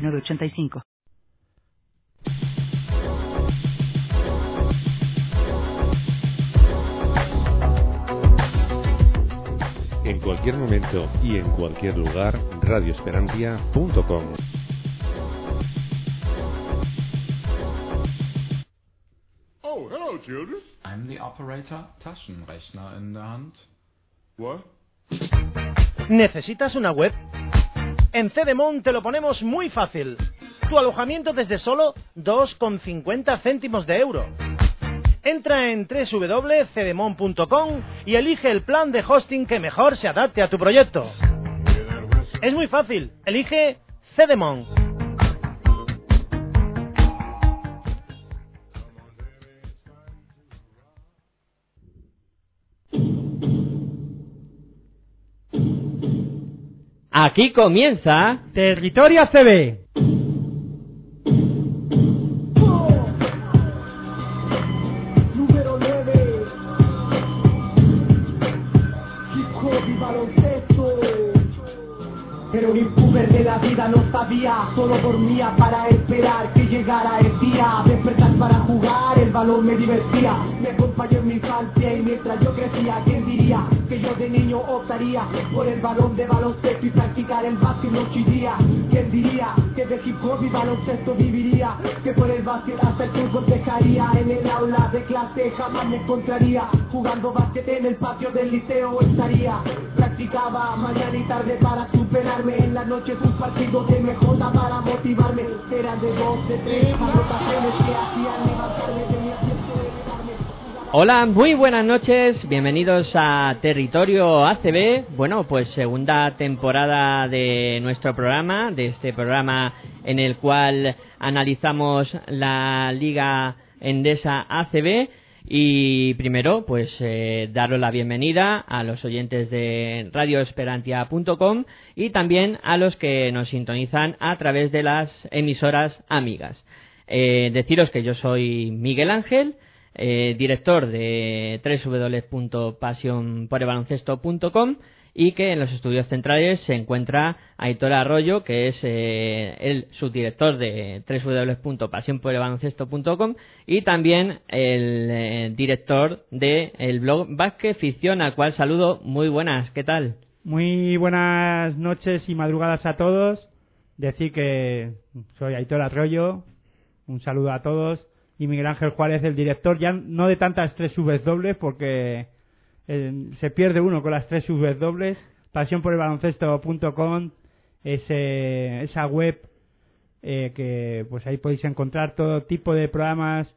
985. En cualquier momento y en cualquier lugar, radioesperantia.com. Oh, hello, children. I'm the operator, Taschenrechner in der Hand. What? ¿Necesitas una web? En Cedemon te lo ponemos muy fácil. Tu alojamiento desde solo 2,50 céntimos de euro. Entra en www.cedemon.com y elige el plan de hosting que mejor se adapte a tu proyecto. Es muy fácil. Elige Cedemon. Aquí comienza Territorio CB. Número 9 Hip hop y baloncesto Pero un impuber de la vida no sabía Solo dormía para esperar que llegara el día. Despertar para jugar, el balón me divertía. Me acompañó en mi infancia y mientras yo crecía ¿Quién diría que yo de niño optaría Por el balón de baloncesto y practicar el básquet noche y día. ¿Quién diría que de hip hop y baloncesto viviría Que por el básquet hasta el fútbol dejaría. En el aula de clase jamás me encontraría. Jugando básquet en el patio del liceo estaría. Practicaba mañana y tarde para superarme. En las noches un partido de MJ para motivarme. Eran de dos, de tres anotaciones que hacían levantarme de elevarme Hola, muy buenas noches, bienvenidos a Territorio ACB. Bueno, pues segunda temporada de nuestro programa, de este programa en el cual analizamos la Liga Endesa ACB. Y primero, pues eh, daros la bienvenida a los oyentes de radioesperantia.com y también a los que nos sintonizan a través de las emisoras amigas. Eh, deciros que yo soy Miguel Ángel, eh, director de www.pasionporebaloncesto.com y que en los estudios centrales se encuentra Aitor Arroyo, que es eh, el subdirector de www.pasionporebaloncesto.com y también el eh, director del el blog Vázquez Ficción, al cual saludo. Muy buenas, ¿qué tal? Muy buenas noches y madrugadas a todos. Decir que soy Aitor Arroyo. Un saludo a todos. Y Miguel Ángel Juárez, el director, ya no de tantas tres subes dobles, porque eh, se pierde uno con las tres subes dobles. Pasión por el baloncesto.com, esa web eh, que pues ahí podéis encontrar todo tipo de programas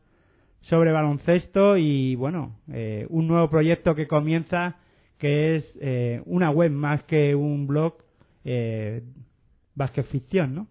sobre baloncesto y bueno, eh, un nuevo proyecto que comienza que es eh, una web más que un blog eh, Vázquez Ficción, ¿no?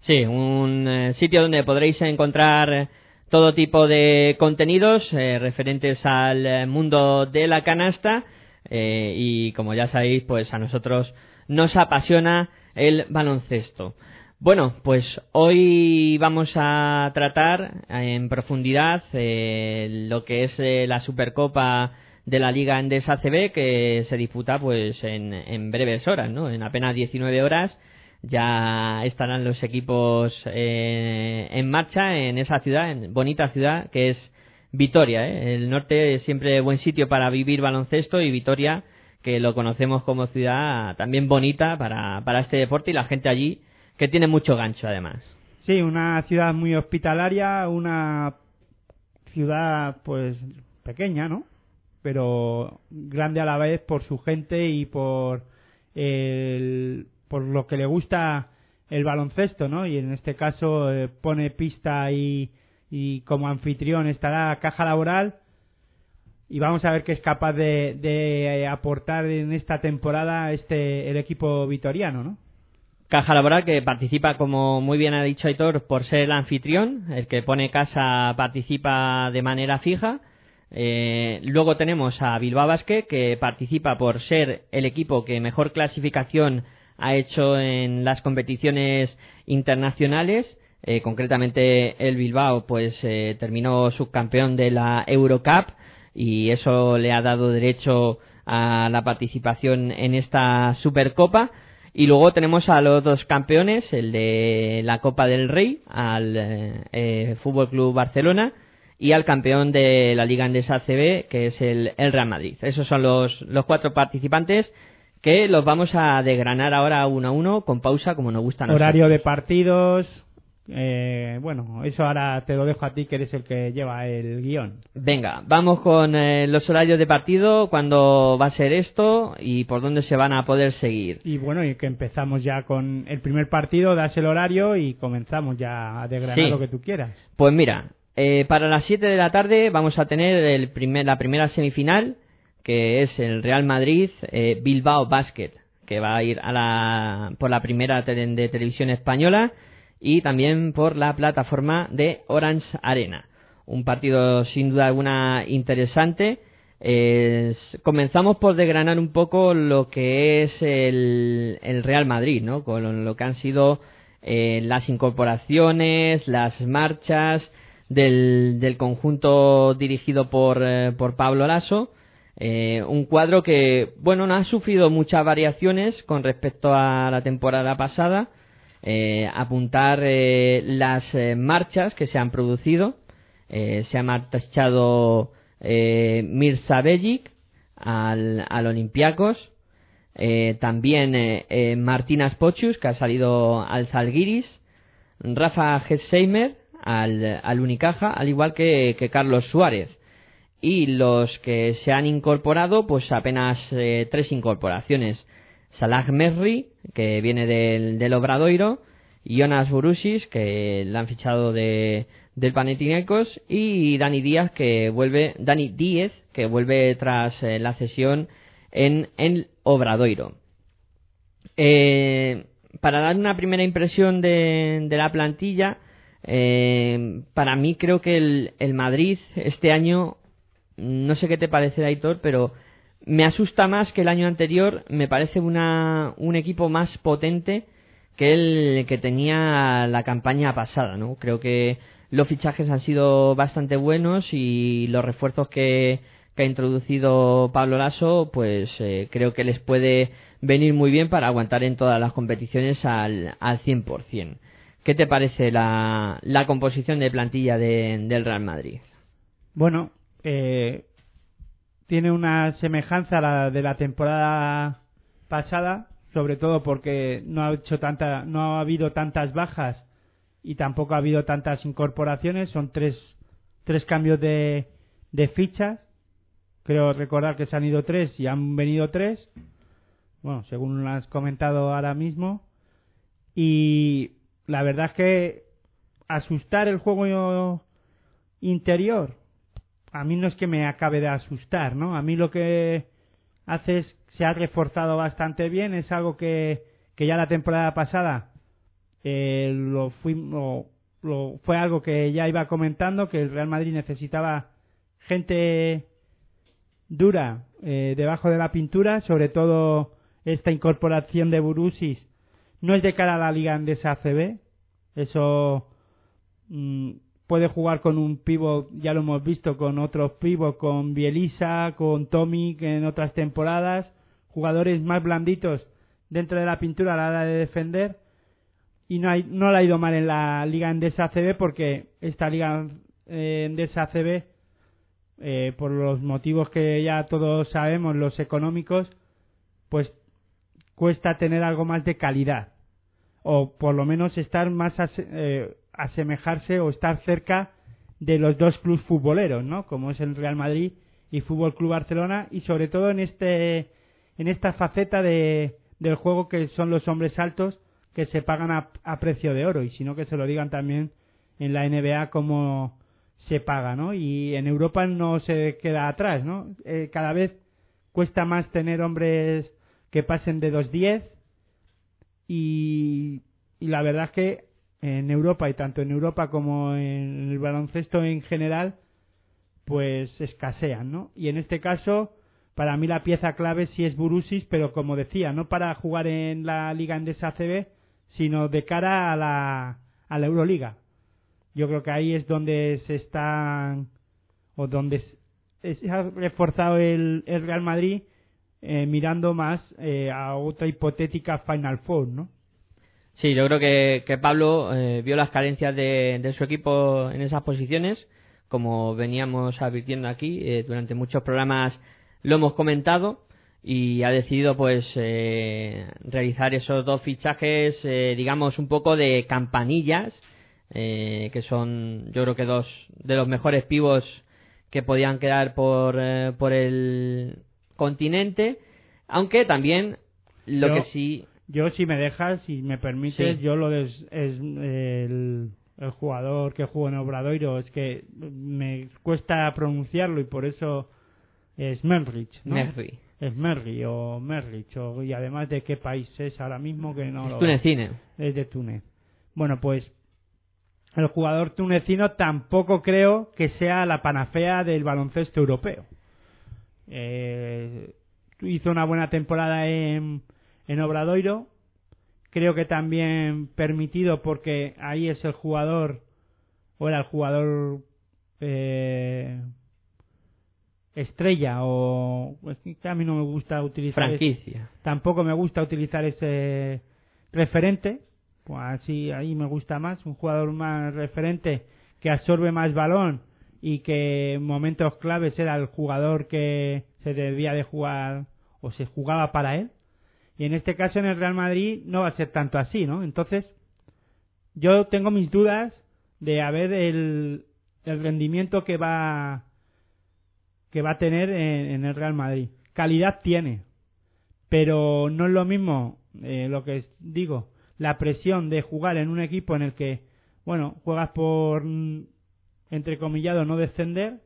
Sí, un eh, sitio donde podréis encontrar todo tipo de contenidos eh, referentes al eh, mundo de la canasta eh, y como ya sabéis, pues a nosotros nos apasiona el baloncesto. Bueno, pues hoy vamos a tratar en profundidad lo que es la Supercopa de la Liga Endesa ACB que se disputa pues en, en breves horas, ¿no? En apenas 19 horas ya estarán los equipos eh, en marcha en esa ciudad, en bonita ciudad que es Vitoria. ¿eh? El norte es siempre buen sitio para vivir baloncesto y Vitoria, que lo conocemos como ciudad también bonita para, para este deporte y la gente allí que tiene mucho gancho además. Sí, una ciudad muy hospitalaria, una ciudad pues pequeña, ¿no? Pero grande a la vez por su gente y por el, por lo que le gusta el baloncesto, ¿no? Y en este caso eh, pone pista y, y como anfitrión estará Caja Laboral y vamos a ver qué es capaz de, de, eh, aportar en esta temporada este el equipo vitoriano, ¿no? Caja Laboral que participa, como muy bien ha dicho Aitor, por ser el anfitrión, el que pone casa participa de manera fija. Eh, luego tenemos a Bilbao Basket que participa por ser el equipo que mejor clasificación ha hecho en las competiciones internacionales. Eh, concretamente el Bilbao pues eh, terminó subcampeón de la Eurocup y eso le ha dado derecho a la participación en esta Supercopa. Y luego tenemos a los dos campeones, el de la Copa del Rey, al eh, eh, Fútbol Club Barcelona, y al campeón de la Liga Andesa CB, que es el, el Real Madrid. Esos son los, los cuatro participantes que los vamos a desgranar ahora uno a uno, con pausa, como nos gusta nosotros. Horario de partidos. eh, bueno, eso ahora te lo dejo a ti, que eres el que lleva el guion. Venga, vamos con eh, los horarios de partido, cuándo va a ser esto y por dónde se van a poder seguir. Y bueno, y que empezamos ya con el primer partido, das el horario y comenzamos ya a desgranar Sí. lo que tú quieras. Pues mira, eh, para las 7 de la tarde vamos a tener el primer, la primera semifinal, que es el Real Madrid eh, Bilbao Basket, que va a ir a la, por la primera de televisión española y también por la plataforma de Orange Arena. Un partido sin duda alguna interesante. Comenzamos por desgranar un poco lo que es el, el Real Madrid, ¿no? Con lo que han sido eh, las incorporaciones, las marchas del, del conjunto dirigido por, eh, por Pablo Lasso. Eh, un cuadro que, bueno, no ha sufrido muchas variaciones con respecto a la temporada pasada. Eh, apuntar eh, las marchas que se han producido. Se ha marchado Mirza Bellic al, al Olympiacos. También Martinas Pochus, que ha salido al Zalgiris. Rafa Gesheimer al, al Unicaja, al igual que Carlos Suárez. Y los que se han incorporado, pues apenas eh, tres incorporaciones. Salah Merri, que viene del, del Obradoiro, Jonas Burusis, que la han fichado de, del Panathinaikos, y Dani Díaz, que vuelve, Dani Díez, que vuelve tras eh, la cesión en el Obradoiro. Eh, para dar una primera impresión de, de la plantilla, eh, para mí creo que el, el Madrid este año, no sé qué te parece, Aitor, pero me asusta más que el año anterior. Me parece una, un equipo más potente que el que tenía la campaña pasada, ¿no? Creo que los fichajes han sido bastante buenos y los refuerzos que, ha introducido Pablo Lasso, pues eh, creo que les puede venir muy bien para aguantar en todas las competiciones al, al 100%. ¿Qué te parece la, la composición de plantilla de- del Real Madrid? Bueno, eh, tiene una semejanza a la de la temporada pasada, sobre todo porque no ha hecho tanta, no ha habido tantas bajas y tampoco ha habido tantas incorporaciones. Son tres, tres cambios de, de fichas. Creo recordar que se han ido tres y han venido tres. Bueno, según lo has comentado ahora mismo. Y la verdad es que asustar el juego interior, a mí no es que me acabe de asustar, ¿no? A mí lo que hace es se ha reforzado bastante bien, es algo que, que ya la temporada pasada eh, lo, fui, lo- lo- fue algo que ya iba comentando, que el Real Madrid necesitaba gente dura eh, debajo de la pintura, sobre todo esta incorporación de Burusis no es de cara a la Liga Andesa ACB, eso mm, puede jugar con un pivot, ya lo hemos visto, con otros pivot, con Bielisa, con Tommy en otras temporadas, jugadores más blanditos dentro de la pintura a la hora de defender. Y no, hay, no le ha ido mal en la Liga Endesa ACB porque esta Liga eh, Endesa ACB, eh, por los motivos que ya todos sabemos, los económicos, pues cuesta tener algo más de calidad. O por lo menos estar más eh, asemejarse o estar cerca de los dos clubes futboleros, ¿no? Como es el Real Madrid y Fútbol Club Barcelona y sobre todo en este en esta faceta de, del juego que son los hombres altos que se pagan a, a precio de oro y sino que se lo digan también en la NBA cómo se paga, ¿no? Y en Europa no se queda atrás, ¿no? Eh, cada vez cuesta más tener hombres que pasen de 2.10 y, y la verdad es que en Europa y tanto en Europa como en el baloncesto en general pues escasean, ¿no? Y en este caso para mí la pieza clave sí es Burusis, pero como decía, no para jugar en la Liga Endesa ACB, sino de cara a la, a la Euroliga. Yo creo que ahí es donde se están o donde se ha reforzado el, el Real Madrid eh, mirando más eh, a otra hipotética Final Four, ¿no? Sí, yo creo que, que Pablo eh, vio las carencias de, de, su equipo en esas posiciones, como veníamos advirtiendo aquí eh, durante muchos programas lo hemos comentado y ha decidido pues eh, realizar esos dos fichajes, eh, digamos un poco de campanillas, que son yo creo que dos de los mejores pivos que podían quedar por, por el continente, aunque también lo Yo- que sí Yo, si me dejas, si me permites, Sí. yo lo des, es el, el jugador que jugó en Obradoiro, es que me cuesta pronunciarlo y por eso es Merrich, ¿no? Merri. Es Merri o Merrich, o, y además de qué país es ahora mismo que no es lo... tunecine. es de Túnez. Bueno, pues el jugador tunecino tampoco creo que sea la panacea del baloncesto europeo. Eh, hizo una buena temporada en, en Obradoiro. Creo que también permitido porque ahí es el jugador, o era el jugador eh, estrella, o es que a mí no me gusta utilizar ese- Franquicia. tampoco me gusta utilizar ese referente pues así ahí me gusta más un jugador más referente que absorbe más balón y que en momentos claves era el jugador que se debía de jugar o se jugaba para él y en este caso en el Real Madrid no va a ser tanto así no entonces yo tengo mis dudas de a ver el, rendimiento que va que va a tener en, en el Real Madrid. Calidad tiene pero no es lo mismo eh, lo que digo la presión de jugar en un equipo en el que bueno juegas por entrecomillado no descender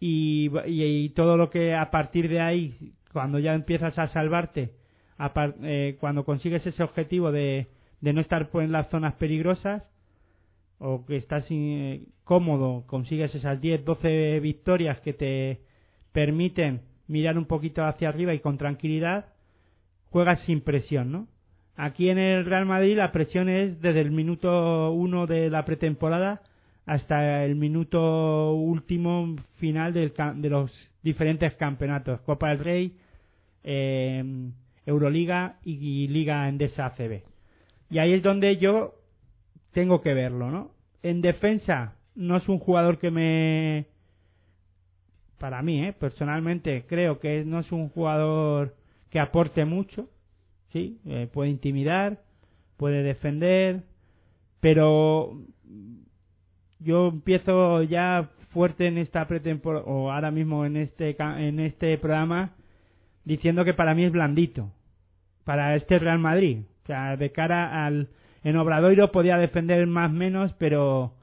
y, y, todo lo que a partir de ahí cuando ya empiezas a salvarte eh, cuando consigues ese objetivo de, de no estar en las zonas peligrosas o que estás eh, cómodo, consigues esas 10, 12 victorias que te permiten mirar un poquito hacia arriba y con tranquilidad, juegas sin presión, ¿no? Aquí en el Real Madrid la presión es desde el minuto uno de la pretemporada hasta el minuto último final del de los diferentes campeonatos, Copa del Rey, eh, Euroliga y, Liga Endesa ACB. Y ahí es donde yo tengo que verlo, ¿no? En defensa no es un jugador que me para mí, ¿eh? personalmente creo que no es un jugador que aporte mucho, sí, Eh, puede intimidar, puede defender, pero yo empiezo ya fuerte en esta pretemporada o ahora mismo en este en este programa diciendo que para mí es blandito para este Real Madrid, o sea, de cara al en Obradoiro podía defender más menos, pero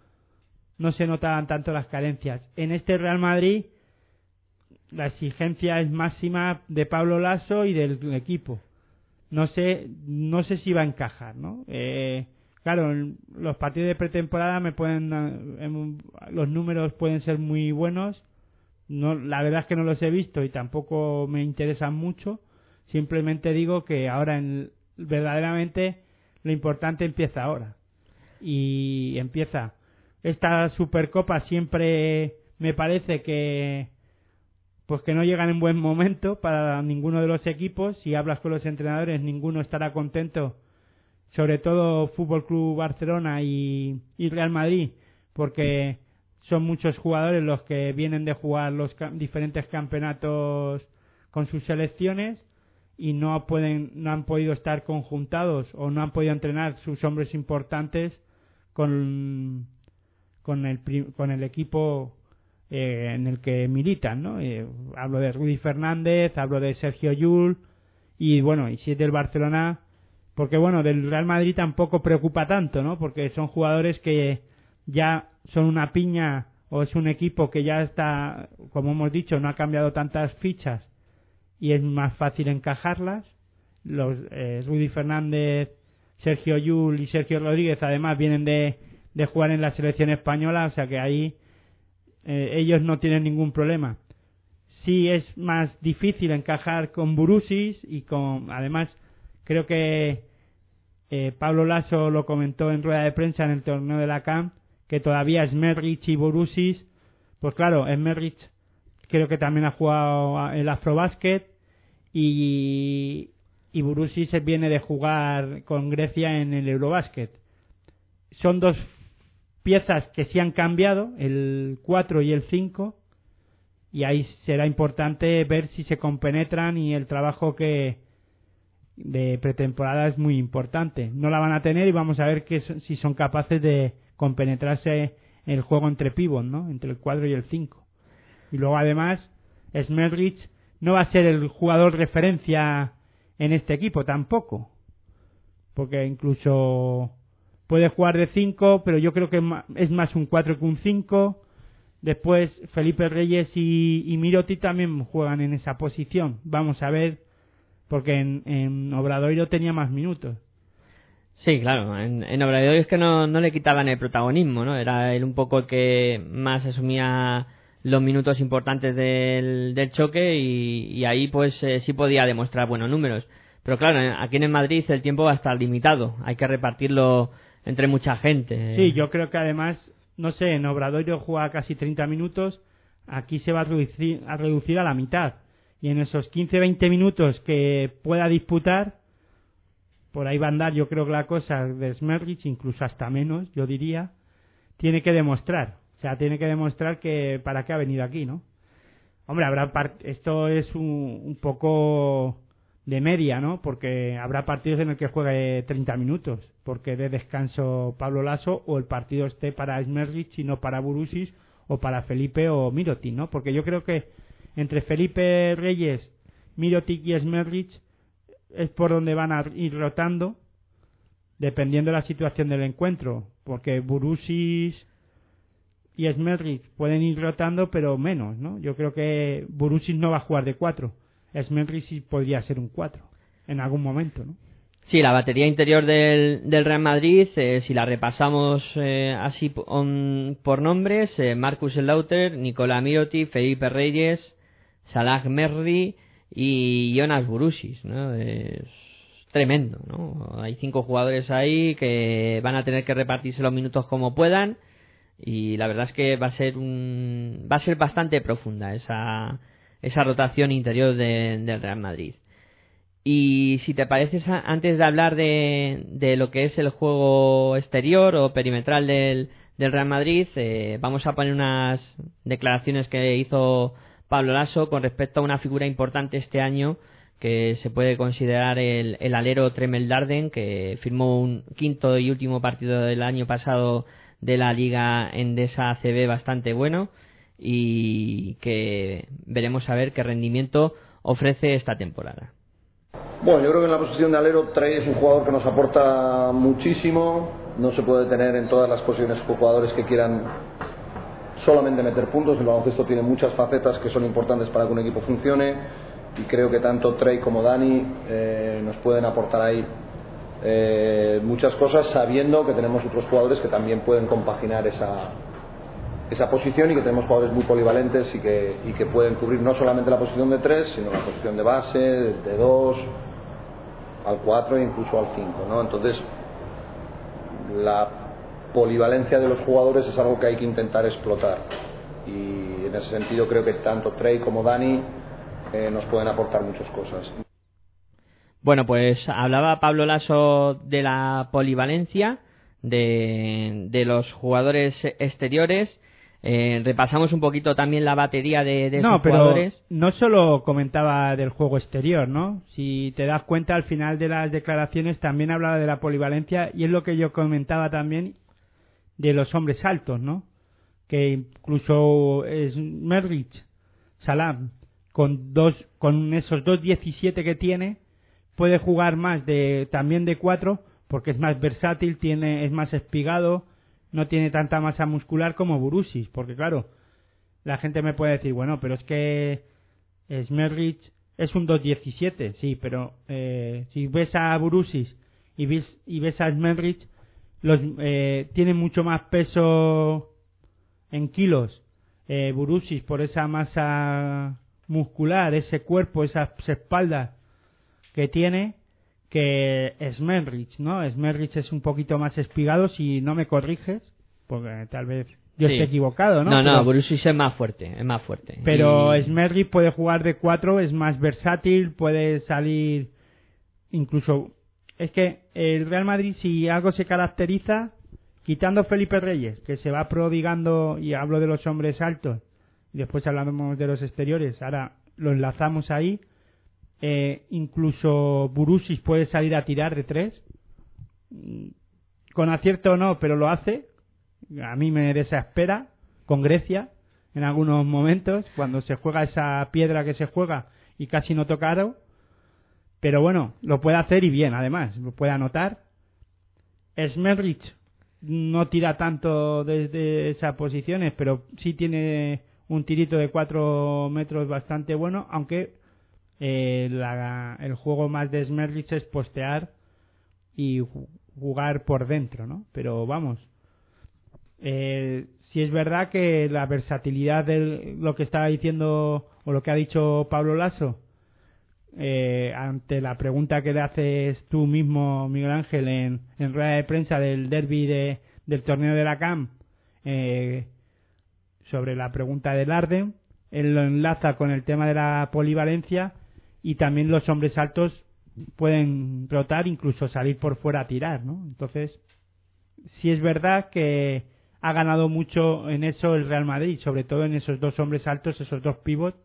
no se notaban tanto las carencias. En este Real Madrid la exigencia es máxima de Pablo Lasso y del equipo. No sé, no sé si va a encajar, ¿no? Eh, claro, los partidos de pretemporada me pueden, eh, los números pueden ser muy buenos. No, la verdad es que no los he visto y tampoco me interesan mucho. Simplemente digo que ahora, en, verdaderamente, lo importante empieza ahora. Y empieza. Esta Supercopa siempre me parece que pues que no llegan en buen momento para ninguno de los equipos. Si hablas con los entrenadores, ninguno estará contento, sobre todo Fútbol Club Barcelona y, y Real Madrid, porque son muchos jugadores los que vienen de jugar los diferentes campeonatos con sus selecciones y no pueden no han podido estar conjuntados o no han podido entrenar sus hombres importantes con con el con el equipo eh, en el que militan, ¿no? Eh, hablo de Rudy Fernández, hablo de Sergio Yul y bueno, y si es del Barcelona, porque bueno, del Real Madrid tampoco preocupa tanto, ¿no? Porque son jugadores que ya son una piña o es un equipo que ya está, como hemos dicho, no ha cambiado tantas fichas y es más fácil encajarlas. Los eh, Rudy Fernández Sergio Yul y Sergio Rodríguez además vienen de, de jugar en la selección española, o sea que ahí eh, ellos no tienen ningún problema. Sí es más difícil encajar con Burusis y con, además, creo que eh, Pablo Lasso lo comentó en rueda de prensa en el torneo de la CAM, que todavía Smerrich y Burusis, pues claro, Smerrich creo que también ha jugado el Afrobasket y, y Burusis viene de jugar con Grecia en el Eurobasket. Son dos piezas que sí han cambiado, el 4 y el 5, y ahí será importante ver si se compenetran y el trabajo que de pretemporada es muy importante. No la van a tener y vamos a ver que, si son capaces de compenetrarse en el juego entre pivot, ¿no? Entre el 4 y el 5. Y luego además, Smelrich no va a ser el jugador referencia en este equipo tampoco. Porque incluso puede jugar de 5, pero yo creo que es más un 4 que un 5. Después Felipe Reyes y, Miroti también juegan en esa posición. Vamos a ver, porque en, en Obradoiro tenía más minutos. Sí, claro. En, en Obradoiro es que no, no le quitaban el protagonismo, ¿no? Era él un poco el que más asumía los minutos importantes del, del choque y, ahí pues eh, sí podía demostrar buenos números. Pero claro, aquí en Madrid el tiempo va a estar limitado. Hay que repartirlo entre mucha gente. Sí, yo creo que además, no sé, en Obradoiro juega casi 30 minutos, aquí se va a reducir, a reducir a la mitad. Y en esos 15-20 minutos que pueda disputar, por ahí va a andar yo creo que la cosa de Smerrich, incluso hasta menos, yo diría, tiene que demostrar. Sea, tiene que demostrar que para qué ha venido aquí, ¿no? Hombre, habrá esto es un, un poco de media, ¿no? Porque habrá partidos en el que juegue 30 minutos, porque de descanso Pablo Lasso o el partido esté para Smerrich y no para Burusis o para Felipe o Mirotic, ¿no? Porque yo creo que entre Felipe Reyes, Mirotic y Smerrich es por donde van a ir rotando dependiendo de la situación del encuentro, porque Burusis y Smerrich pueden ir rotando pero menos, ¿no? Yo creo que Burusis no va a jugar de cuatro Smerrich sí podría ser un 4 en algún momento, ¿no? Sí, la batería interior del, del Real Madrid, eh, si la repasamos eh, así por nombres, eh, Marcus Lauter, Nicolás Miroti, Felipe Reyes, Salah Merri y Jonas Burusis, ¿no? Es tremendo, ¿no? Hay cinco jugadores ahí que van a tener que repartirse los minutos como puedan y la verdad es que va a ser un va a ser bastante profunda esa esa rotación interior del Real Madrid. Y si te parece, antes de hablar de, de, lo que es el juego exterior o perimetral del, del Real Madrid, eh, vamos a poner unas declaraciones que hizo Pablo Lasso con respecto a una figura importante este año que se puede considerar el, el alero Tremel Darden, que firmó un quinto y último partido del año pasado de la Liga Endesa ACB bastante bueno y que veremos a ver qué rendimiento ofrece esta temporada. Bueno, yo creo que en la posición de alero Trey es un jugador que nos aporta muchísimo. No se puede tener en todas las posiciones jugadores que quieran solamente meter puntos. El baloncesto tiene muchas facetas que son importantes para que un equipo funcione. Y creo que tanto Trey como Dani eh, nos pueden aportar ahí eh, muchas cosas, sabiendo que tenemos otros jugadores que también pueden compaginar esa, esa posición y que tenemos jugadores muy polivalentes y que, y que pueden cubrir no solamente la posición de 3, sino la posición de base, de 2, al 4 e incluso al 5. ¿no? Entonces, la polivalencia de los jugadores es algo que hay que intentar explotar. Y en ese sentido creo que tanto Trey como Dani eh, nos pueden aportar muchas cosas. Bueno, pues hablaba Pablo Lasso de la polivalencia de, de los jugadores exteriores eh, repasamos un poquito también la batería de, de no, pero jugadores. No solo comentaba del juego exterior, ¿no? Si te das cuenta al final de las declaraciones también hablaba de la polivalencia y es lo que yo comentaba también de los hombres altos, ¿no? Que incluso es Merrich, Salam, con dos, con esos dos 17 que tiene, puede jugar más de también de cuatro porque es más versátil, tiene es más espigado no tiene tanta masa muscular como Burusis, porque claro, la gente me puede decir, bueno, pero es que Smerrich es un 2.17, sí, pero eh, si ves a Burusis y ves, y ves a Smerrich, los, eh, tiene mucho más peso en kilos. Eh, Burusis por esa masa muscular, ese cuerpo, esas espaldas que tiene que Smerrich, ¿no? Smerrich es un poquito más espigado si no me corriges, porque tal vez yo Sí. esté equivocado, ¿no? No, no, Pero- es más fuerte, es más fuerte. pero Y- Smerrich puede jugar de cuatro, es más versátil, puede salir incluso... Es que el Real Madrid si algo se caracteriza, quitando Felipe Reyes, que se va prodigando, y hablo de los hombres altos, y después hablamos de los exteriores, ahora lo enlazamos ahí, eh, incluso Burusis puede salir a tirar de tres, con acierto o no, pero lo hace, a mí me desespera, con Grecia, en algunos momentos, cuando se juega esa piedra que se juega y casi no toca aro. Pero bueno, lo puede hacer y bien, además, lo puede anotar. Smerrich no tira tanto desde esas posiciones, pero sí tiene un tirito de 4 metros bastante bueno, aunque eh, la- el juego más de Smerrich es postear y ju- jugar por dentro, ¿no? Pero vamos, eh, si es verdad que la versatilidad de lo que estaba diciendo o lo que ha dicho Pablo Lasso eh, ante la pregunta que le haces tú mismo Miguel Ángel en, en rueda de prensa del derby de, del torneo de la CAM eh, sobre la pregunta del Arden él lo enlaza con el tema de la polivalencia y también los hombres altos pueden rotar incluso salir por fuera a tirar ¿no? entonces sí es verdad que ha ganado mucho en eso el Real Madrid, sobre todo en esos dos hombres altos, esos dos pivots,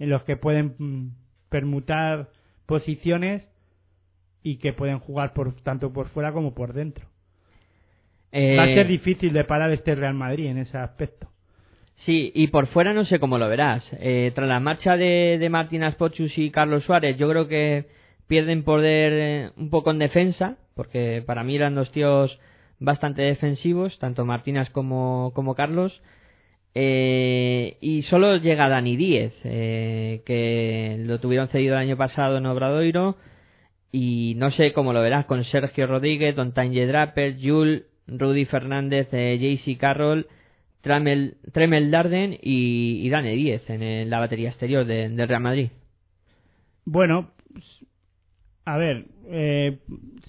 en los que pueden mm, permutar posiciones y que pueden jugar por tanto por fuera como por dentro. Eh, Va a ser difícil de parar este Real Madrid en ese aspecto. Sí, y por fuera no sé cómo lo verás. Eh, tras la marcha de, de Martín y Carlos Suárez, yo creo que pierden poder eh, un poco en defensa, porque para mí eran dos tíos bastante defensivos, tanto Martínez como, como Carlos. Eh, y solo llega Dani Díez, eh, que lo tuvieron cedido el año pasado en Obradoiro. Y no sé cómo lo verás con Sergio Rodríguez, Don Tanje Draper, Jules, Rudy Fernández, eh, JC Carroll, Tremel, Tremel Darden y, y Dani Díez en, el- la batería exterior de- del Real Madrid. Bueno, pues, a ver, eh,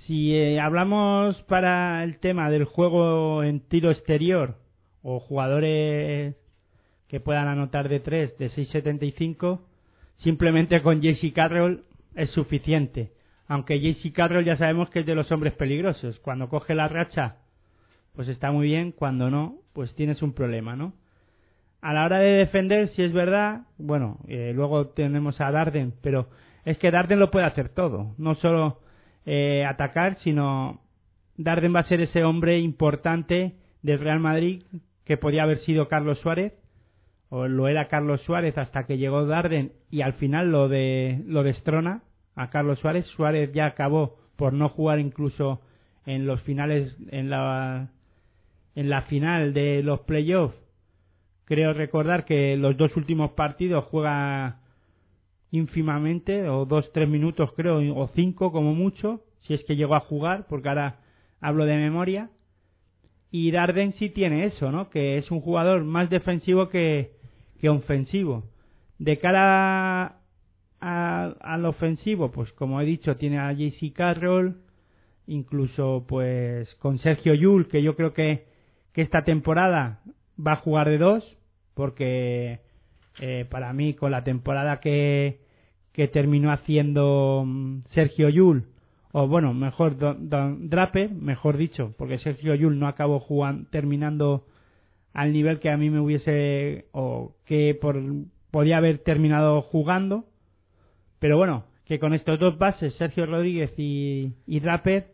si eh, hablamos para el tema del juego en tiro exterior o jugadores que puedan anotar de 3 de 6.75, simplemente con JC Carroll es suficiente. Aunque JC Carroll ya sabemos que es de los hombres peligrosos. Cuando coge la racha, pues está muy bien. Cuando no, pues tienes un problema, ¿no? A la hora de defender, si es verdad, bueno, eh, luego tenemos a Darden, pero es que Darden lo puede hacer todo. No solo eh, atacar, sino Darden va a ser ese hombre importante del Real Madrid que podía haber sido Carlos Suárez o lo era Carlos Suárez hasta que llegó Darden y al final lo de lo destrona a Carlos Suárez. Suárez ya acabó por no jugar incluso en los finales en la en la final de los playoffs. Creo recordar que los dos últimos partidos juega ínfimamente o dos tres minutos creo o cinco como mucho si es que llegó a jugar porque ahora hablo de memoria y Darden sí tiene eso, ¿no? Que es un jugador más defensivo que, que ofensivo. De cara al ofensivo, pues como he dicho, tiene a JC Carroll, incluso pues con Sergio Yul, que yo creo que, que esta temporada va a jugar de dos, porque eh, para mí con la temporada que, que terminó haciendo mm, Sergio Yul, o bueno, mejor Don, Don Draper, mejor dicho, porque Sergio Yul no acabó jugando, terminando al nivel que a mí me hubiese o que por, podía haber terminado jugando, pero bueno, que con estos dos bases, Sergio Rodríguez y, y Draper,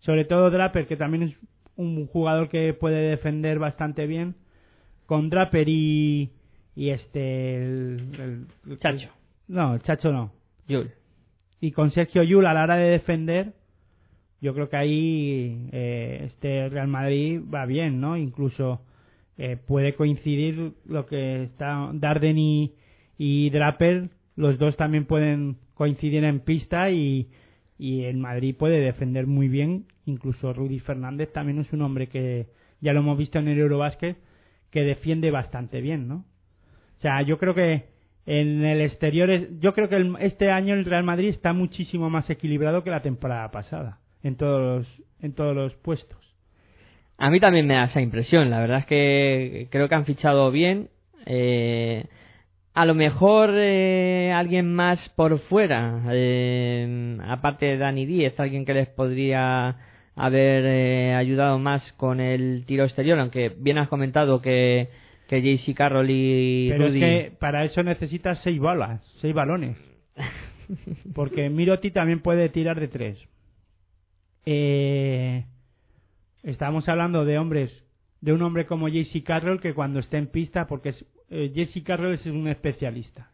sobre todo Draper, que también es un jugador que puede defender bastante bien, con Draper y, y este el, el- el- Chacho. no, el Chacho no, Yul. y con Sergio Yul a la hora de defender, yo creo que ahí eh, este Real Madrid va bien, ¿no? Incluso eh, puede coincidir lo que está Darden y, y Draper, los dos también pueden coincidir en pista y, y el Madrid puede defender muy bien. Incluso Rudy Fernández también es un hombre que ya lo hemos visto en el Eurobásquet que defiende bastante bien, ¿no? O sea, yo creo que en el exterior, es- yo creo que el- este año el Real Madrid está muchísimo más equilibrado que la temporada pasada en todos los, en todos los puestos. A mí también me da esa impresión. La verdad es que creo que han fichado bien. Eh, a lo mejor eh, alguien más por fuera, eh, aparte de Dani Díez, alguien que les podría haber eh, ayudado más con el tiro exterior, aunque bien has comentado que, que JC Carroll y Pero Rudy... es que para eso necesitas seis bolas, seis balones. Porque Miroti también puede tirar de tres. Eh, estábamos hablando de hombres, de un hombre como JC Carroll que cuando esté en pista, porque es, eh, JC Carroll es un especialista,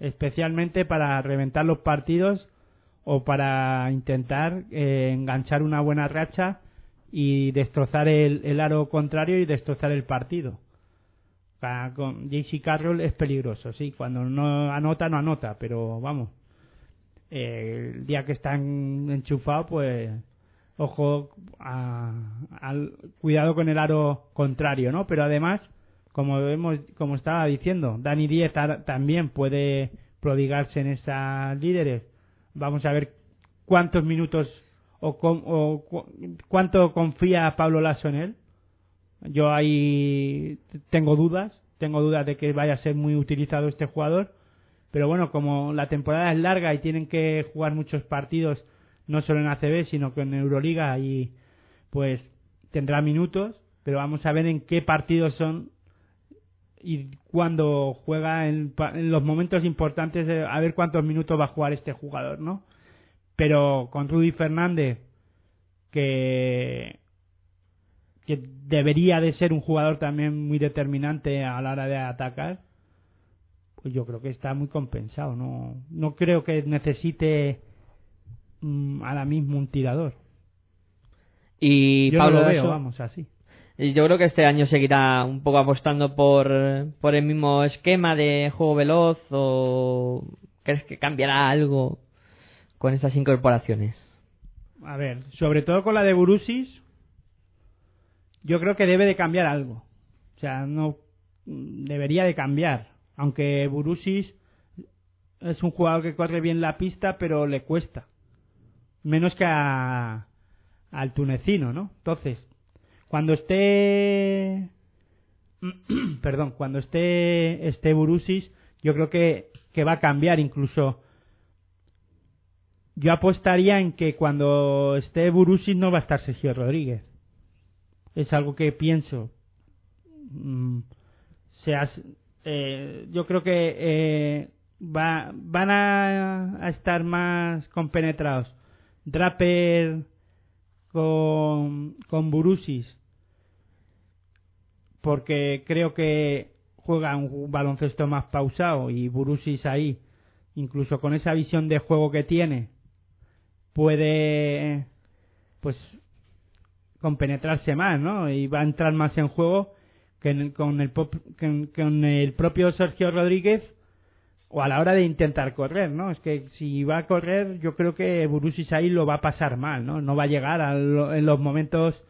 especialmente para reventar los partidos o para intentar eh, enganchar una buena racha y destrozar el, el aro contrario y destrozar el partido. Ah, con JC Carroll es peligroso, sí. Cuando no anota, no anota, pero vamos. eh, el día que están enchufados, pues. Ojo, a- cuidado con el aro contrario, ¿no? Pero además, como vemos, como estaba diciendo, Dani Díez ta- también puede prodigarse en esas líderes. Vamos a ver cuántos minutos o, con- o cu- cuánto confía Pablo Lasso en él. Yo ahí tengo dudas, tengo dudas de que vaya a ser muy utilizado este jugador, pero bueno, como la temporada es larga y tienen que jugar muchos partidos, no solo en ACB, sino que en Euroliga y pues tendrá minutos, pero vamos a ver en qué partidos son y cuándo juega en, en los momentos importantes, de- a ver cuántos minutos va a jugar este jugador, ¿no? Pero con Rudy Fernández, que que debería de ser un jugador también muy determinante a la hora de atacar, pues yo creo que está muy compensado. No, no creo que necesite mm, ahora mismo un tirador. Y yo no Pablo lo veo, vamos, así. Yo creo que este año seguirá un poco apostando por, por el mismo esquema de juego veloz o crees que cambiará algo con estas incorporaciones. A ver, sobre todo con la de Burusis, yo creo que debe de cambiar algo. O sea, no debería de cambiar. Aunque Burusis es un jugador que corre bien la pista, pero le cuesta. Menos que a, al tunecino, ¿no? Entonces, cuando esté perdón, cuando esté esté Burusis, yo creo que, que va a cambiar incluso yo apostaría en que cuando esté Burusis no va a estar Sergio Rodríguez. Es algo que pienso. Mm, seas, eh, yo creo que eh, va, van a, a estar más compenetrados. Draper con, con Burusis. Porque creo que juega un baloncesto más pausado y Burusis ahí, incluso con esa visión de juego que tiene, puede pues compenetrarse más, ¿no? Y va a entrar más en juego que con, el pop- con el propio Sergio Rodríguez o a la hora de intentar correr, ¿no? Es que si va a correr, yo creo que Burusis ahí lo va a pasar mal, ¿no? No va a llegar a lo- en los momentos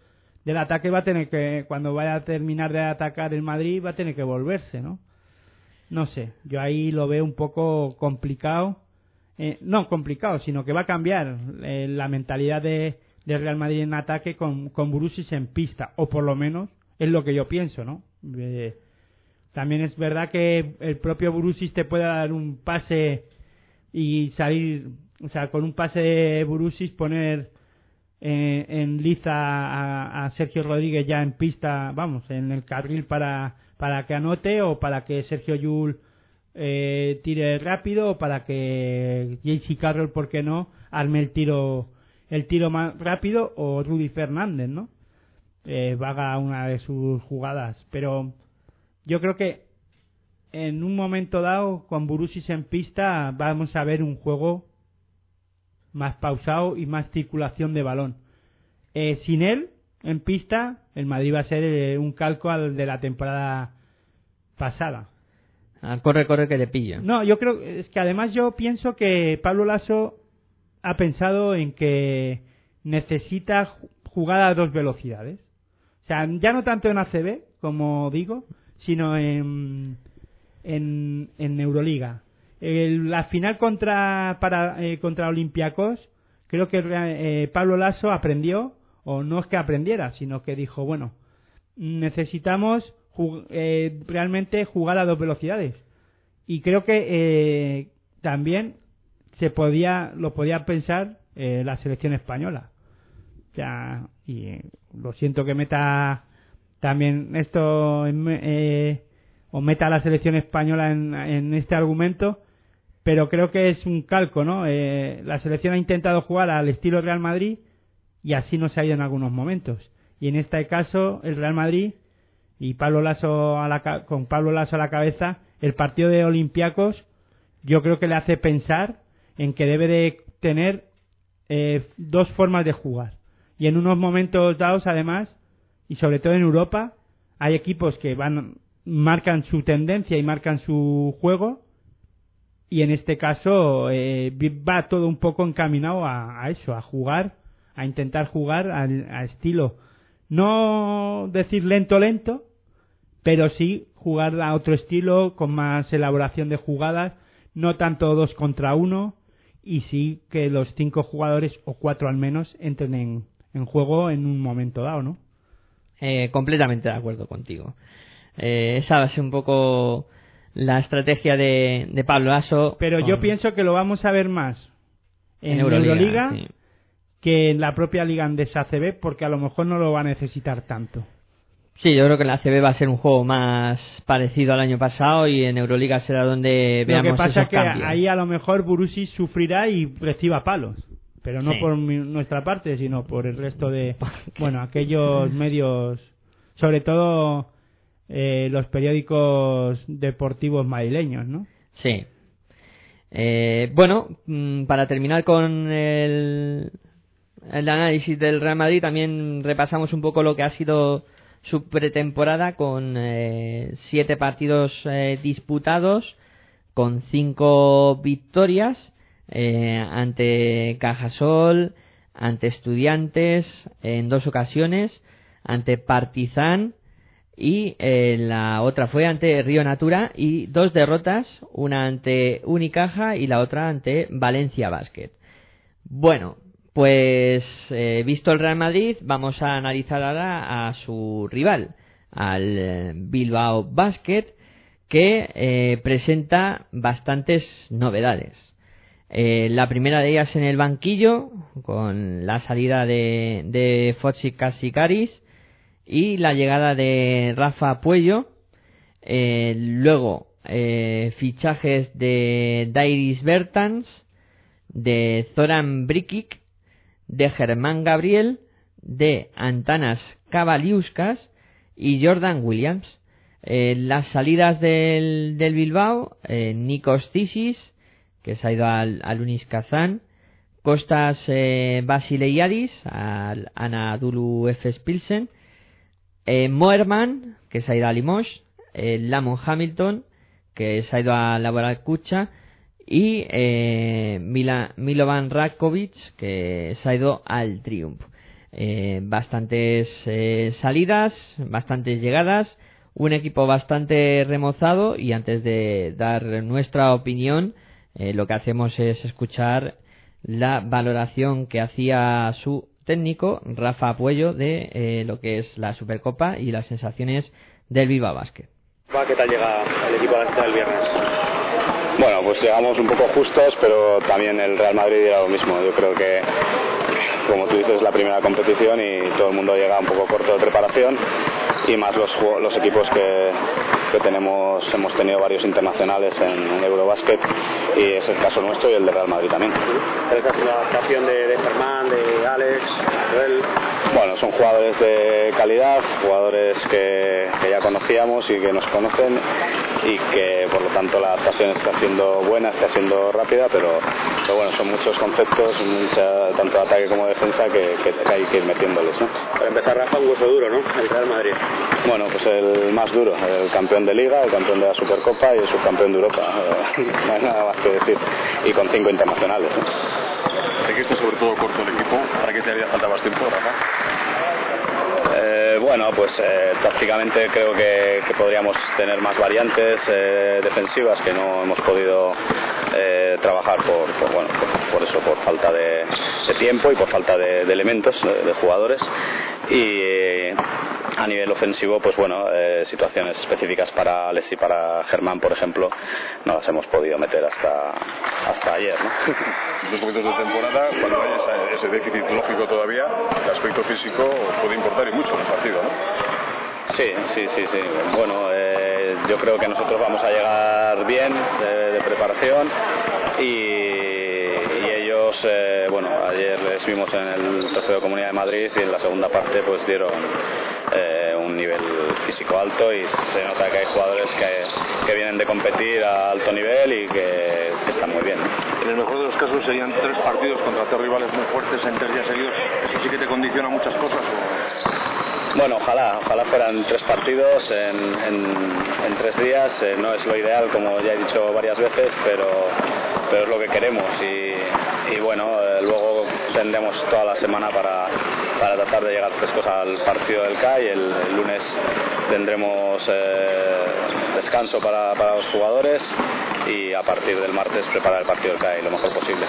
del ataque, va a tener que, cuando vaya a terminar de atacar el Madrid, va a tener que volverse, ¿no? No sé, yo ahí lo veo un poco complicado. Eh, no complicado, sino que va a cambiar eh, la mentalidad de, de Real Madrid en ataque con, con Burusis en pista, o por lo menos es lo que yo pienso, ¿no? Eh, también es verdad que el propio Burusis te puede dar un pase y salir, o sea, con un pase de Burusis poner eh, en liza a, Sergio Rodríguez ya en pista, vamos, en el carril para, para que anote o para que Sergio Yul eh, tire rápido o para que JC Carroll, ¿por qué no?, arme el tiro el tiro más rápido o Rudy Fernández, ¿no? Eh, vaga una de sus jugadas. Pero yo creo que en un momento dado, con Burusis en pista, vamos a ver un juego más pausado y más circulación de balón. Eh, sin él, en pista, el Madrid va a ser eh, un calco al de la temporada pasada. Ah, corre, corre que te pillo. No, yo creo es que además yo pienso que Pablo Lasso ha pensado en que necesita jugar a dos velocidades. O sea, ya no tanto en ACB, como digo, sino en, en, en Euroliga. El- la final contra, para, eh, contra Olympiacos, creo que eh, Pablo Lasso aprendió, o no es que aprendiera, sino que dijo, bueno, necesitamos eh, realmente jugar a dos velocidades. Y creo que eh, también se podía, lo podía pensar la selección española. O sea, y lo siento que meta también esto eh, o meta a la selección española en este argumento, pero creo que es un calco, ¿no? Eh, la selección ha intentado jugar al estilo Real Madrid y así nos ha ido en algunos momentos. Y en este caso, el Real Madrid y Pablo Lasso a la con Pablo Lasso a la cabeza, el partido de Olympiacos, yo creo que le hace pensar en que debe de tener eh, dos formas de jugar. Y en unos momentos dados, además, y sobre todo en Europa, hay equipos que van marcan su tendencia y marcan su juego y en este caso eh, va todo un poco encaminado a, a eso, a jugar, a intentar jugar al, a estilo, no decir lento lento, pero sí jugar a otro estilo con más elaboración de jugadas, no tanto dos contra uno y sí que los cinco jugadores o cuatro al menos entren en, en juego en un momento dado, ¿no? Eh, completamente de acuerdo contigo. Eh, esa va a ser un poco la estrategia de, de Pablo Aso. Pero yo pienso que lo vamos a ver más en, En Euroliga, Euroliga, sí. que en la propia Liga Andesa ACB porque a lo mejor no lo va a necesitar tanto. Sí, yo creo que en la CB va a ser un juego más parecido al año pasado y en Euroliga será donde Lo veamos que pasa esos es que cambios. ahí a lo mejor Burusi sufrirá y reciba palos. Pero no Sí. por mi- nuestra parte, sino por el resto de, bueno, aquellos medios, sobre todo eh, los periódicos deportivos madrileños, ¿no? Sí. Eh, bueno, mm, para terminar con el, análisis del Real Madrid, también repasamos un poco lo que ha sido su pretemporada con eh, siete partidos eh, disputados, con cinco victorias eh, ante Cajasol, ante Estudiantes en dos ocasiones, ante Partizan y eh, la otra fue ante Río Natura y dos derrotas, una ante Unicaja y la otra ante Valencia Basket. Bueno, pues eh, visto el Real Madrid, vamos a analizar ahora a su rival, al eh, Bilbao Basket, que presenta bastantes novedades. La primera de ellas en el banquillo, con la salida de, de Fochi Casikaris y la llegada de Rafa Puello. Eh, luego, eh, fichajes de Dairis Bertans, de Zoran Brikic, de Germán Gabriel, de Antanas Cavaliuskas y Jordan Williams. Eh, las salidas del, del Bilbao, Nikos Tisis, que se ha ido al, al Unis Kazán, Costas Basileiadis, al Anadolu Efes Pilsen, eh, Moerman, que se ha ido a Limoges, eh, Lamon Hamilton, que se ha ido a Laboral Kucha, y eh, Milovan Rakovic, que se ha ido al Triumph. Eh, bastantes eh, salidas, bastantes llegadas, un equipo bastante remozado. Y antes de dar nuestra opinión, lo que hacemos es escuchar la valoración que hacía su técnico, Rafa Puello, de eh, lo que es la Supercopa y las sensaciones del Viva Basket. ¿Qué tal llega el equipo a la cita del viernes? Bueno, pues llegamos un poco justos, pero también el Real Madrid era lo mismo. Yo creo que, como tú dices, es la primera competición y todo el mundo llega un poco corto de preparación y más los, los equipos que, que tenemos, hemos tenido varios internacionales en, en Eurobasket y es el caso nuestro y el de Real Madrid también. ¿Cuál es la adaptación de, de Germán, de Alex? Bueno, son jugadores de calidad, jugadores que, que ya conocíamos y que nos conocen y que por lo tanto la adaptación está siendo buena, está siendo rápida, pero, pero bueno, son muchos conceptos, mucha, tanto de ataque como de defensa que, que hay que ir metiéndoles. ¿no? Para empezar, Rafa, un hueso duro, ¿no? El Real Madrid. Bueno, pues el más duro, el campeón de liga, el campeón de la Supercopa y el subcampeón de Europa. No hay nada más que decir. Y con cinco internacionales. ¿no? ¿De qué está sobre todo corto el equipo? ¿Para qué te haría falta más tiempo? Eh, bueno, pues eh, tácticamente creo que, podríamos tener más variantes eh, defensivas que no hemos podido eh, trabajar por, bueno, por, eso, por falta de, tiempo y por falta de, elementos, de jugadores. Y eh, a nivel ofensivo, pues bueno, eh, situaciones específicas para Alex y para Germán, por ejemplo, no las hemos podido meter hasta, hasta ayer. ¿no? Dos momentos de temporada, cuando hay esa- ese déficit lógico todavía, el aspecto físico puede importar y mucho en el partido, ¿no? Sí, sí, sí, sí. Bueno, eh, yo creo que nosotros vamos a llegar bien de, de preparación y ellos, eh, bueno, ayer les vimos en el trofeo de Comunidad de Madrid y en la segunda parte pues dieron eh, un nivel físico alto y se nota que hay jugadores que, que vienen de competir a alto nivel y que, que están muy bien. En el mejor de los casos serían tres partidos contra tres rivales muy fuertes en tres días seguidos. ¿Eso sí que te condiciona muchas cosas? Bueno, ojalá, ojalá fueran tres partidos en, en- en tres días. eh, no es lo ideal, como ya he dicho varias veces, pero, pero es lo que queremos. Y, y bueno, eh, luego tendremos toda la semana para, para tratar de llegar frescos al partido del CAI. El, el lunes tendremos eh, descanso para, para los jugadores y a partir del martes preparar el partido del CAI lo mejor posible.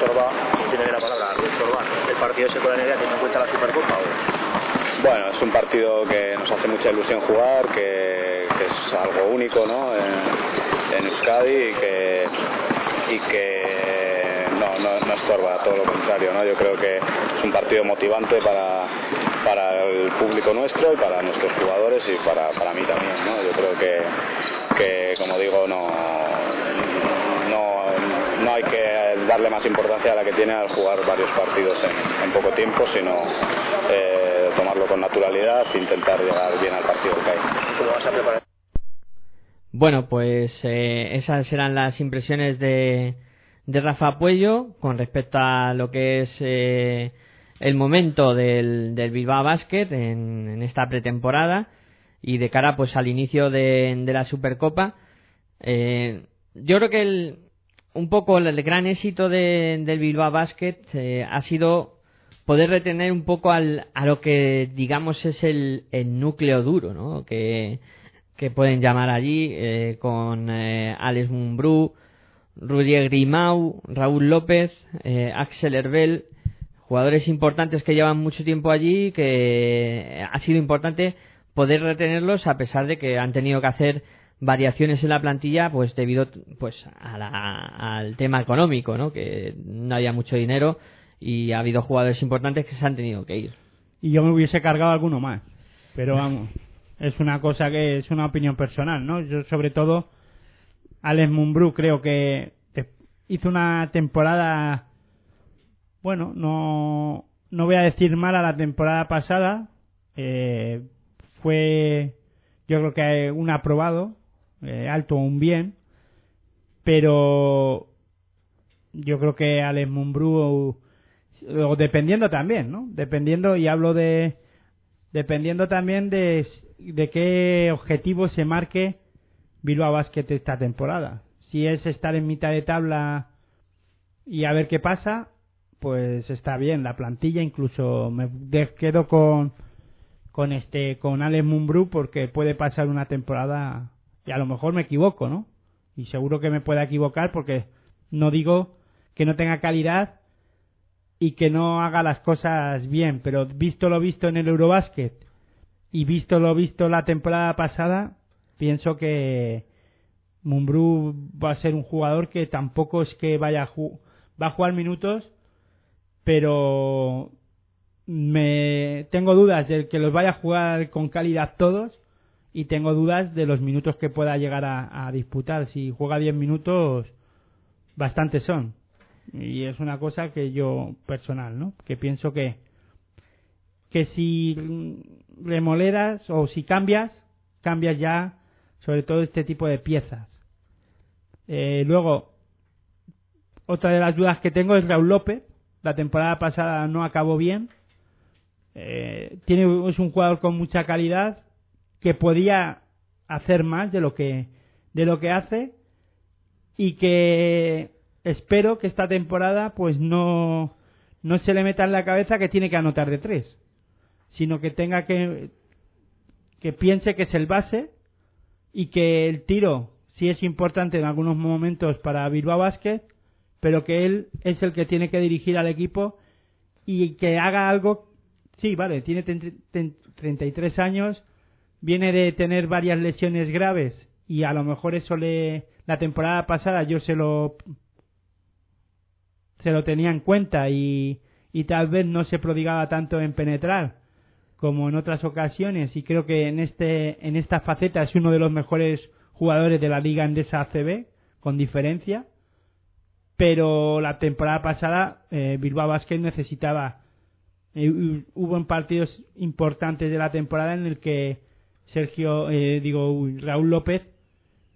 Sorba, tiene la palabra, Luis Sorba. ¿El partido se puede negar teniendo en cuenta la Supercopa? O... Bueno, es un partido que nos hace mucha ilusión jugar, que, que es algo único ¿no? en, en Euskadi y que, y que no, no, estorba, todo lo contrario. ¿no? Yo creo que es un partido motivante para, para el público nuestro y para nuestros jugadores y para, para mí también. ¿no? Yo creo que, que como digo, no, no, no hay que darle más importancia a la que tiene al jugar varios partidos en, en poco tiempo, sino eh, tomarlo con naturalidad e intentar llegar bien al partido que hay. ¿Cómo vas a preparar? Bueno, pues eh, esas eran las impresiones de, de Rafa Puello con respecto a lo que es eh, el momento del, del Bilbao Basket en, en esta pretemporada y de cara pues al inicio de, de la Supercopa. Eh, yo creo que el, un poco el gran éxito de- del Bilbao Basket eh, ha sido poder retener un poco al, a lo que digamos es el, el núcleo duro, ¿no? Que, que pueden llamar allí eh, con eh, Alex Mumbrú, Rudier Grimau, Raúl López, eh, Axel Herbel, jugadores importantes que llevan mucho tiempo allí, que ha sido importante poder retenerlos a pesar de que han tenido que hacer variaciones en la plantilla pues debido pues a la- al tema económico no que no había mucho dinero y ha habido jugadores importantes que se han tenido que ir y yo me hubiese cargado alguno más. Pero vamos, es una cosa que es una opinión personal, ¿no? Yo sobre todo, Alex Mumbrú creo que hizo una temporada, bueno, no, no voy a decir mala la temporada pasada, eh, fue yo creo que un aprobado, eh, alto un bien, pero yo creo que Alex Mumbrú o dependiendo también, ¿no? Dependiendo, y hablo de, dependiendo también de, de qué objetivo se marque Bilbao Basket esta temporada. Si es estar en mitad de tabla y a ver qué pasa, pues está bien. La plantilla incluso me quedo con, con este, con Alex Mumbrú porque puede pasar una temporada y a lo mejor me equivoco, ¿no? Y seguro que me pueda equivocar porque no digo que no tenga calidad y que no haga las cosas bien, pero visto lo visto en el Eurobasket y visto lo visto la temporada pasada, pienso que Mumbrú va a ser un jugador que tampoco es que vaya a va a jugar minutos, pero me tengo dudas de que los vaya a jugar con calidad todos y tengo dudas de los minutos que pueda llegar a, a disputar. Si juega 10 minutos, bastantes son. Y es una cosa que yo, personal, ¿no? Que pienso que, que si remoleras o si cambias, cambias ya sobre todo este tipo de piezas. Eh, luego, otra de las dudas que tengo es Raúl López. La temporada pasada no acabó bien. Eh, tiene, es un jugador con mucha calidad que podía hacer más de lo que, de lo que hace y que espero que esta temporada pues no no se le meta en la cabeza que tiene que anotar de tres, sino que tenga que que piense que es el base y que el tiro sí es importante en algunos momentos para Bilbao Basket, pero que él es el que tiene que dirigir al equipo y que haga algo. Sí, vale, tiene 33 años, viene de tener varias lesiones graves y a lo mejor eso le la temporada pasada yo se lo se lo tenía en cuenta y, y tal vez no se prodigaba tanto en penetrar como en otras ocasiones y creo que en este en esta faceta es uno de los mejores jugadores de la liga endesa ACB con diferencia. Pero la temporada pasada eh, Bilbao Basket necesitaba eh, hubo en partidos importantes de la temporada en el que Sergio eh, digo Raúl López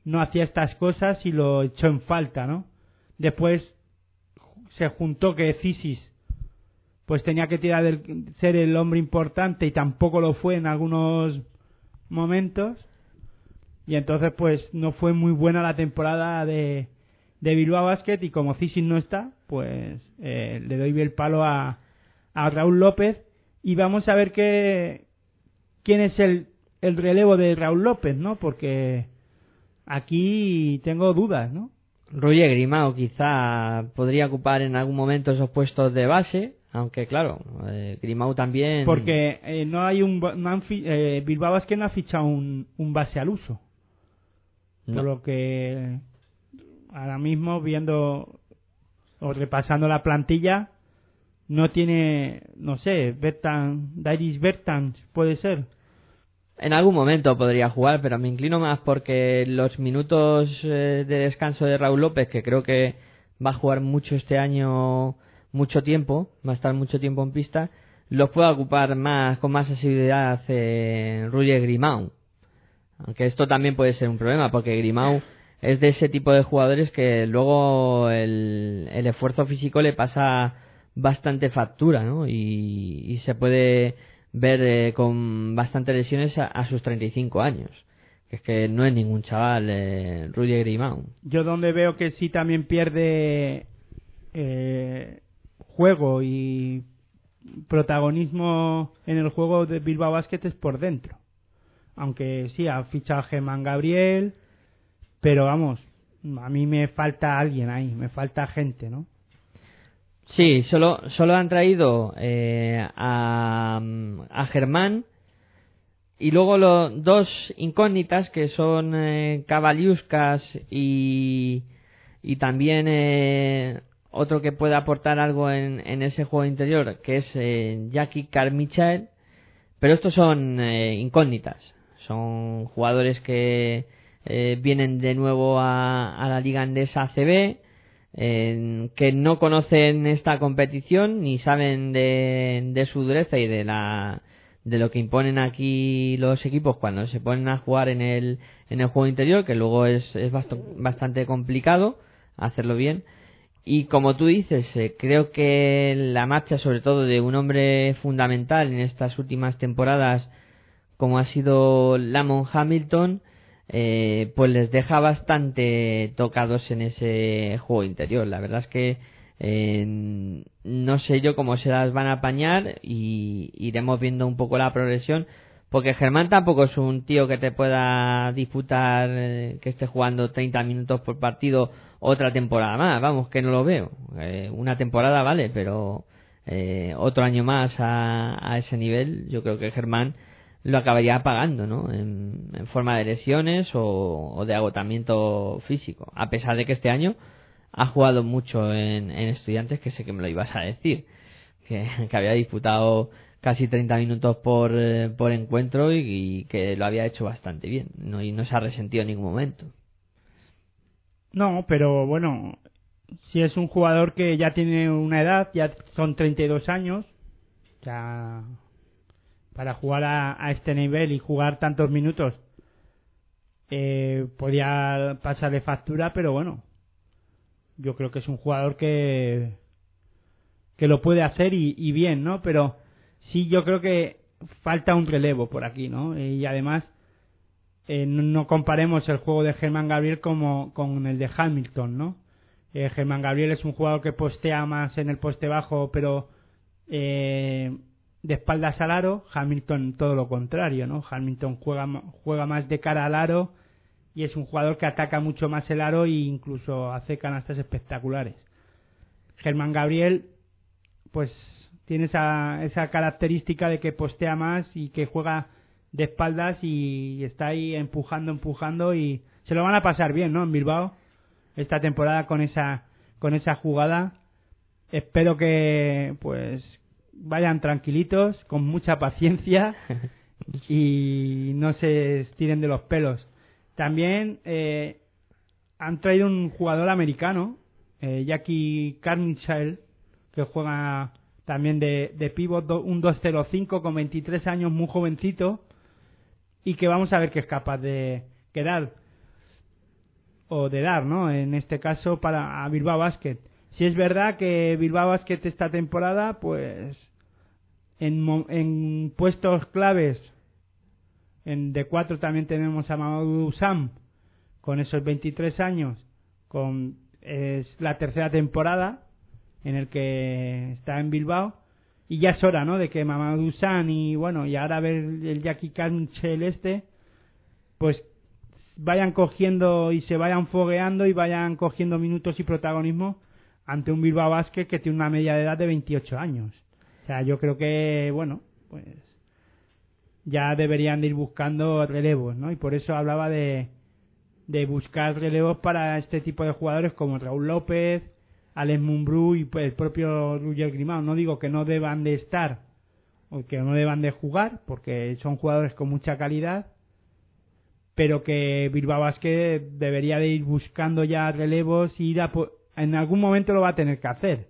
no hacía estas cosas y lo echó en falta no después se juntó que Cisis pues tenía que tirar de ser el hombre importante y tampoco lo fue en algunos momentos. Y entonces pues no fue muy buena la temporada de, de Bilbao Basket y como Cisis no está pues eh, le doy el palo a, a Raúl López. Y vamos a ver qué quién es el, el relevo de Raúl López no porque aquí tengo dudas no Roger Grimao quizá podría ocupar en algún momento esos puestos de base aunque claro, eh, Grimau también. Porque eh, no hay un. No eh, Bilbao es que no ha fichado un, un base al uso. Por lo que. Ahora mismo, viendo. O repasando la plantilla. No tiene. No sé, Bertan. Dairis Bertans, puede ser. En algún momento podría jugar, pero me inclino más porque los minutos de descanso de Raúl López, que creo que va a jugar mucho este año mucho tiempo, va a estar mucho tiempo en pista, los puede ocupar más con más asiduidad eh, Roger Grimau. Aunque esto también puede ser un problema, porque Grimau es de ese tipo de jugadores que luego el, el esfuerzo físico le pasa bastante factura, ¿no? Y, y se puede ver eh, con bastantes lesiones a, a, sus 35 años. Que es que no es ningún chaval, eh, Rudy. Yo donde veo que sí también pierde eh, juego y protagonismo en el juego de Bilbao Basket es por dentro. Aunque sí, ha fichado Germán Gabriel, pero vamos, a mí me falta alguien ahí, me falta gente, ¿no? Sí, solo, solo han traído eh, a, a Germán y luego los dos incógnitas que son eh, Cavaliuskas y, y también eh, otro que puede aportar algo en, en ese juego interior, que es eh, Jackie Carmichael, pero estos son eh, incógnitas, son jugadores que eh, vienen de nuevo a, a la liga andesa ACB, que no conocen esta competición ni saben de, de su dureza y de la de lo que imponen aquí los equipos cuando se ponen a jugar en el en el juego interior que luego es, es bastante complicado hacerlo bien y como tú dices, eh, creo que la marcha, sobre todo de un hombre fundamental en estas últimas temporadas, como ha sido Lamont Hamilton, eh, pues les deja bastante tocados en ese juego interior. La verdad es que eh, no sé yo cómo se las van a apañar y iremos viendo un poco la progresión. Porque Germán tampoco es un tío que te pueda disputar, que esté jugando 30 minutos por partido otra temporada más, vamos, que no lo veo. Eh, una temporada vale, pero eh, otro año más a, a, ese nivel, yo creo que Germán lo acabaría pagando, ¿no? En, forma de lesiones o, o, de agotamiento físico. A pesar de que este año ha jugado mucho en, en estudiantes, que sé que me lo ibas a decir, que, que había disputado casi 30 minutos por, eh, por encuentro y, y, que lo había hecho bastante bien, ¿no? Y no se ha resentido en ningún momento. No, pero bueno, si es un jugador que ya tiene una edad, ya son 32 años, ya para jugar a, a este nivel y jugar tantos minutos, eh, podía pasarle factura, pero bueno, yo creo que es un jugador que que lo puede hacer y, y bien, ¿no? Pero sí, yo creo que falta un relevo por aquí, ¿no? Y además eh, no, comparemos el juego de Germán Gabriel como con el de Hamilton, ¿no? Eh, Germán Gabriel es un jugador que postea más en el poste bajo, pero eh, de espaldas al aro. Hamilton todo lo contrario, ¿no? Hamilton juega, juega más de cara al aro y es un jugador que ataca mucho más el aro e incluso hace canastas espectaculares. Germán Gabriel, pues tiene esa, esa característica de que postea más y que juega de espaldas y está ahí empujando, empujando y se lo van a pasar bien, ¿no? En Bilbao esta temporada con esa con esa jugada. Espero que pues vayan tranquilitos, con mucha paciencia y no se estiren de los pelos. También eh, han traído un jugador americano, eh, Jackie Carmichael, que juega también de, de pivot, un 2-0-5 con 23 años, muy jovencito, y que vamos a ver qué es capaz de quedar o de dar, ¿no? En este caso para a Bilbao Basket. Si es verdad que Bilbao Basket esta temporada, pues en, en puestos claves, en de 4 también tenemos a Mamadou Sam con esos 23 años, con es la tercera temporada en el que está en Bilbao y ya es hora, ¿no? De que Mamadou Sam y bueno y ahora ver el Jackie Canchel este, pues vayan cogiendo y se vayan fogueando y vayan cogiendo minutos y protagonismo ante un Bilbao Basket que tiene una media de edad de 28 años. O sea, yo creo que, bueno, pues ya deberían de ir buscando relevos, ¿no? Y por eso hablaba de, de buscar relevos para este tipo de jugadores como Raúl López, Alex Mumbrú y pues, el propio Roger Grimao. No digo que no deban de estar o que no deban de jugar, porque son jugadores con mucha calidad, pero que Bilbao Basket debería de ir buscando ya relevos y ir a, en algún momento lo va a tener que hacer.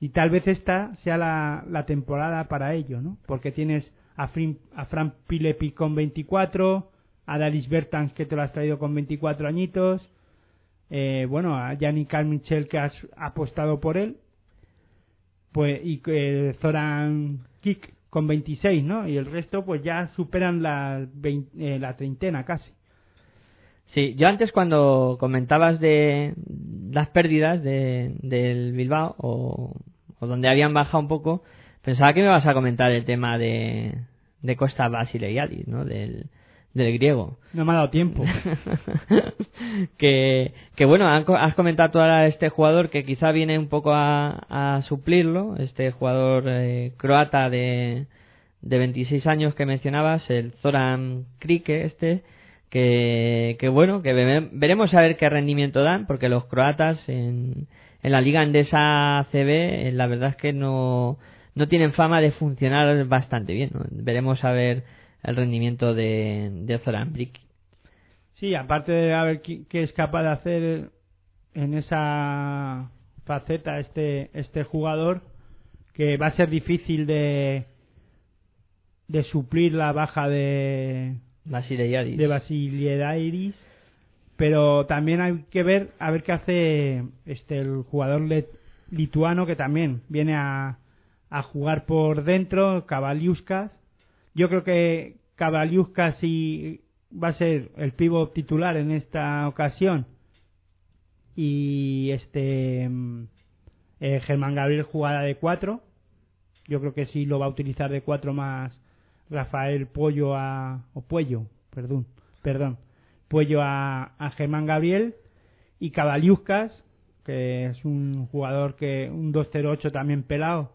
Y tal vez esta sea la, temporada para ello, ¿no? Porque tienes a, a Fran Pilepi con 24, a Dalis Bertans que te lo has traído con 24 añitos, eh, bueno, a Yannick Carmichel que has apostado por él, pues y eh, Zoran Kik con 26, ¿no? Y el resto pues ya superan la, eh, la treintena casi. Sí, yo antes cuando comentabas de las pérdidas de, del Bilbao o, donde habían bajado un poco, pensaba que me vas a comentar el tema de, de Costa Basileiadis, ¿no? Del, del griego. No me ha dado tiempo. que, que bueno, has comentado tú ahora este jugador que quizá viene un poco a, a suplirlo, este jugador eh, croata de, de 26 años que mencionabas, el Zoran Krike este, que, que bueno, que veremos a ver qué rendimiento dan, porque los croatas en, en la liga andesa CB, eh, la verdad es que no, no tienen fama de funcionar bastante bien. Veremos a ver el rendimiento de, de. Sí, aparte de ver qué, es capaz de hacer en esa faceta este, este jugador, que va a ser difícil de, de suplir la baja de Basiliadis. de Basiliadis pero también hay que ver a ver qué hace este el jugador lituano que también viene a, a jugar por dentro Cavaliuskas yo creo que Cavaliuskas sí va a ser el pivo titular en esta ocasión y este eh, Germán Gabriel jugada de cuatro yo creo que sí lo va a utilizar de cuatro más Rafael Pollo a o Puello, perdón, perdón, Puello a, a Germán Gabriel y Cabaliuscas, que es un jugador que un 208 también pelado.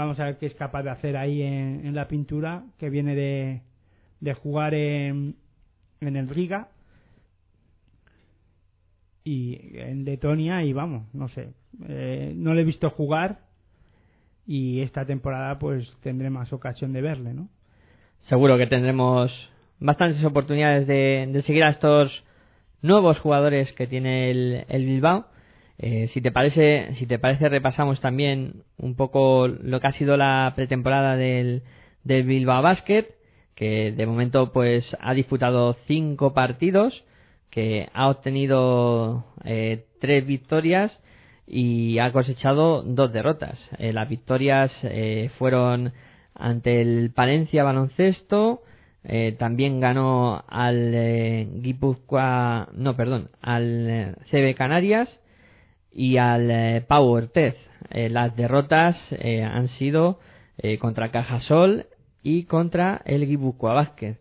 Vamos a ver qué es capaz de hacer ahí en, la pintura, que viene de, de jugar en, en el Riga y en Letonia y vamos, no sé, eh, no le he visto jugar y esta temporada pues tendré más ocasión de verle, ¿no? Seguro que tendremos bastantes oportunidades de, seguir a estos nuevos jugadores que tiene el, el Bilbao. Eh, si te parece, si te parece repasamos también un poco lo que ha sido la pretemporada del, del Bilbao Basket, que de momento pues ha disputado cinco partidos, que ha obtenido eh, tres victorias y ha cosechado dos derrotas. Eh, las victorias eh, fueron ante el Palencia Baloncesto, eh, también ganó al Guipúzcoa, no, perdón, al CB Canarias y al eh, Power Test. Eh, las derrotas eh, han sido eh, contra Cajasol y contra el Guipúzcoa Vázquez.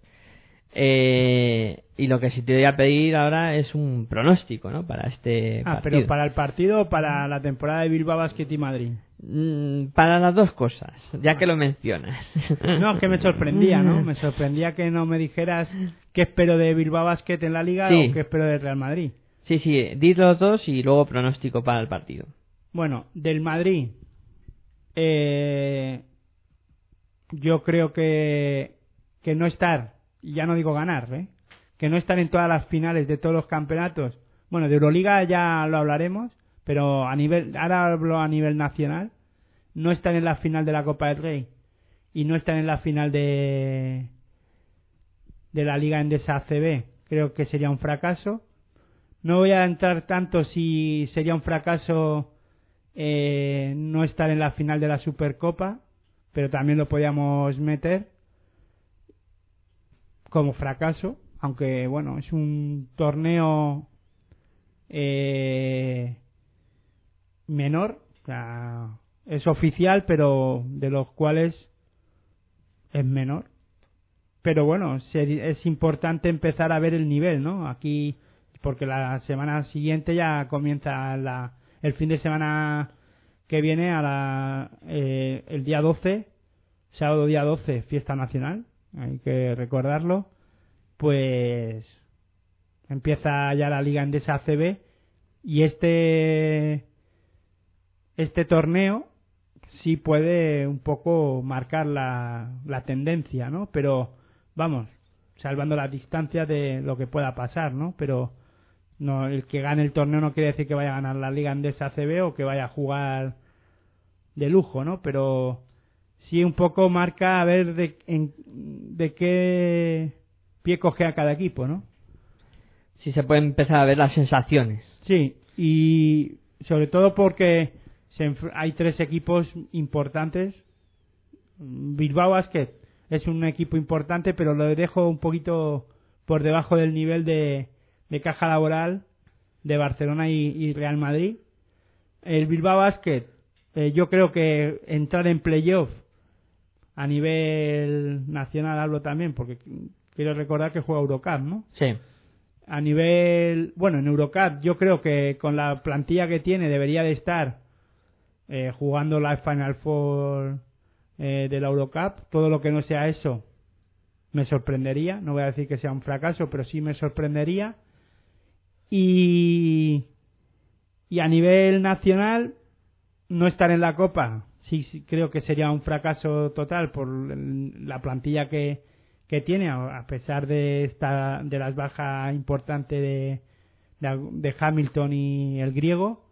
Eh, y lo que sí te voy a pedir ahora es un pronóstico, ¿no? Para este Ah, partido. pero para el partido o para la temporada de Bilbao Basket y Madrid. Mm, para las dos cosas, ya que lo mencionas. No, es que me sorprendía, ¿no? Me sorprendía que no me dijeras qué espero de Bilbao Basket en la Liga Sí. o qué espero del Real Madrid. Sí, sí, di los dos y luego pronóstico para el partido. Bueno, del Madrid, eh, yo creo que, que no estar, ya no digo ganar, ¿eh? que no estar en todas las finales de todos los campeonatos. Bueno, de Euroliga ya lo hablaremos, pero a nivel, ahora hablo a nivel nacional, no estar en la final de la Copa del Rey y no estar en la final de de la Liga Endesa ACB, creo que sería un fracaso. No voy a entrar tanto si sería un fracaso eh, no estar en la final de la Supercopa, pero también lo podíamos meter como fracaso, aunque bueno, es un torneo eh, menor, o sea, es oficial, pero de los cuales es menor. Pero bueno, es importante empezar a ver el nivel, ¿no? Aquí, porque la semana siguiente ya comienza la, el fin de semana que viene a la, eh, el día 12, sábado día 12, fiesta nacional, hay que recordarlo, pues empieza ya la Liga Endesa ACB y este este torneo sí puede un poco marcar la, la tendencia, ¿no? Pero vamos, salvando las distancias de lo que pueda pasar, ¿no? Pero no el que gane el torneo no quiere decir que vaya a ganar la Liga Endesa ACB o que vaya a jugar de lujo, ¿no? Pero sí un poco marca a ver de, en- de qué pie coge a cada equipo, ¿no? Sí se puede empezar a ver las sensaciones. Sí, y sobre todo porque se hay tres equipos importantes. Bilbao Basket es un equipo importante, pero lo dejo un poquito por debajo del nivel de, de caja laboral de Barcelona y, y Real Madrid. El Bilbao Basket, eh, yo creo que entrar en playoff a nivel nacional hablo también, porque quiero recordar que juega Eurocup, ¿no? Sí. a nivel bueno en Eurocup yo creo que con la plantilla que tiene debería de estar eh, jugando la Final Four eh, de la Eurocup todo lo que no sea eso me sorprendería no voy a decir que sea un fracaso pero sí me sorprendería y y a nivel nacional no estar en la Copa sí, creo que sería un fracaso total por la plantilla que que tiene a pesar de esta de las bajas importantes de, de Hamilton y el griego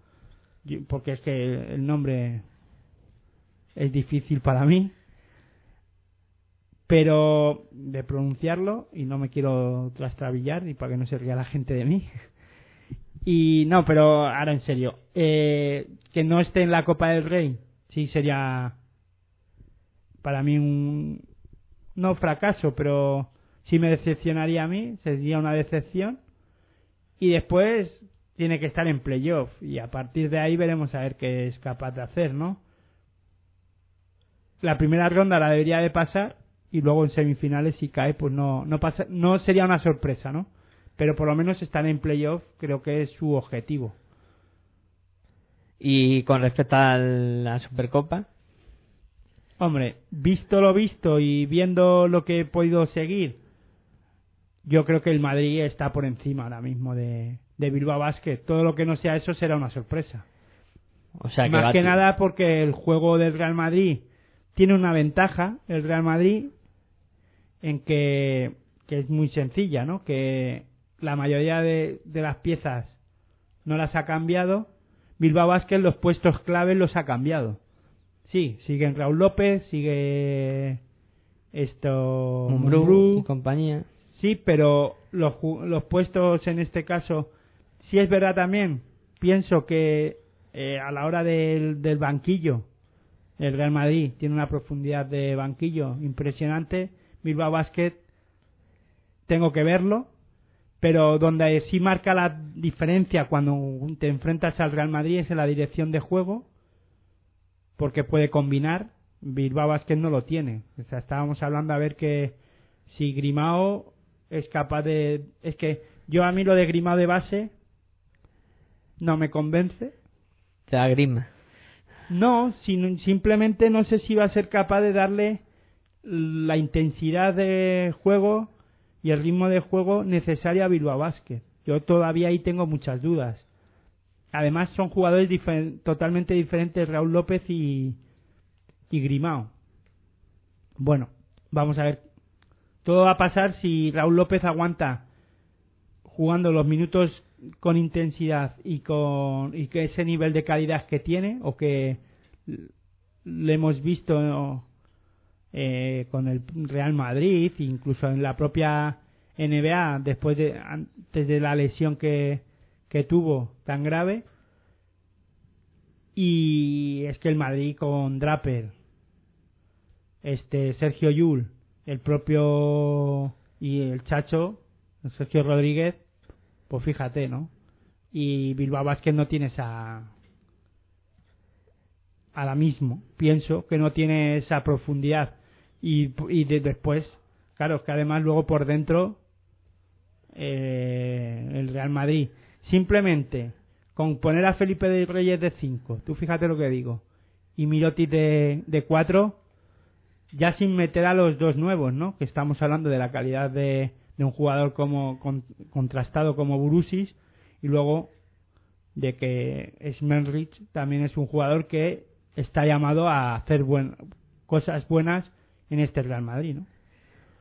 porque es que el nombre es difícil para mí pero de pronunciarlo y no me quiero trastrabillar y para que no se ría la gente de mí y no pero ahora en serio eh, que no esté en la Copa del Rey sí sería para mí un no fracaso, pero sí me decepcionaría a mí, sería una decepción. Y después tiene que estar en playoff y a partir de ahí veremos a ver qué es capaz de hacer, ¿no? La primera ronda la debería de pasar y luego en semifinales si cae pues no no pasa no sería una sorpresa, ¿no? Pero por lo menos estar en playoff creo que es su objetivo. Y con respecto a la Supercopa, Hombre, visto lo visto y viendo lo que he podido seguir, yo creo que el Madrid está por encima ahora mismo de, de Bilbao Basket. Todo lo que no sea eso será una sorpresa. o sea que Más que a- nada porque el juego del Real Madrid tiene una ventaja, el Real Madrid, en que, que es muy sencilla, ¿no? Que la mayoría de, de las piezas no las ha cambiado. Bilbao Basket los puestos clave los ha cambiado. Sí, siguen Raúl López, sigue esto Mumbrú Mumbrú. y compañía. Sí, pero los, los puestos en este caso, sí es verdad también, pienso que eh, a la hora del, del banquillo, el Real Madrid tiene una profundidad de banquillo impresionante. Bilbao Basket, tengo que verlo, pero donde sí marca la diferencia cuando te enfrentas al Real Madrid es en la dirección de juego, porque puede combinar. Bilbao Basket no lo tiene. O sea, estábamos hablando a ver que si Grimao es capaz de. Es que yo a mí lo de Grimao de base no me convence. Te da grima. No, sin- simplemente no sé si va a ser capaz de darle la intensidad de juego y el ritmo de juego necesaria a Bilbao Basket. Yo todavía ahí tengo muchas dudas. Además son jugadores totalmente diferentes Raúl López y, y Grimao. Bueno, vamos a ver. Todo va a pasar si Raúl López aguanta jugando los minutos con intensidad y con y que ese nivel de calidad que tiene o que le hemos visto eh, con el Real Madrid incluso en la propia NBA después de antes de la lesión que que tuvo tan grave y es que el Madrid con Draper este Sergio Yul el propio y el Chacho Sergio Rodríguez pues fíjate, ¿no? Y Bilbao Basket no tiene esa. Ahora mismo, pienso que no tiene esa profundidad. Y, y de- después, claro, que además luego por dentro, eh, el Real Madrid, simplemente con poner a Felipe de Reyes de 5, tú fíjate lo que digo, y Mirotic de, de 4, ya sin meter a los dos nuevos, ¿no? Que estamos hablando de la calidad de, de un jugador como con- contrastado como Burusis y luego de que Smenrich también es un jugador que está llamado a hacer buen- cosas buenas en este Real Madrid, ¿no?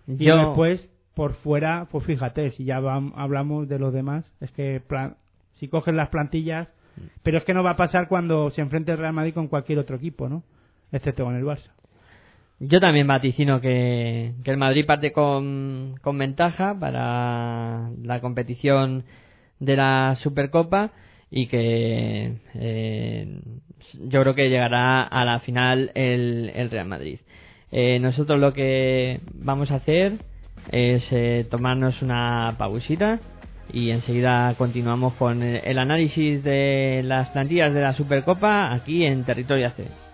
Y después por fuera, pues fíjate, si ya vam- hablamos de los demás, es que plan- si cogen las plantillas, pero es que no va a pasar cuando se enfrente el Real Madrid con cualquier otro equipo, ¿no? Excepto con el Barça. Yo también vaticino que, que el Madrid parte con, con ventaja para la competición de la Supercopa y que eh, yo creo que llegará a la final el, el Real Madrid. Eh, nosotros lo que vamos a hacer es eh, tomarnos una pausita y enseguida continuamos con el, análisis de las plantillas de la Supercopa aquí en Territorio AC.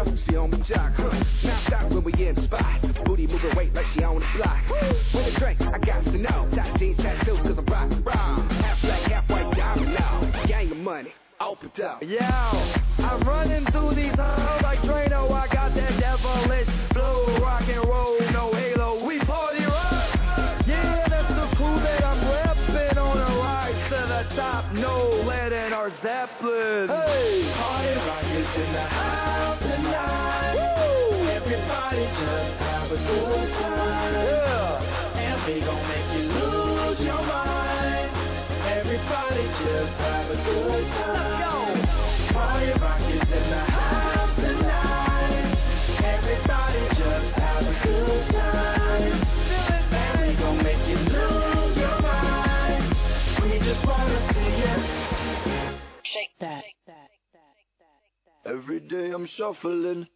Looking for your girl, she on the jock. Huh. Now stop when we in the spot. Booty moving weight like she on the block. With a drink, I got to know. Tight jeans, tattoos, cause I'm rock raw. Half black, half white, diamond now. Gang of money, open up. Yo, I'm running through these halls like Drano. I got that devilish Every day I'm shuffling.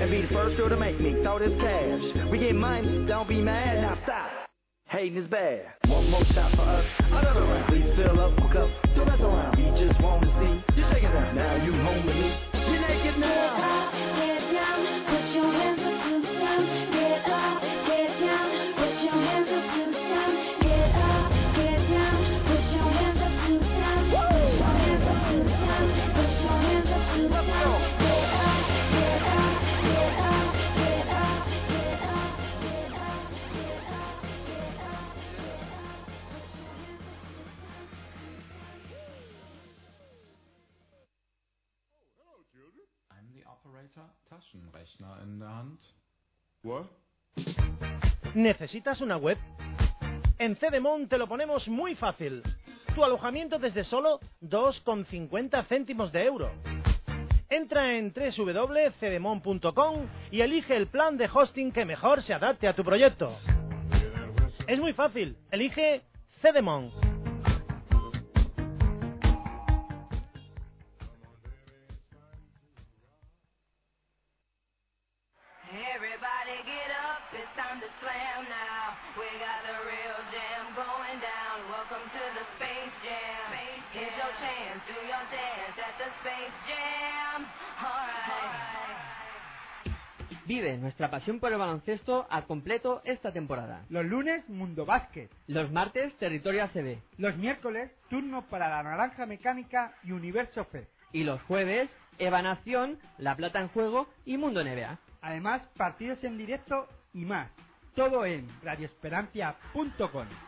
And be the first girl to make me throw this cash. We get money, don't be mad. Now stop. Hating is bad. One more shot for us, another round. Please fill up, hook up, don't mess around. We just want to see you shaking down. Now you home with me. ¿Necesitas una web? En Cedemon te lo ponemos muy fácil. Tu alojamiento desde solo 2,50 céntimos de euro. Entra en www.cedemon.com y elige el plan de hosting que mejor se adapte a tu proyecto. Es muy fácil. Elige Cedemon. Vive nuestra pasión por el baloncesto a completo esta temporada. Los lunes, Mundo Básquet. Los martes, Territorio ACB. Los miércoles, turno para la Naranja Mecánica y Universo F. Y los jueves, Evanación, La Plata en Juego y Mundo NBA. Además, partidos en directo y más. Todo en radioesperancia.com.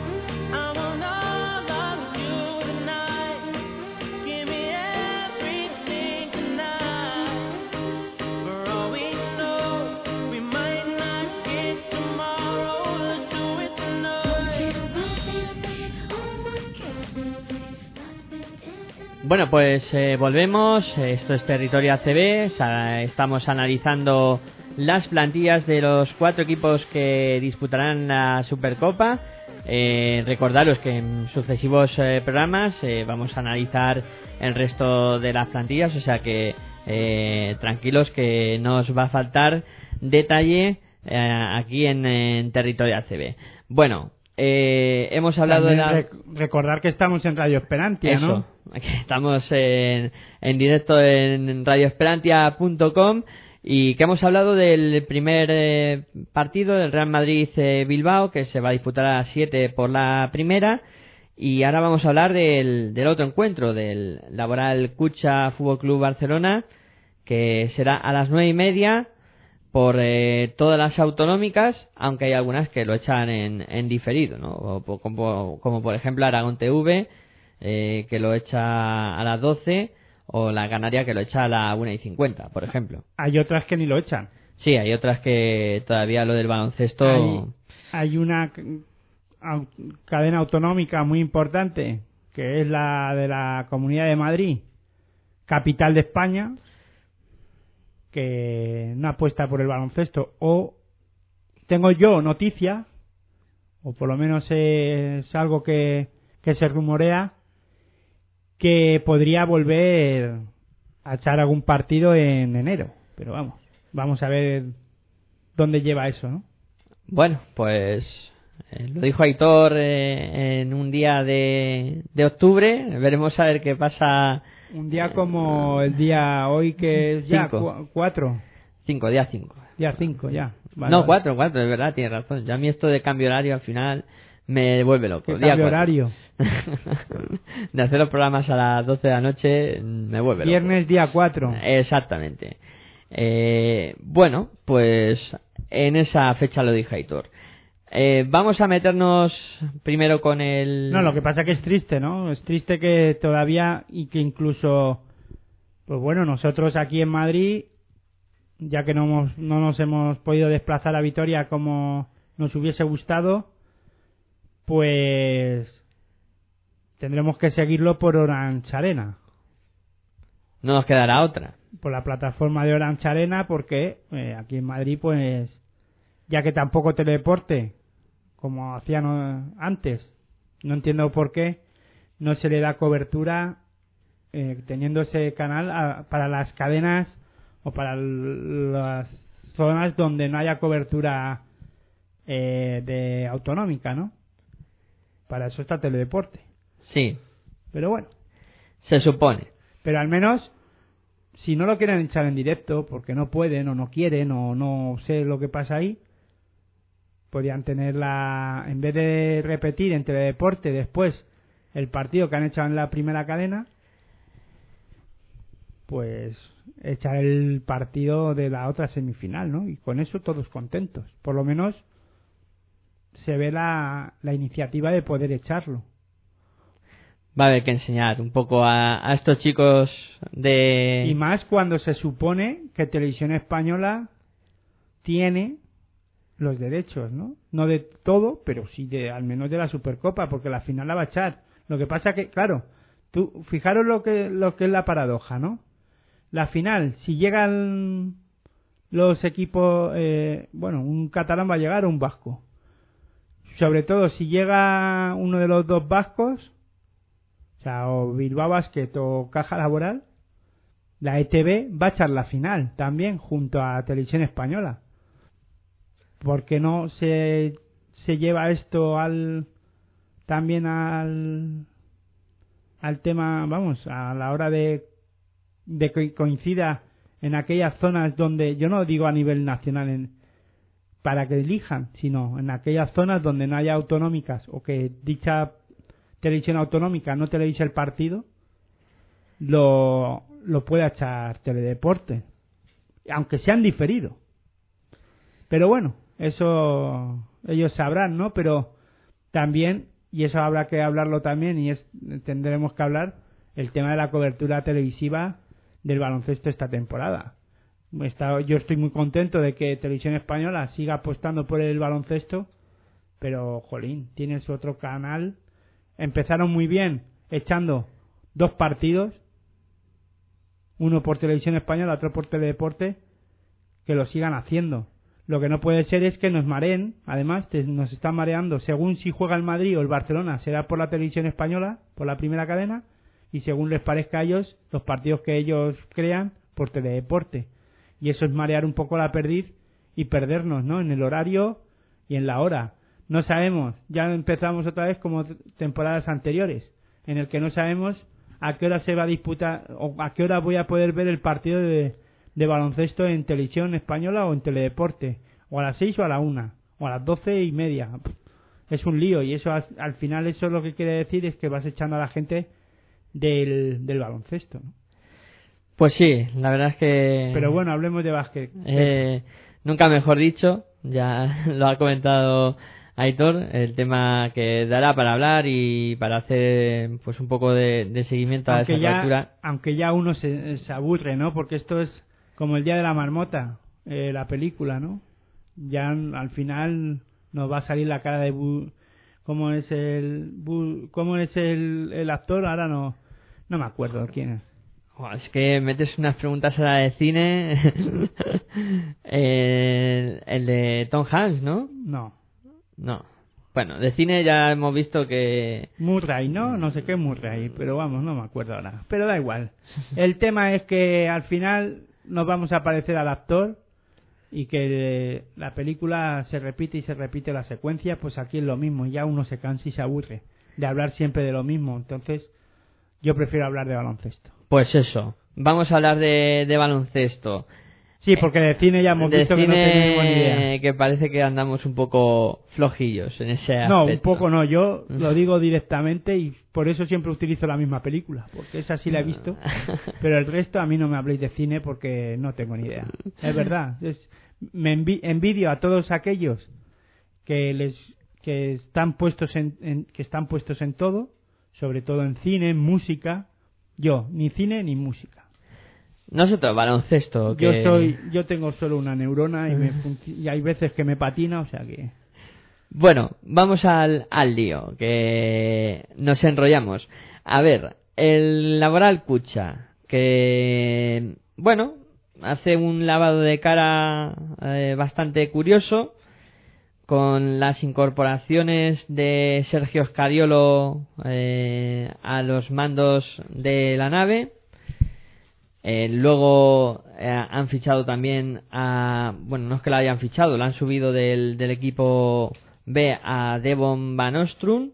Bueno, pues eh, volvemos. Esto es Territorio ACB. Estamos analizando las plantillas de los cuatro equipos que disputarán la Supercopa. Eh, recordaros que en sucesivos eh, programas eh, vamos a analizar el resto de las plantillas, o sea que eh, tranquilos que no os va a faltar detalle aquí en, en Territorio ACB. Bueno, eh, hemos hablado de la... rec- recordar que estamos en Radio Esperantia, Eso, ¿no? Estamos en, en directo en radioesperantia.com y que hemos hablado del primer eh, partido del Real Madrid-Bilbao que se va a disputar a las 7 por la primera y ahora vamos a hablar del, del otro encuentro, del Laboral Cucha Fútbol Club Barcelona que será a las nueve y media por eh, todas las autonómicas, aunque hay algunas que lo echan en, en diferido, ¿no? O po- como, como por ejemplo Aragón TV, eh, que lo echa a las 12, o la Canaria que lo echa a la 1 y 50, por ejemplo. Hay otras que ni lo echan. Sí, hay otras que todavía lo del baloncesto... Hay, hay una cadena autonómica muy importante, que es la de la Comunidad de Madrid, capital de España, que no apuesta por el baloncesto. O tengo yo noticia, o por lo menos es algo que, que se rumorea, que podría volver a echar algún partido en enero. Pero vamos, vamos a ver dónde lleva eso, ¿no? Bueno, pues eh, lo dijo Aitor eh, en un día de, de octubre. Veremos a ver qué pasa. Un día como el día hoy que es ya Cinco. cu- cuatro, Cinco, día cinco. día cinco ya. Vale, no, vale. cuatro, cuatro, es verdad, tienes razón. Ya a mí esto de cambio horario al final me vuelve loco. ¿Qué Día horario? de hacer los programas a las 12 de la noche me vuelve loco. Viernes día cuatro. Exactamente. Eh, bueno, pues en esa fecha lo dije Aitor. Eh, vamos a meternos primero con el... No, lo que pasa que es triste, ¿no? Es triste que todavía y que incluso, pues bueno, nosotros aquí en Madrid, ya que no, hemos, no nos hemos podido desplazar a Vitoria como nos hubiese gustado, pues tendremos que seguirlo por Orange Arena, No nos quedará otra. por la plataforma de Orange Arena, porque eh, aquí en Madrid, pues, ya que tampoco teledeporte, como hacían antes, no entiendo por qué no se le da cobertura eh, teniendo ese canal a- para las cadenas o para las zonas donde no haya cobertura eh, de autonómica, ¿no? Para eso está Teledeporte. Sí, Pero bueno, se supone. pero al menos si no lo quieren echar en directo porque no pueden o no quieren o no sé lo que pasa ahí, podrían tener la en vez de repetir en Teledeporte después el partido que han echado en la primera cadena, pues echar el partido de la otra semifinal, ¿no? Y con eso todos contentos. Por lo menos se ve la, la iniciativa de poder echarlo. Va a haber que enseñar un poco a, a estos chicos de... Y más cuando se supone que Televisión Española tiene los derechos, ¿no? No de todo, pero sí de al menos de la Supercopa, porque la final la va a echar. Lo que pasa que, claro, tú fijaros lo que lo que es la paradoja, ¿no? La final, si llegan los equipos, eh, bueno, un catalán va a llegar o un vasco. Sobre todo si llega uno de los dos vascos, o sea, o Bilbao Basket o Caja Laboral, la ETV va a echar la final también junto a Televisión Española. ¿Por qué no se, se lleva esto al también al al tema, vamos, a la hora de de que coincida en aquellas zonas donde yo no digo a nivel nacional en, para que elijan, sino en aquellas zonas donde no haya autonómicas o que dicha televisión autonómica no televisa el partido, lo, lo pueda echar Teledeporte, aunque sean diferido. Pero bueno, eso ellos sabrán, ¿no? Pero también, y eso habrá que hablarlo también, y es, tendremos que hablar, el tema de la cobertura televisiva del baloncesto esta temporada. Está- yo estoy muy contento de que Televisión Española siga apostando por el baloncesto, pero, jolín, tienes otro canal. Empezaron muy bien echando dos partidos, uno por Televisión Española, otro por Teledeporte, que lo sigan haciendo. Lo que no puede ser es que nos mareen, además nos están mareando, según si juega el Madrid o el Barcelona, será por la Televisión Española, por la primera cadena, y según les parezca a ellos, los partidos que ellos crean por Teledeporte. Y eso es marear un poco la perdiz y perdernos, ¿no? En el horario y en la hora. No sabemos, ya empezamos otra vez como temporadas anteriores, en el que no sabemos a qué hora se va a disputar o a qué hora voy a poder ver el partido de, baloncesto en televisión española o en teledeporte, o a las seis o a la una, o a las doce y media. Es un lío y eso al final eso lo que quiere decir es que vas echando a la gente del, del baloncesto. ¿no? Pues sí, la verdad es que... Pero bueno, hablemos de básquet. Eh, nunca mejor dicho, ya lo ha comentado Aitor, el tema que dará para hablar y para hacer pues un poco de, de seguimiento a esa ya, aunque ya uno se, se aburre, ¿no? Porque esto es como el día de la marmota, eh, la película, ¿no? Ya al final nos va a salir la cara de Bu- cómo es el Bu- cómo es el, el actor, ahora no no me acuerdo quién es. Es que metes unas preguntas a la de cine. el, el de Tom Hanks, ¿no? No. No. Bueno, de cine ya hemos visto que... Murray, ¿no? No sé qué Murray, pero vamos, no me acuerdo ahora. Pero da igual. El tema es que al final nos vamos a parecer al actor y que eh, la película se repite y se repite la secuencia, pues aquí es lo mismo. Ya uno se cansa y se aburre de hablar siempre de lo mismo. Entonces, yo prefiero hablar de baloncesto. Pues eso. Vamos a hablar de, de baloncesto. Sí, porque de cine ya hemos de visto que no tenemos ni idea. que parece que andamos un poco flojillos en ese No, un aspecto. poco no. Yo lo digo directamente y por eso siempre utilizo la misma película, porque esa sí la he visto. Pero el resto a mí no me habléis de cine porque no tengo ni idea. Es verdad. Es, me envi- envidio a todos aquellos que les que están puestos en, en- que están puestos en todo, sobre todo en cine, en música. Yo ni cine ni música. Nosotros, baloncesto. Yo que- soy yo tengo solo una neurona y, me y hay veces que me patina, o sea que Bueno, vamos al, al lío, que nos enrollamos. A ver, el laboral Cucha, que, bueno, hace un lavado de cara eh, bastante curioso, con las incorporaciones de Sergio Scariolo eh, a los mandos de la nave. Eh, luego eh, han fichado también a. Bueno, no es que la hayan fichado, la han subido del, equipo B a Devon Van Ostrum.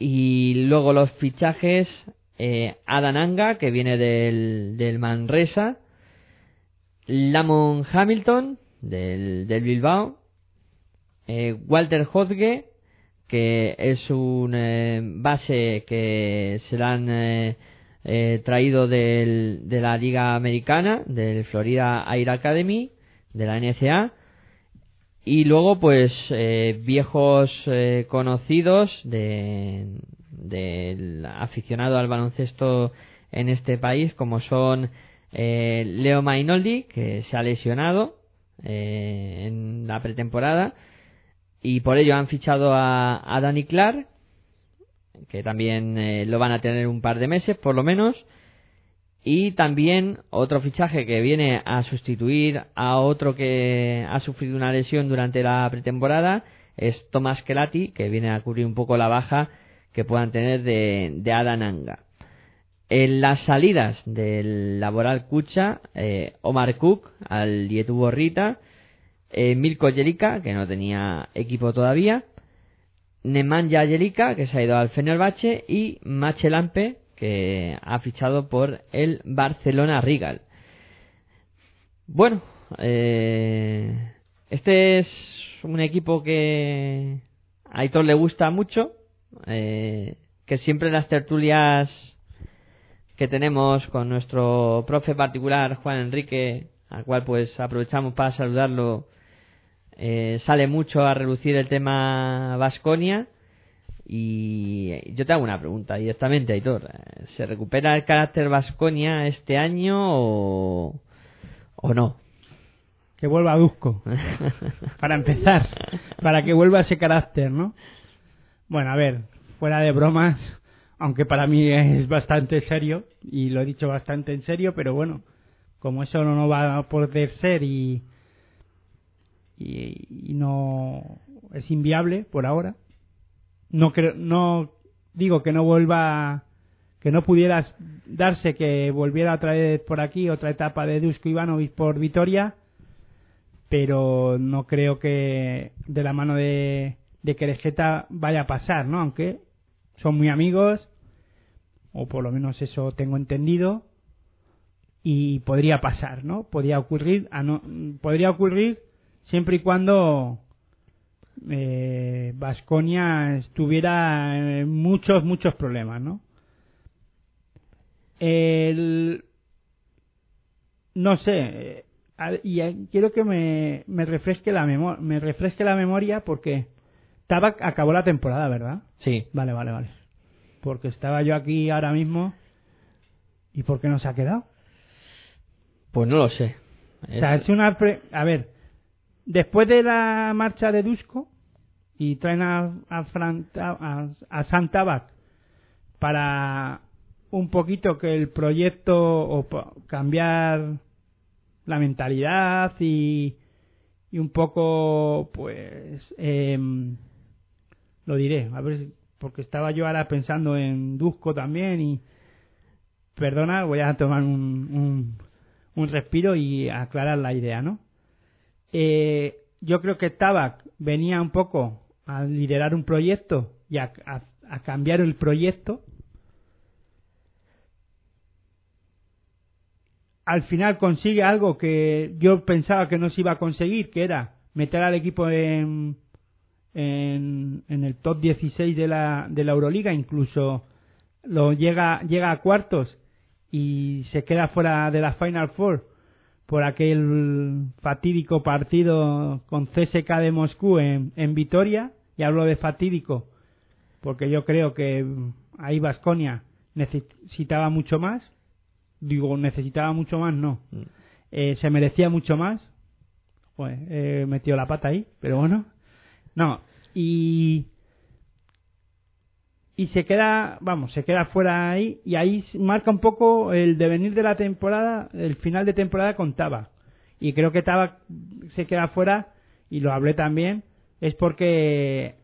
Y luego los fichajes: eh, Adam Anga, que viene del, del Manresa. Lamont Hamilton, del, del Bilbao. Eh, Walter Hodge, que es un eh, base que se la han eh, eh, traído del, de la Liga Americana, del Florida Air Academy, de la NCA. Y luego, pues, eh, viejos conocidos de, del aficionado al baloncesto en este país, como son Leo Mainoldi, que se ha lesionado en la pretemporada, y por ello han fichado a, a Danny Clark, que también eh, lo van a tener un par de meses por lo menos. Y también otro fichaje que viene a sustituir a otro que ha sufrido una lesión durante la pretemporada es Tomás Kelati, que viene a cubrir un poco la baja que puedan tener de, de Adananga. En las salidas del Laboral Cucha, eh, Omar Cook al Dietu Rita, eh, Mirko que no tenía equipo todavía, Nemanja Jelica, que se ha ido al Fenerbahce, y Machelampe, que ha fichado por el Barcelona Rigal. Bueno, eh, este es un equipo que a Aitor le gusta mucho, eh, que siempre las tertulias que tenemos con nuestro profe particular Juan Enrique, al cual pues aprovechamos para saludarlo, eh, sale mucho a relucir el tema Vasconia y yo te hago una pregunta directamente, Aitor. ¿Se recupera el carácter Vasconia este año o, o no? Que vuelva a Dusko. para empezar. Para que vuelva ese carácter, ¿no? Bueno, a ver, fuera de bromas, aunque para mí es bastante serio, y lo he dicho bastante en serio, pero bueno, como eso no va a poder ser y, y, no es inviable por ahora, no creo, no digo que no vuelva que no pudiera darse que volviera otra vez por aquí otra etapa de Dusko Ivanovic por Vitoria pero no creo que de la mano de, de Querejeta vaya a pasar, ¿no? Aunque son muy amigos, o por lo menos eso tengo entendido, y podría pasar, ¿no? Podría ocurrir, a no, podría ocurrir siempre y cuando Vasconia estuviera en muchos, muchos problemas, ¿no? El, no sé, y quiero que me, me refresque la memoria, me refresque la memoria porque Tabac acabó la temporada, ¿verdad? Sí. Vale, vale, vale. Porque estaba yo aquí ahora mismo y ¿por qué no se ha quedado? Pues no lo sé. O sea, es una pre- a ver, después de la marcha de Dusko y traen a, a, a, a Sam Tabac para un poquito que el proyecto o cambiar la mentalidad y, y un poco pues em, lo diré a ver porque estaba yo ahora pensando en Dusko también y perdona voy a tomar un, un, un respiro y aclarar la idea no eh, yo creo que Tabac venía un poco a liderar un proyecto y a, cambiar el proyecto. Al final consigue algo que yo pensaba que no se iba a conseguir, que era meter al equipo en, en, en el top 16 de la, de la Euroliga, incluso lo llega, llega a cuartos y se queda fuera de la Final Four por aquel fatídico partido con CSK de Moscú en, en Vitoria, y hablo de fatídico porque yo creo que ahí Vasconia necesitaba mucho más, digo necesitaba mucho más no. Eh, se merecía mucho más. Pues he metido la pata ahí pero bueno. No y y se queda vamos se queda fuera ahí y ahí marca un poco el devenir de la temporada el final de temporada con Tabac y creo que Tabac se queda fuera y lo hablé también es porque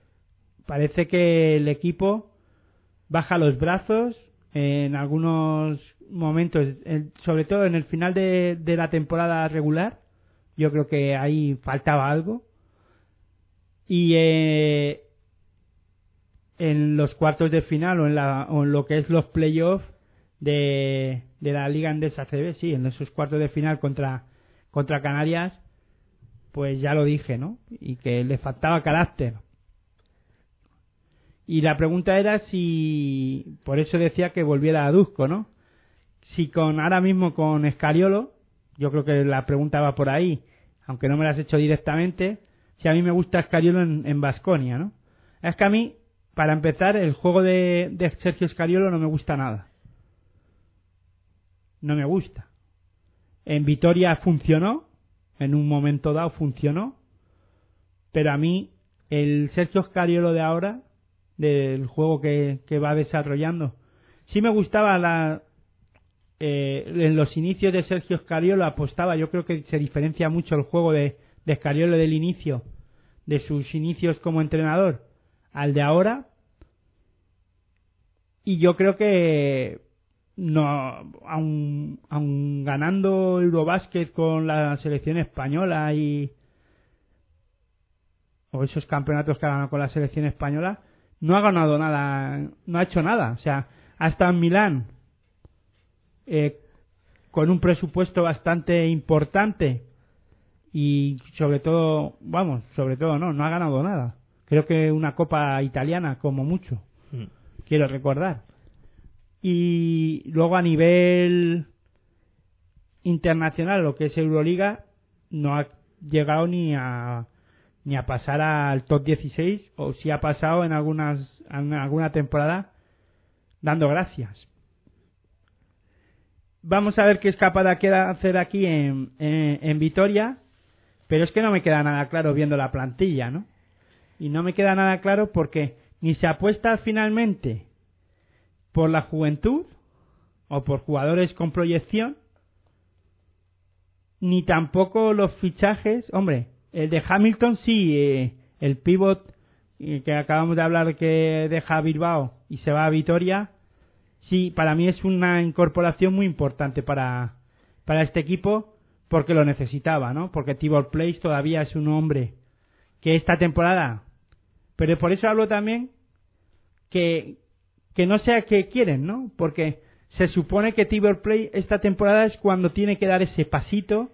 parece que el equipo baja los brazos en algunos momentos, en- sobre todo en el final de, de la temporada regular, yo creo que ahí faltaba algo. Y eh, en los cuartos de final o en, la, o en lo que es los playoffs de, de la Liga Endesa CB, sí, en esos cuartos de final contra, contra Canarias, pues ya lo dije, ¿no? Y que le faltaba carácter. Y la pregunta era si, por eso decía que volviera a Dusko, ¿no? Si con, ahora mismo con Escariolo, yo creo que la pregunta va por ahí, aunque no me la has hecho directamente, si a mí me gusta Escariolo en Vasconia, ¿no? Es que a mí, para empezar, el juego de, Sergio Escariolo no me gusta nada. No me gusta. En Vitoria funcionó, en un momento dado funcionó, pero a mí el Sergio Scariolo de ahora, del juego que, que va desarrollando, sí me gustaba la, eh, en los inicios de Sergio Scariolo apostaba, yo creo que se diferencia mucho el juego de, de Scariolo del inicio, de sus inicios como entrenador, al de ahora, y yo creo que no aun, aun ganando Eurobásquet con la selección española y o esos campeonatos que ha ganado con la selección española no ha ganado nada no ha hecho nada. O sea hasta en Milán eh, con un presupuesto bastante importante y sobre todo vamos sobre todo no no ha ganado nada. Creo que una copa italiana como mucho. Mm. Quiero recordar y luego a nivel internacional lo que es Euroliga no ha llegado ni a ni a pasar al top 16 o si ha pasado en algunas en alguna temporada dando gracias vamos a ver qué es capaz de hacer aquí en, en, en Vitoria pero es que no me queda nada claro viendo la plantilla ¿no? y no me queda nada claro porque ni se apuesta finalmente por la juventud o por jugadores con proyección, ni tampoco los fichajes. Hombre, el de Hamilton sí, eh, el pivot eh, que acabamos de hablar que deja Bilbao y se va a Vitoria, sí, para mí es una incorporación muy importante para, para este equipo porque lo necesitaba, ¿no? Porque Tibor Place todavía es un hombre que esta temporada, pero por eso hablo también que, que no sea que quieren, ¿no? Porque se supone que Tibor Play esta temporada es cuando tiene que dar ese pasito,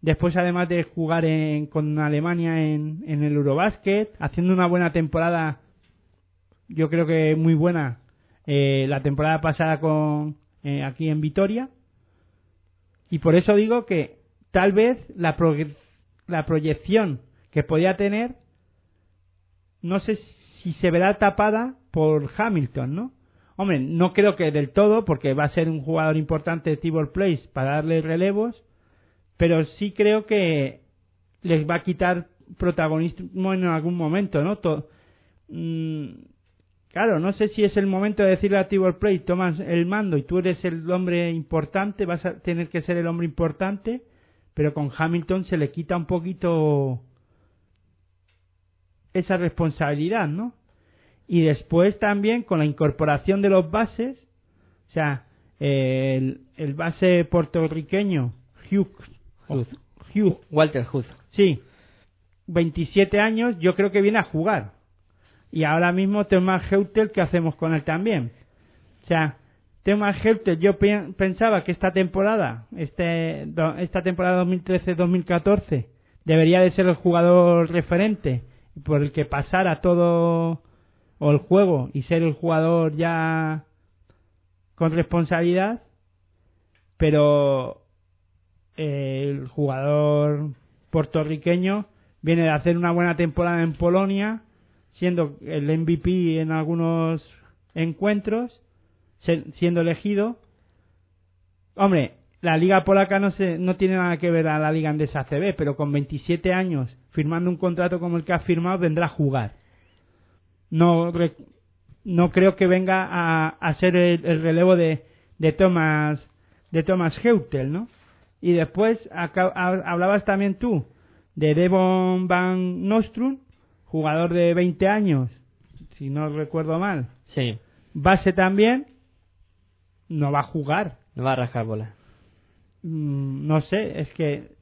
después además de jugar en- con Alemania en, en el Eurobasket, haciendo una buena temporada, yo creo que muy buena, eh, la temporada pasada con eh, aquí en Vitoria, y por eso digo que tal vez la, proye- la proyección que podía tener no sé si se verá tapada por Hamilton, ¿no? Hombre, no creo que del todo, porque va a ser un jugador importante Tibor Place para darle relevos, pero sí creo que les va a quitar protagonismo en algún momento, ¿no? To- mm, claro, no sé si es el momento de decirle a Tibor Place, tomas el mando y tú eres el hombre importante, vas a tener que ser el hombre importante, pero con Hamilton se le quita un poquito esa responsabilidad, ¿no? Y después también con la incorporación de los bases, o sea, el, el base puertorriqueño Hugh, Hugh Walter Hood. Sí, 27 años, yo creo que viene a jugar. Y ahora mismo Thomas Heutel, ¿qué hacemos con él también? O sea, Thomas Heutel, yo pe- pensaba que esta temporada, este, esta temporada 2013-2014, debería de ser el jugador referente por el que pasara todo o el juego y ser el jugador ya con responsabilidad, pero eh, el jugador puertorriqueño viene de hacer una buena temporada en Polonia, siendo el MVP en algunos encuentros, siendo elegido. Hombre, la liga polaca no, se, no tiene nada que ver a la liga andesa CB, pero con 27 años, firmando un contrato como el que ha firmado, vendrá a jugar. No, no creo que venga a, a ser el, el relevo de, de Thomas de Thomas Heutel, ¿no? Y después acá- ha- hablabas también tú de Devon Van Nostrum, jugador de 20 años, si no recuerdo mal. Sí. Base también, no va a jugar No va a rascar bola. Mm, no sé, es que.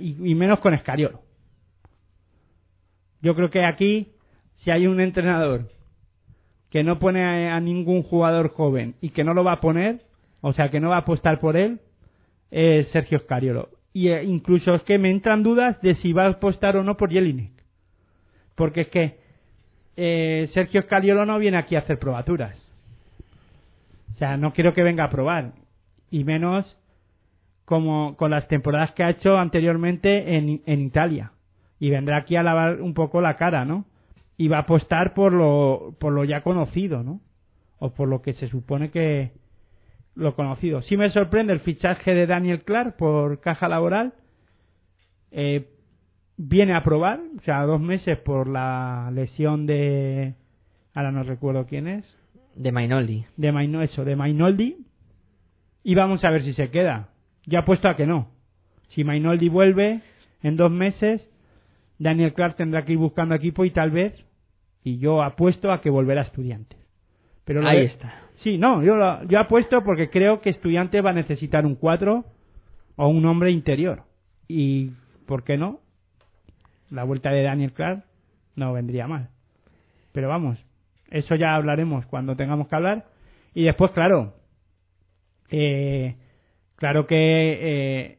Y, menos con Escariolo. Yo creo que aquí, si hay un entrenador que no pone a, a ningún jugador joven y que no lo va a poner, o sea, que no va a apostar por él, es Sergio Escariolo. Y eh, incluso es que me entran dudas de si va a apostar o no por Jelinek. Porque es que eh, Sergio Escariolo no viene aquí a hacer probaturas. O sea, no quiero que venga a probar. Y menos como con las temporadas que ha hecho anteriormente en, en Italia. Y vendrá aquí a lavar un poco la cara, ¿no? Y va a apostar por lo, por lo ya conocido, ¿no? O por lo que se supone que lo conocido. Sí me sorprende el fichaje de Daniel Clark por caja laboral. Eh, viene a probar, o sea, dos meses por la lesión de... Ahora no recuerdo quién es. De Mainoldi. De Maino, eso, de Mainoldi. Y vamos a ver si se queda. Yo apuesto a que no. Si Mainoldi vuelve en dos meses, Daniel Clark tendrá que ir buscando equipo y tal vez, y yo apuesto a que volverá a Estudiantes. Pero lo Ahí de- está. Sí, no, yo, lo- yo apuesto porque creo que Estudiantes va a necesitar un 4 o un hombre interior. Y, ¿por qué no? La vuelta de Daniel Clark no vendría mal. Pero vamos, eso ya hablaremos cuando tengamos que hablar. Y después, claro, eh, claro que eh,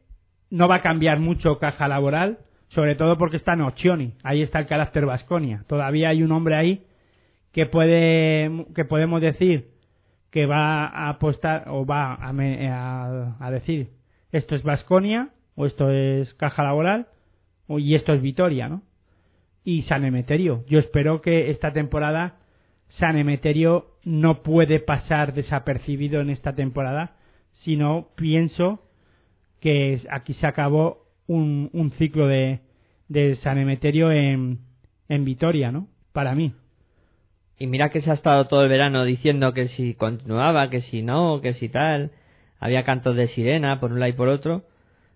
no va a cambiar mucho caja laboral, sobre todo porque está Nocioni. Ahí está el carácter Vasconia. Todavía hay un hombre ahí que puede que podemos decir que va a apostar o va a, a- a decir esto es Vasconia o esto es caja laboral y esto es Vitoria, ¿no? Y San Emeterio. Yo espero que esta temporada San Emeterio no puede pasar desapercibido en esta temporada, sino pienso que aquí se acabó un, un ciclo de, de San Emeterio en, en Vitoria, ¿no? Para mí. Y mira que se ha estado todo el verano diciendo que si continuaba, que si no, que si tal. Había cantos de sirena por un lado y por otro.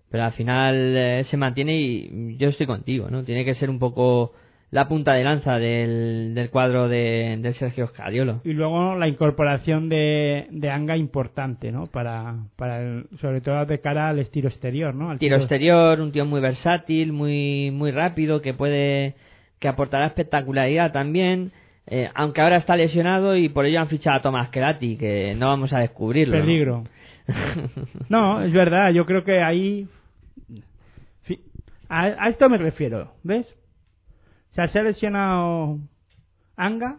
Pero al final eh, se mantiene y yo estoy contigo, ¿no? Tiene que ser un poco la punta de lanza del, del cuadro de, de Sergio Scariolo. Y luego la incorporación de, de Anga importante, ¿no? Para, para el- sobre todo de cara al estilo exterior, ¿no? Al Tiro exterior, un tío muy versátil, muy, muy rápido, que puede, que aportará espectacularidad también. eh, aunque ahora está lesionado y por ello han fichado a Tomás Kelati, que no vamos a descubrirlo. ¿no? Peligro. No, es verdad, yo creo que ahí... A, a esto me refiero, ¿ves? Se ha lesionado Anga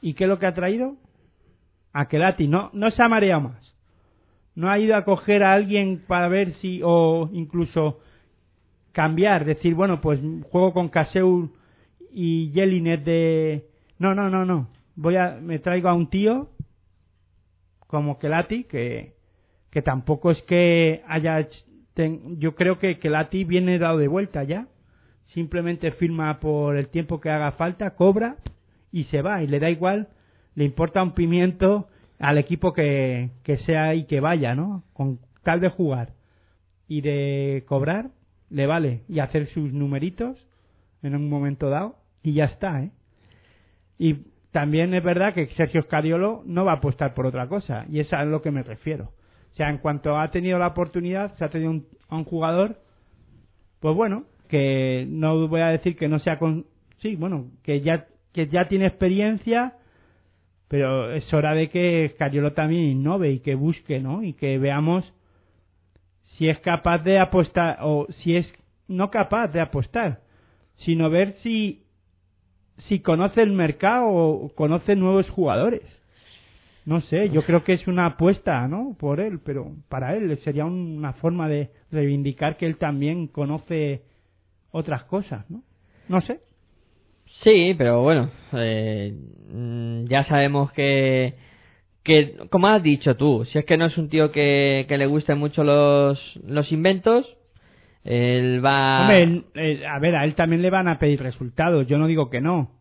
y ¿qué es lo que ha traído? A Kelati, no, no se ha mareado más. No ha ido a coger a alguien para ver si, o incluso cambiar, decir, bueno, pues juego con Caseur y Jelinet de... No, no, no, no. Voy a, me traigo a un tío como Kelati, que, que tampoco es que haya... ten- yo creo que Kelati viene dado de vuelta ya. Simplemente firma por el tiempo que haga falta, cobra y se va. Y le da igual, le importa un pimiento al equipo que, que sea y que vaya, ¿no? Con tal de jugar y de cobrar, le vale. Y hacer sus numeritos en un momento dado y ya está, ¿eh? Y también es verdad que Sergio Scariolo no va a apostar por otra cosa, y es a lo que me refiero. O sea, en cuanto ha tenido la oportunidad, se ha tenido un, a un jugador, pues bueno, que no voy a decir que no sea con. Sí, bueno, que ya, que ya tiene experiencia, pero es hora de que Scariolo también innove y que busque, ¿no? Y que veamos si es capaz de apostar, o si es no capaz de apostar, sino ver si si conoce el mercado o conoce nuevos jugadores. No sé, yo creo que es una apuesta, ¿no? Por él, pero para él sería una forma de reivindicar que él también conoce otras cosas, ¿no? No sé. Sí, pero bueno, eh, mm, ya sabemos que, que, como has dicho tú, si es que no es un tío que, que le gusten mucho los, los inventos, él va... Hombre, él- a ver, a él también le van a pedir resultados, yo no digo que no,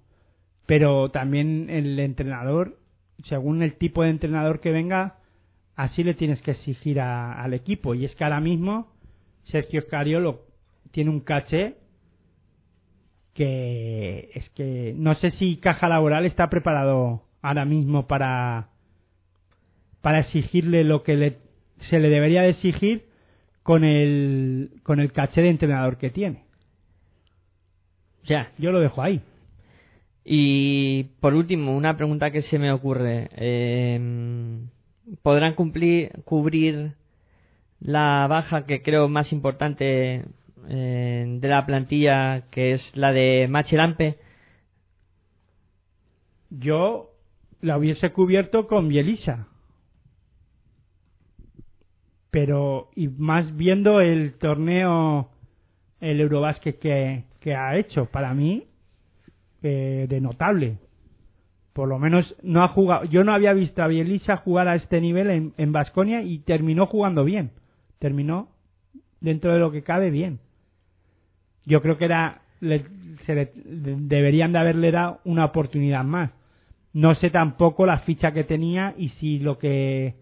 pero también el entrenador, según el tipo de entrenador que venga, así le tienes que exigir a- al equipo. Y es que ahora mismo Sergio Scariolo tiene un caché que es que no sé si Caja Laboral está preparado ahora mismo para para exigirle lo que le se le debería de exigir con el, con el caché de entrenador que tiene. Ya. Yo lo dejo ahí. Y por último, una pregunta que se me ocurre. Eh, ¿Podrán cumplir, cubrir la baja que creo más importante de la plantilla, que es la de Machelampe? Yo la hubiese cubierto con Bielisa. Pero, y más viendo el torneo, el Eurobásquet que, que ha hecho, para mí, eh, de notable. Por lo menos no ha jugado. Yo no había visto a Bielisa jugar a este nivel en, Basconia y terminó jugando bien. Terminó dentro de lo que cabe bien. Yo creo que era le- se le- deberían de haberle dado una oportunidad más. No sé tampoco la ficha que tenía y si lo que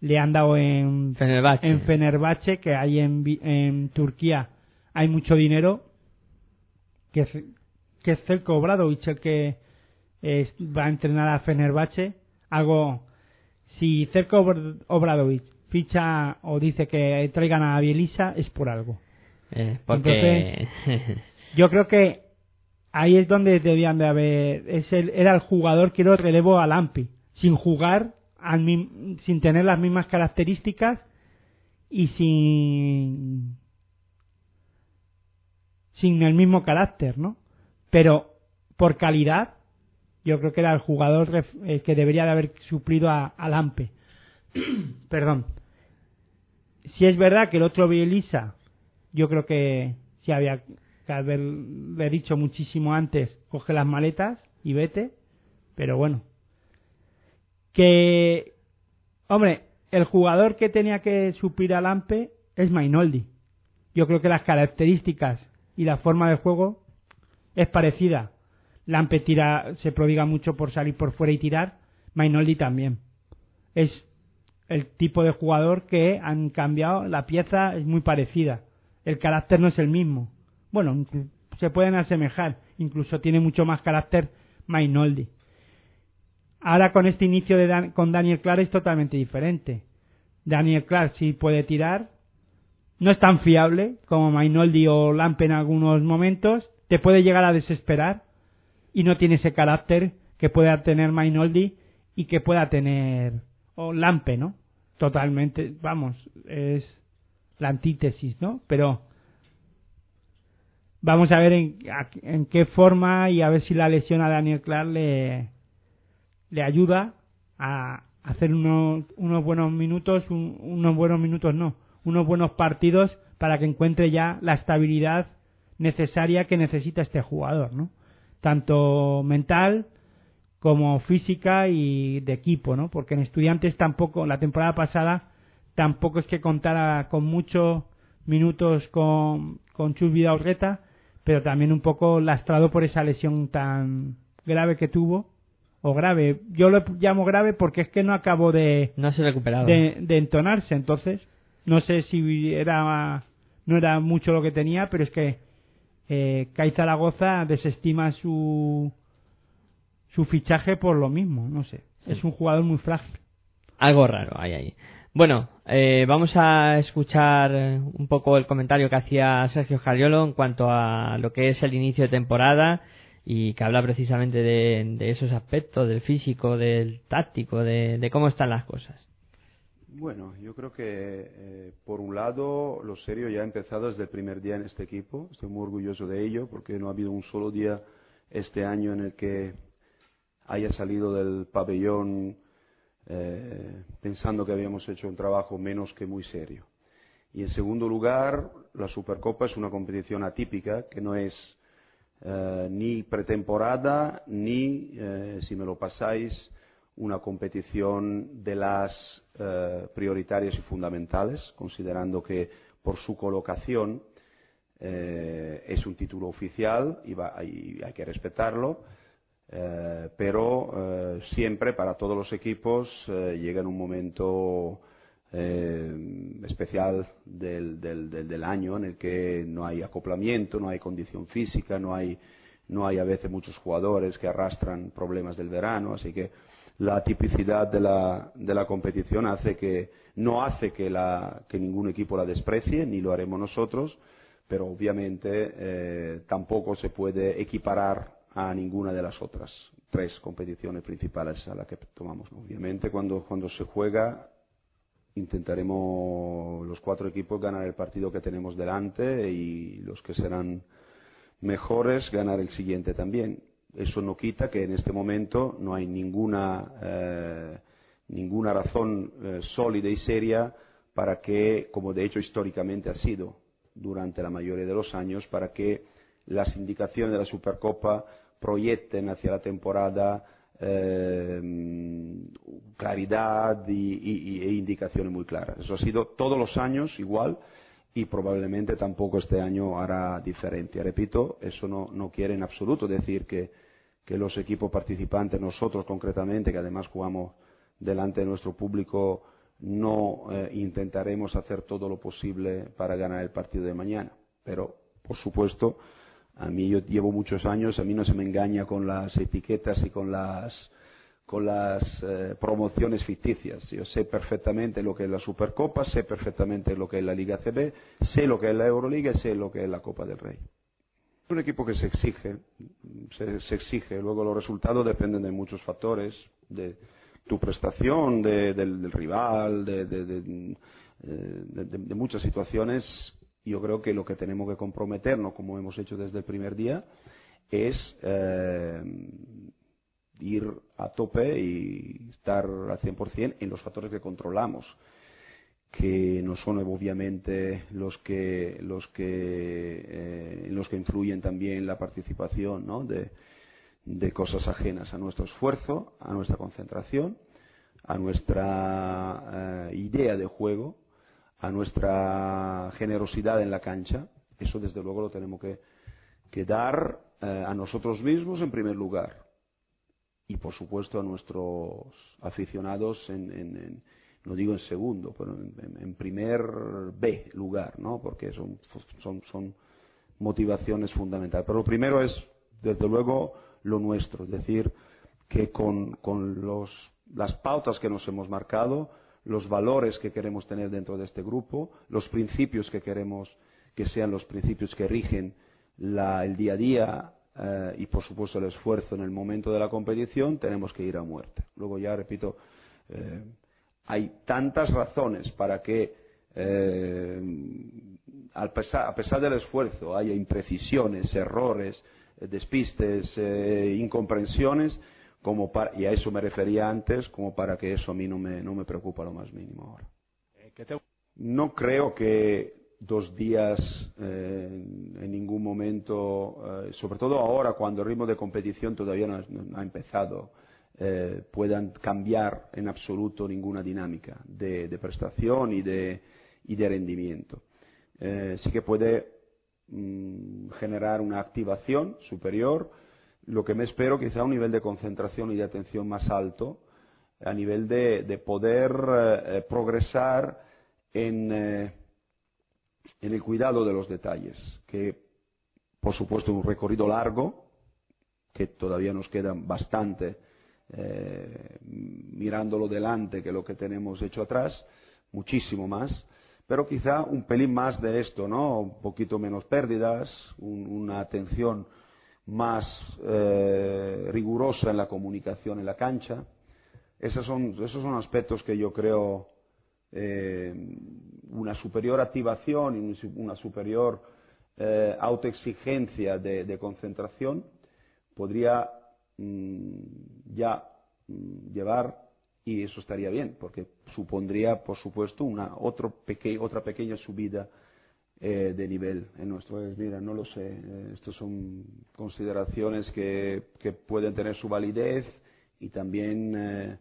le han dado en Fenerbahce. en Fenerbahce, que hay en, Turquía, hay mucho dinero, que es, que es Zelko Obradovic el que es- va a entrenar a Fenerbahce. Algo, si Zelko Obr- Obradovic ficha o dice que traigan a Bielisa, es por algo. Eh, porque... Yo creo que ahí es donde debían de haber. Es el, era el jugador que el relevo a Lampi, sin jugar, al sin tener las mismas características y sin. sin el mismo carácter, ¿no? Pero por calidad, yo creo que era el jugador eh, que debería de haber suplido a, a. Perdón. Si es verdad que el otro Bielisa, yo creo que si había que haberle dicho muchísimo antes, coge las maletas y vete. Pero bueno. Que, hombre, el jugador que tenía que suplir a Lampe es Mainoldi. Yo creo que las características y la forma de juego es parecida. Lampe tira, se prodiga mucho por salir por fuera y tirar. Mainoldi también. Es el tipo de jugador que han cambiado, la pieza es muy parecida. El carácter no es el mismo. Bueno, se pueden asemejar. Incluso tiene mucho más carácter Mainoldi. Ahora con este inicio de con Daniel Clark es totalmente diferente. Daniel Clark sí puede tirar, no es tan fiable como Mainoldi o Lampe en algunos momentos, te puede llegar a desesperar y no tiene ese carácter que pueda tener Mainoldi y que pueda tener o Lampe, ¿no? Totalmente, vamos, es la antítesis, ¿no? Pero vamos a ver en, en qué forma y a ver si la lesión a Daniel Clark le, le ayuda a hacer unos, unos buenos minutos, un- unos buenos minutos no, unos buenos partidos para que encuentre ya la estabilidad necesaria que necesita este jugador, ¿no? Tanto mental como física y de equipo, ¿no? Porque en estudiantes tampoco, la temporada pasada tampoco es que contara con muchos minutos con, con Chus Vidaurreta, pero también un poco lastrado por esa lesión tan grave que tuvo, o grave, yo lo llamo grave porque es que no acabó de, No se recuperaba. de, de entonarse, entonces no sé si era no era mucho lo que tenía, pero es que eh, Kai Zaragoza desestima su su fichaje por lo mismo, no sé, es un jugador muy frágil. Algo raro hay ahí. Bueno, eh, vamos a escuchar eh, un poco el comentario que hacía Sergio Jariolo en cuanto a lo que es el inicio de temporada y que habla precisamente de, esos aspectos, del físico, del táctico, de, de cómo están las cosas. Bueno, yo creo que eh, por un lado lo serio ya ha empezado desde el primer día en este equipo. Estoy muy orgulloso de ello porque no ha habido un solo día este año en el que haya salido del pabellón eh, pensando que habíamos hecho un trabajo menos que muy serio. Y en segundo lugar, la Supercopa es una competición atípica que no es eh, ni pretemporada ni, eh, si me lo pasáis, una competición de las prioritarias y fundamentales, considerando que por su colocación es un título oficial y hay que respetarlo, eh, pero eh, siempre para todos los equipos eh, llega en un momento eh, especial del, del, año en el que no hay acoplamiento, no hay condición física, no hay, no hay a veces muchos jugadores que arrastran problemas del verano, así que la tipicidad de la, de la competición hace que no hace que, la, que ningún equipo la desprecie, ni lo haremos nosotros, pero obviamente tampoco se puede equiparar a ninguna de las otras tres competiciones principales a las que tomamos. Obviamente cuando, cuando se juega intentaremos los cuatro equipos ganar el partido que tenemos delante y los que serán mejores ganar el siguiente también. Eso no quita que en este momento no hay ninguna, eh, ninguna razón eh, sólida y seria para que, como de hecho históricamente ha sido durante la mayoría de los años, para que las indicaciones de la Supercopa proyecten hacia la temporada eh, claridad y, y, e indicaciones muy claras. Eso ha sido todos los años igual y probablemente tampoco este año hará diferente. Repito, eso no, quiere en absoluto decir que, que los equipos participantes, nosotros concretamente, que además jugamos delante de nuestro público, no eh, intentaremos hacer todo lo posible para ganar el partido de mañana. Pero, por supuesto, a mí yo llevo muchos años, a mí no se me engaña con las etiquetas y con las con las eh, promociones ficticias. Yo sé perfectamente lo que es la Supercopa, sé perfectamente lo que es la Liga CB, sé lo que es la Euroliga y sé lo que es la Copa del Rey. Es un equipo que se exige, se, exige. Luego los resultados dependen de muchos factores, de tu prestación, de, del, del, rival, de, de, de muchas situaciones yo creo que lo que tenemos que comprometernos, como hemos hecho desde el primer día, es eh, ir a tope y estar al 100% en los factores que controlamos, que no son obviamente los que los que eh, los que influyen también la participación ¿no? de, de cosas ajenas a nuestro esfuerzo, a nuestra concentración, a nuestra eh, idea de juego a nuestra generosidad en la cancha. Eso desde luego lo tenemos que, dar eh, a nosotros mismos en primer lugar y por supuesto a nuestros aficionados en, en, en no digo en segundo, pero en, en, primer B lugar, ¿no? Porque son, son, son motivaciones fundamentales. Pero lo primero es, desde luego, lo nuestro, es decir, que con, con los, las pautas que nos hemos marcado, los valores que queremos tener dentro de este grupo, los principios que queremos que sean los principios que rigen el día a día eh, y, por supuesto, el esfuerzo en el momento de la competición, tenemos que ir a muerte. Luego ya, repito, eh, hay tantas razones para que, eh, a, pesar, a pesar del esfuerzo, haya imprecisiones, errores, despistes, incomprensiones, como para, y a eso me refería antes, como para que eso a mí no me, no me preocupa lo más mínimo ahora. No creo que dos días eh, en ningún momento, eh, sobre todo ahora cuando el ritmo de competición todavía no, no ha empezado, eh, puedan cambiar en absoluto ninguna dinámica de, de prestación y de, y de rendimiento. Eh, sí que puede mm, generar una activación superior, lo que me espero quizá un nivel de concentración y de atención más alto, a nivel de, de poder eh, progresar en, eh, en el cuidado de los detalles, que por supuesto es un recorrido largo, que todavía nos queda bastante eh, mirándolo delante que lo que tenemos hecho atrás, muchísimo más, pero quizá un pelín más de esto, ¿no? Un poquito menos pérdidas, un, una atención más eh, rigurosa en la comunicación en la cancha. Esos son, esos son aspectos que yo creo eh, una superior activación y una superior eh, autoexigencia de, concentración podría mmm, ya mmm, llevar y eso estaría bien porque supondría por supuesto una otro peque otra pequeña subida eh, de nivel en nuestro país. Mira, no lo sé. Eh, Estas son consideraciones que, que, pueden tener su validez y también, eh,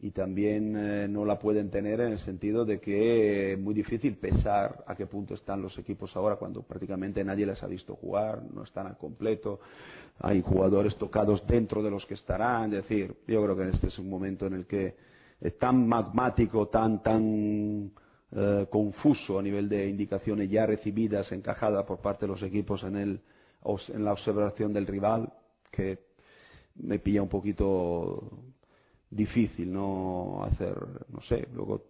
y también eh, no la pueden tener en el sentido de que es muy difícil pesar a qué punto están los equipos ahora cuando prácticamente nadie les ha visto jugar, no están al completo. Hay jugadores tocados dentro de los que estarán. Es decir, yo creo que este es un momento en el que es tan magmático, tan, tan eh, confuso a nivel de indicaciones ya recibidas, encajadas por parte de los equipos en, el, en la observación del rival, que me pilla un poquito difícil no hacer, no sé, luego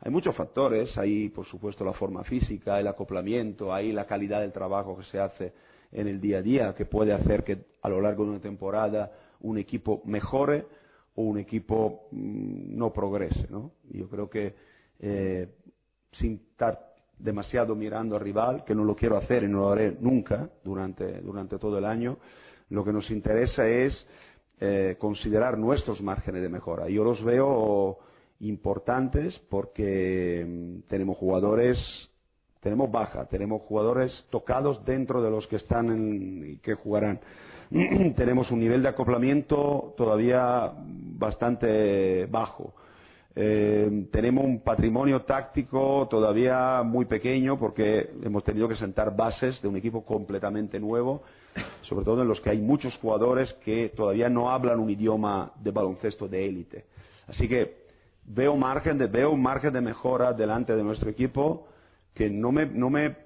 hay muchos factores, hay por supuesto la forma física, el acoplamiento, hay la calidad del trabajo que se hace en el día a día, que puede hacer que a lo largo de una temporada un equipo mejore o un equipo mm, no progrese, ¿no? Yo creo que eh, sin estar demasiado mirando al rival, que no lo quiero hacer y no lo haré nunca durante, durante todo el año, lo que nos interesa es eh, considerar nuestros márgenes de mejora. Yo los veo importantes porque mm, tenemos jugadores, tenemos baja, tenemos jugadores tocados dentro de los que están en, que jugarán. tenemos un nivel de acoplamiento todavía bastante bajo. Eh, tenemos un patrimonio táctico todavía muy pequeño porque hemos tenido que sentar bases de un equipo completamente nuevo, sobre todo en los que hay muchos jugadores que todavía no hablan un idioma de baloncesto de élite. Así que veo, margen de, veo un margen de mejora delante de nuestro equipo que no me, no me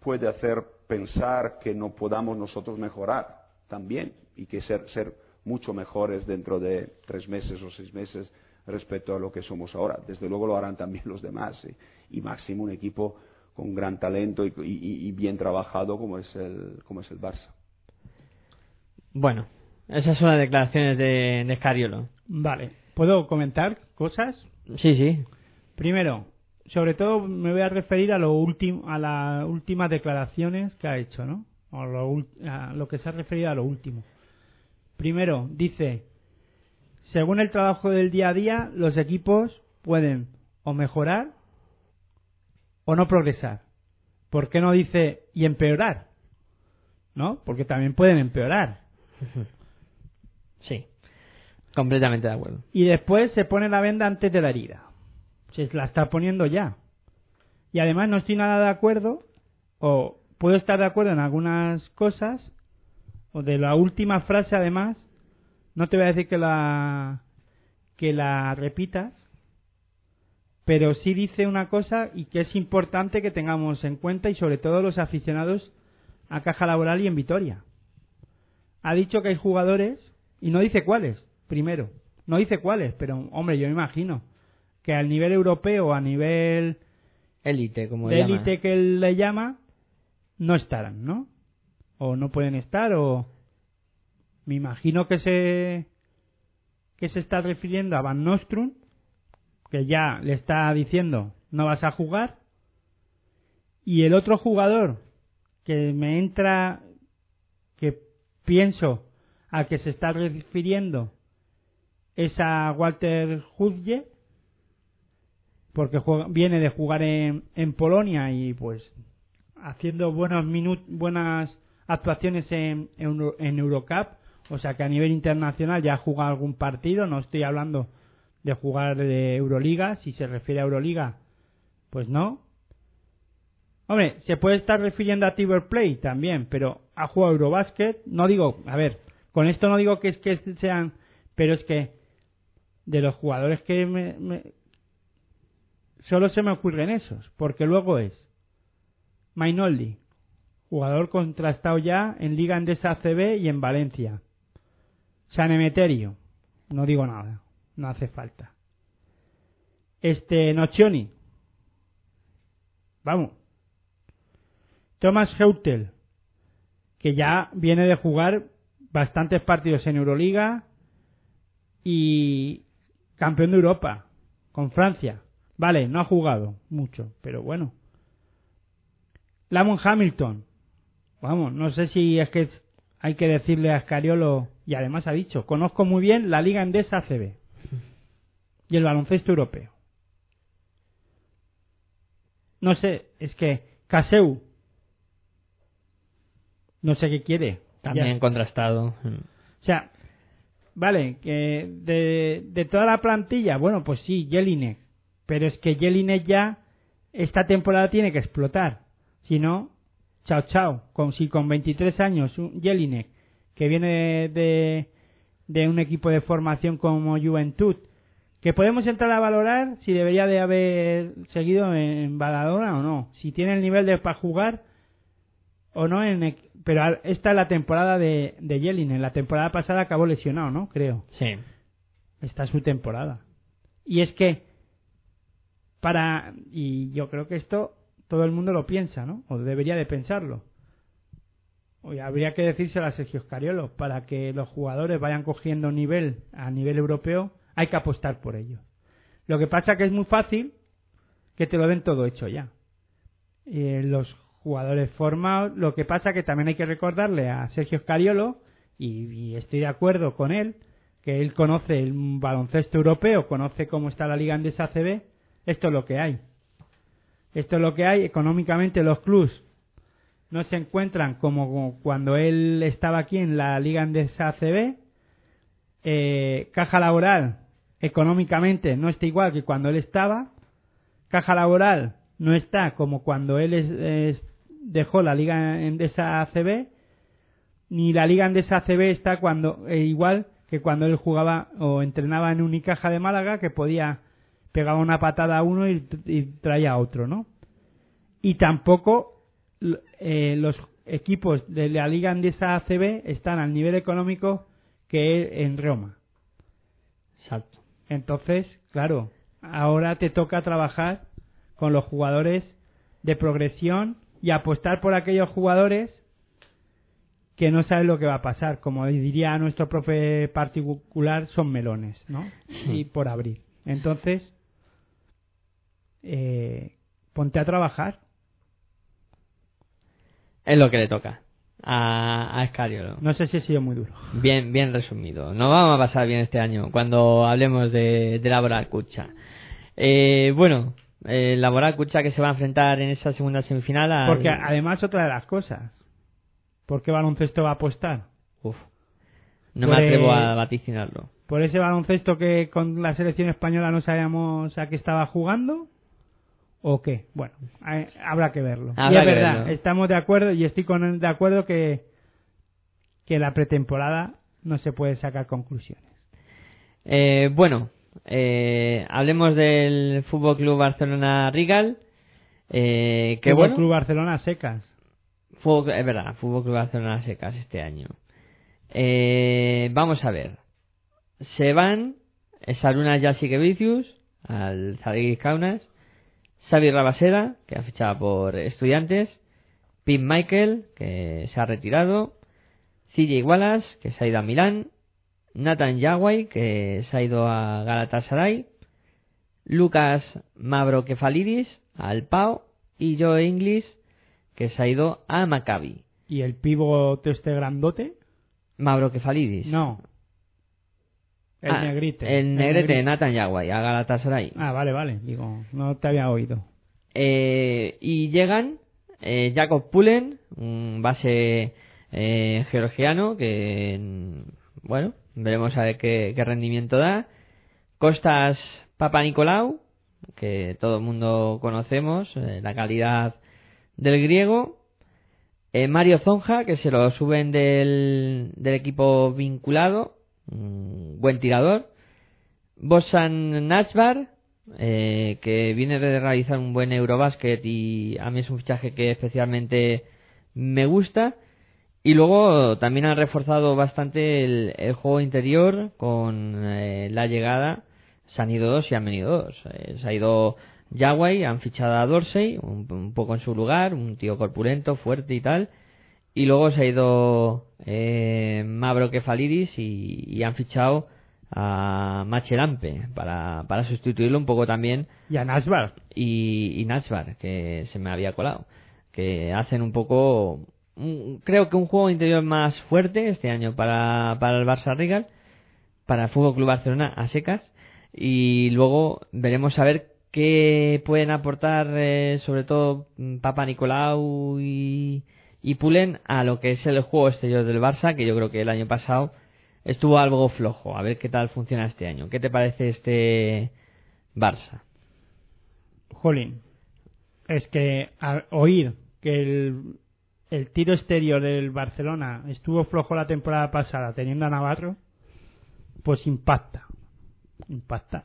puede hacer pensar que no podamos nosotros mejorar también y que ser, ser mucho mejores dentro de tres meses o seis meses respecto a lo que somos ahora. Desde luego lo harán también los demás. Y, y máximo un equipo con gran talento y, y- y bien trabajado como es el, como es el Barça. Bueno, esas son las declaraciones de, de Scariolo. Vale. ¿Puedo comentar cosas? Sí, sí. Primero, sobre todo me voy a referir a lo último, a las últimas declaraciones que ha hecho, ¿no? O lo, a lo que se ha referido a lo último. Primero, dice, según el trabajo del día a día, los equipos pueden o mejorar o no progresar. ¿Por qué no dice y empeorar? ¿No? Porque también pueden empeorar. Sí, completamente de acuerdo. y después se pone la venda antes de la herida. Se la está poniendo ya. Y además no estoy nada de acuerdo, o puedo estar de acuerdo en algunas cosas, o de la última frase además, no te voy a decir que la que la repitas, pero sí dice una cosa y que es importante que tengamos en cuenta y sobre todo los aficionados a Caja Laboral y en Vitoria. Ha dicho que hay jugadores y no dice cuáles, primero. No dice cuáles, pero hombre, yo me imagino que al nivel europeo, a nivel Élite, como élite que él le llama, no estarán, ¿no? O no pueden estar, o me imagino que se que se está refiriendo a Van Nostrum, que ya le está diciendo no vas a jugar, y el otro jugador que me entra, que pienso a que se está refiriendo es a Walter Hudje, porque juega- viene de jugar en, en Polonia y pues haciendo buenos buenas actuaciones en, en, en Eurocup, o sea que a nivel internacional ya ha jugado algún partido, no estoy hablando de jugar de Euroliga, si se refiere a Euroliga, pues no. Hombre, se puede estar refiriendo a Tiber Play también, pero ha jugado Eurobasket, no digo, a ver, con esto no digo que es que sean, pero es que de los jugadores que me, solo se me ocurren esos, porque luego es Mainoldi, jugador contrastado ya en Liga Endesa ACB y en Valencia. San Emeterio, no digo nada, no hace falta. Este Nocioni, vamos. Thomas Heutel, que ya viene de jugar bastantes partidos en Euroliga y campeón de Europa con Francia. Vale, no ha jugado mucho, pero bueno. Lamon Hamilton. Vamos, no sé si es que hay que decirle a Scariolo, y además ha dicho, conozco muy bien la Liga Endesa ACB y el baloncesto europeo. No sé, es que Caseu, no sé qué quiere. También Ya. contrastado. O sea, vale, que de, de toda la plantilla, bueno, pues sí, Jelinek. Pero es que Jelinek ya esta temporada tiene que explotar. Si no, chao, chao. Con, si con 23 años Jelinek, que viene de, de un equipo de formación como Juventud, que podemos entrar a valorar si debería de haber seguido en Badalona o no. Si tiene el nivel de para jugar o no en pero esta es la temporada de, de Yelin en la temporada pasada acabó lesionado no creo Sí. Esta es su temporada. Y es que, para, y yo creo que esto todo el mundo lo piensa, ¿no? O debería de pensarlo. Habría que decírselo a Sergio Scariolo, para que los jugadores vayan cogiendo nivel a nivel europeo, hay que apostar por ello. Lo que pasa que es muy fácil que te lo den todo hecho ya. Eh, los jugadores formados, lo que pasa que también hay que recordarle a Sergio Scariolo, y, estoy de acuerdo con él, que él conoce el baloncesto europeo, conoce cómo está la liga Andesa ACB, esto es lo que hay. Esto es lo que hay. Económicamente los clubs no se encuentran como cuando él estaba aquí en la Liga Andesa ACB. Eh, caja laboral económicamente no está igual que cuando él estaba. Caja laboral no está como cuando él dejó la Liga Endesa ACB. Ni la Liga Andesa ACB está cuando eh, igual que cuando él jugaba o entrenaba en Unicaja de Málaga que podía pegaba una patada a uno y, y traía a otro, ¿no? Y tampoco eh, los equipos de la Liga Andesa ACB están al nivel económico que en Roma. Exacto. Entonces, claro, ahora te toca trabajar con los jugadores de progresión y apostar por aquellos jugadores que no saben lo que va a pasar. Como diría nuestro profe particular, son melones, ¿no? Y por abrir. Entonces, eh, ponte a trabajar. Es lo que le toca a, a Scariolo. No sé si he sido muy duro. Bien, bien resumido. No vamos a pasar bien este año cuando hablemos de, de Laboral Cucha. Eh, bueno, eh, Laboral Cucha que se va a enfrentar en esa segunda semifinal al- Porque además otra de las cosas, ¿por qué baloncesto va a apostar? Uf, no Por, me atrevo a vaticinarlo. ¿Por ese baloncesto que con la selección española no sabíamos a qué estaba jugando? ¿O qué? Bueno, habrá que verlo. y es verdad, verlo. estamos de acuerdo y estoy con de acuerdo que, que la pretemporada no se puede sacar conclusiones. Eh, bueno, eh, hablemos del Fútbol Club Barcelona Rigal. Eh, que Fútbol bueno, Club Barcelona secas. Fútbol- es verdad, Fútbol Club Barcelona secas este año. Eh, vamos a ver. Se van Saruna Jasikevicius al Zalgiris Kaunas, Xavi Rabaseda, que ha fichado por Estudiantes, Pim Michael, que se ha retirado, CJ Wallace, que se ha ido a Milán, Nathan Yawai, que se ha ido a Galatasaray, Lucas Mavrokefalidis al PAO y Joe Inglis, que se ha ido a Maccabi. ¿Y el pívot este grandote? Mavrokefalidis. No. El Ah, negrite. El negrete Nathan Yawai a Galatasaray. Ah, vale, vale. Digo, no te había oído. Eh, y llegan eh, Jacob Pullen, un base eh, georgiano que, mm, bueno, veremos a ver qué, qué rendimiento da. Costas Papa Nicolau, que todo el mundo conocemos, eh, la calidad del griego. Eh, Mario Zonja, que se lo suben del, del equipo vinculado, un buen tirador. Bosan Nashbar, eh, que viene de realizar un buen Eurobasket y a mí es un fichaje que especialmente me gusta. Y luego también han reforzado bastante el, el juego interior con eh, la llegada. Se han ido dos y han venido dos. Eh, se ha ido Yawai, han fichado a Dorsey, un poco en su lugar, un tío corpulento, fuerte y tal. Y luego se ha ido eh, Mavro Kefalidis y, y han fichado a Machelampe para, para sustituirlo un poco también. Y a Nashbar. Y, y Nashbar, que se me había colado. Que hacen un poco. un- creo que un juego interior más fuerte este año para, para el Barça Rigal, para el Fútbol Club Barcelona a secas. Y luego veremos a ver qué pueden aportar, eh, sobre todo mm, Papa Nicolau y, y Pulen, a lo que es el juego exterior del Barça, que yo creo que el año pasado estuvo algo flojo. A ver qué tal funciona este año. ¿Qué te parece este Barça? Jolín, es que al oír que el, el tiro exterior del Barcelona estuvo flojo la temporada pasada teniendo a Navarro, pues impacta. Impacta.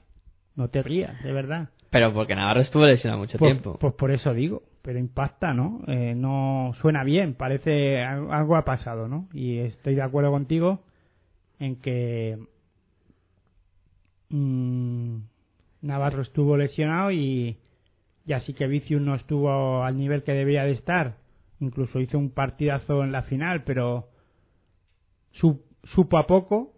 No te rías, de verdad. Pero porque Navarro estuvo lesionado mucho Pues, tiempo. pues por eso digo, pero impacta, ¿no? Eh, no suena bien, parece algo ha pasado, ¿no? Y estoy de acuerdo contigo en que mm, Navarro estuvo lesionado y ya sí que Vicius no estuvo al nivel que debería de estar. Incluso hizo un partidazo en la final, pero su- supo a poco.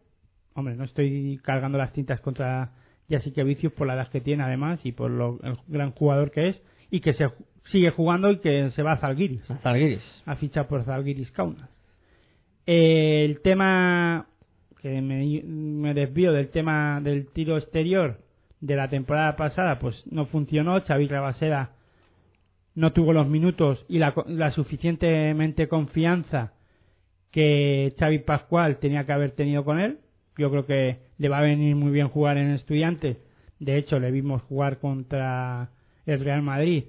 Hombre, no estoy cargando las tintas contra Jessica Vicius por la edad que tiene además y por lo, el gran jugador que es y que se sigue jugando y que se va a Zalgiris. Zalgiris. A fichar por Zalgiris Kaunas. Eh, el tema que me, me desvío del tema del tiro exterior de la temporada pasada, pues no funcionó. Xavi Rabaseda no tuvo los minutos y la, la suficientemente confianza que Xavi Pascual tenía que haber tenido con él. Yo creo que le va a venir muy bien jugar en Estudiantes. De hecho, le vimos jugar contra el Real Madrid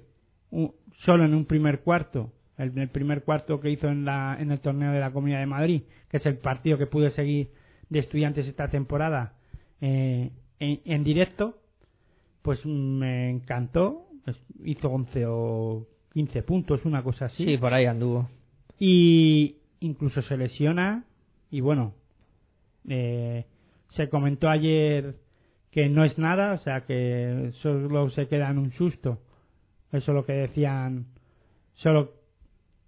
un- solo en un primer cuarto, el, el primer cuarto que hizo en, la, en el torneo de la Comunidad de Madrid, que es el partido que pude seguir de Estudiantes esta temporada eh, en, en directo, pues me encantó. Pues hizo 11 o 15 puntos, una cosa así. Sí, por ahí anduvo. Y incluso se lesiona. Y bueno, eh, se comentó ayer que no es nada, o sea que solo se queda en un susto. Eso es lo que decían, solo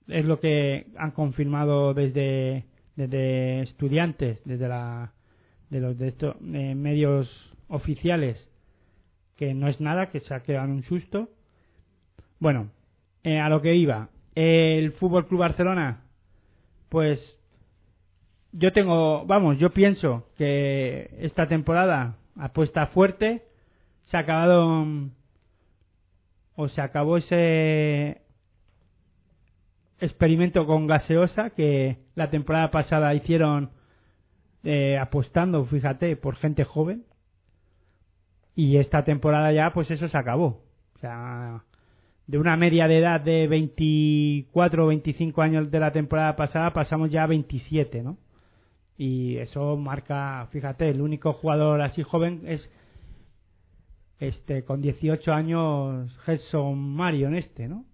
es lo que han confirmado desde, desde estudiantes, desde la, de los de medios oficiales, que no es nada, que se ha quedado en un susto. Bueno, eh, a lo que iba, el Fútbol Club Barcelona, pues yo tengo, vamos, yo pienso que esta temporada apuesta fuerte, se ha acabado mm, o se acabó ese experimento con gaseosa que la temporada pasada hicieron eh, apostando, fíjate, por gente joven y esta temporada ya pues eso se acabó. O sea, de una media de edad de 24 o 25 años de la temporada pasada pasamos ya a 27, ¿no? Y eso marca, fíjate, el único jugador así joven es este con 18 años Gerson Marion este, ¿no?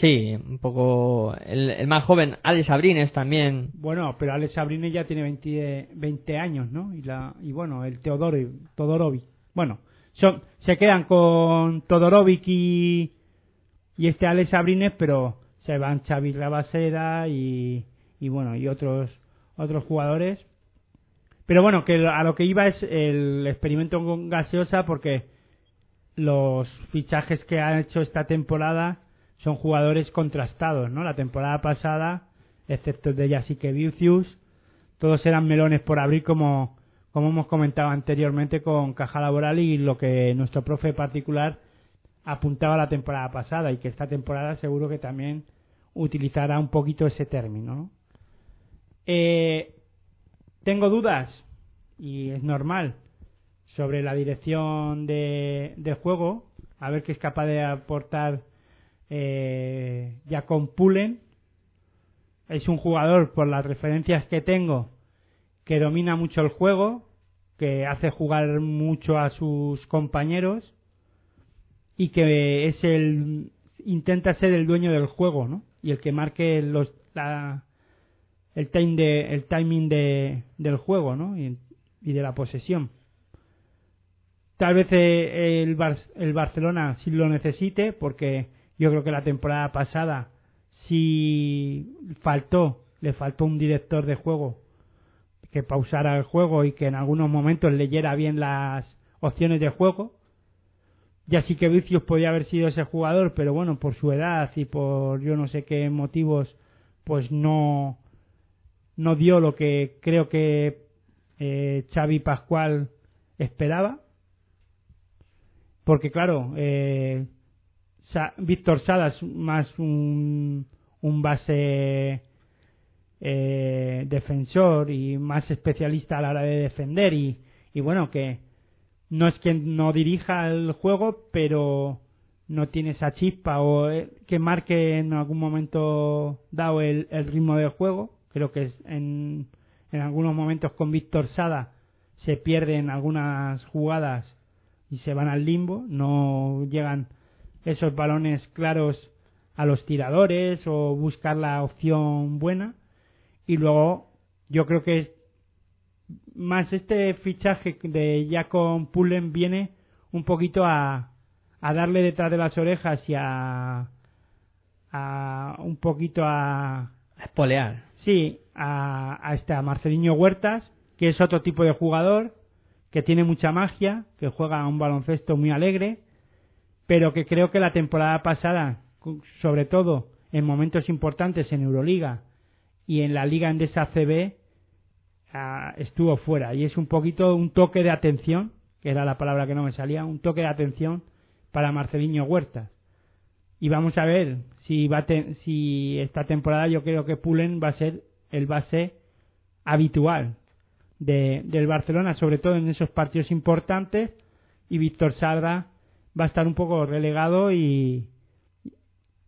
Sí, un poco. El, el más joven, Alex Abrines también. Bueno, pero Alex Sabrine ya tiene 20, 20 años, ¿no? Y, la, y bueno, el Teodoro, Todorovic. Bueno, son, se quedan con Todorovic y, y este Alex Sabrines, pero se van Xavi y, y bueno, y otros, otros jugadores. Pero bueno, que a lo que iba es el experimento con gaseosa porque los fichajes que ha hecho esta temporada son jugadores contrastados, ¿no? La temporada pasada, excepto de Jasique Vicius, todos eran melones por abrir como, como hemos comentado anteriormente con Caja Laboral y lo que nuestro profe particular apuntaba la temporada pasada y que esta temporada seguro que también utilizará un poquito ese término, ¿no? Eh, tengo dudas, y es normal, sobre la dirección de, juego, a ver qué es capaz de aportar eh, Jacob Pullen. Es un jugador, por las referencias que tengo, que domina mucho el juego, que hace jugar mucho a sus compañeros y que es el intenta ser el dueño del juego, ¿no? Y el que marque los la, el time de el timing de, del juego, ¿no? Y, de la posesión. Tal vez eh, el, Bar- el Barcelona sí lo necesite porque yo creo que la temporada pasada sí faltó, le faltó un director de juego que pausara el juego y que en algunos momentos leyera bien las opciones de juego. Ya sí que Vicius podía haber sido ese jugador, pero bueno, por su edad y por yo no sé qué motivos, pues no, no dio lo que creo que eh, Xavi Pascual esperaba. Porque claro, eh, Sa- Víctor Sada es más un, un base eh, defensor y más especialista a la hora de defender y, bueno que no es que no dirija el juego pero no tiene esa chispa o eh, que marque en algún momento dado el ritmo del juego creo que es en, en algunos momentos con Víctor Sada se pierden algunas jugadas y se van al limbo no llegan esos balones claros a los tiradores o buscar la opción buena y luego yo creo que más este fichaje de Jacob Pullen viene un poquito a, a darle detrás de las orejas y a, a un poquito a Espolear. Sí, a, a este a Marcelinho Huertas, que es otro tipo de jugador, que tiene mucha magia, que juega un baloncesto muy alegre, pero que creo que la temporada pasada, sobre todo en momentos importantes en Euroliga y en la Liga Endesa CB, ah, estuvo fuera. Y es un poquito un toque de atención, que era la palabra que no me salía, un toque de atención para Marcelinho Huertas y vamos a ver si va te- si esta temporada yo creo que Pulen va a ser el base habitual de, del Barcelona sobre todo en esos partidos importantes. Y Víctor Sadra va a estar un poco relegado y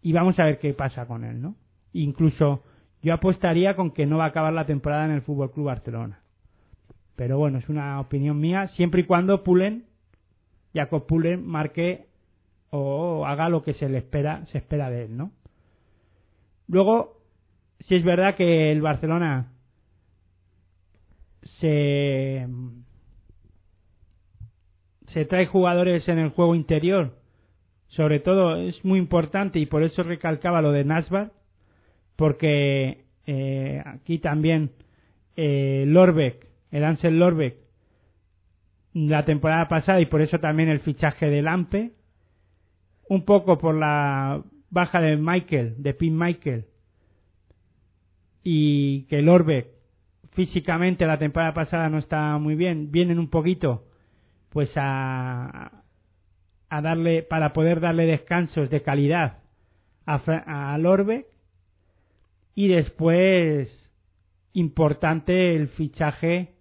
y vamos a ver qué pasa con él no incluso yo apostaría con que no va a acabar la temporada en el Fútbol Club Barcelona. Pero bueno es una opinión mía siempre y cuando Pulen Jacob Pulen marque o haga lo que se le espera se espera de él no luego si es verdad que el Barcelona se se trae jugadores en el juego interior sobre todo es muy importante y por eso recalcaba lo de Nasbar porque eh, aquí también eh, Lorbeck el Ansel Lorbeck la temporada pasada y por eso también el fichaje de Lampe un poco por la baja de Michael, de Pin Michael, y que Lorbeck físicamente la temporada pasada no está muy bien, vienen un poquito pues a, a darle, para poder darle descansos de calidad a, Fra- a Lorbeck, y después importante el fichaje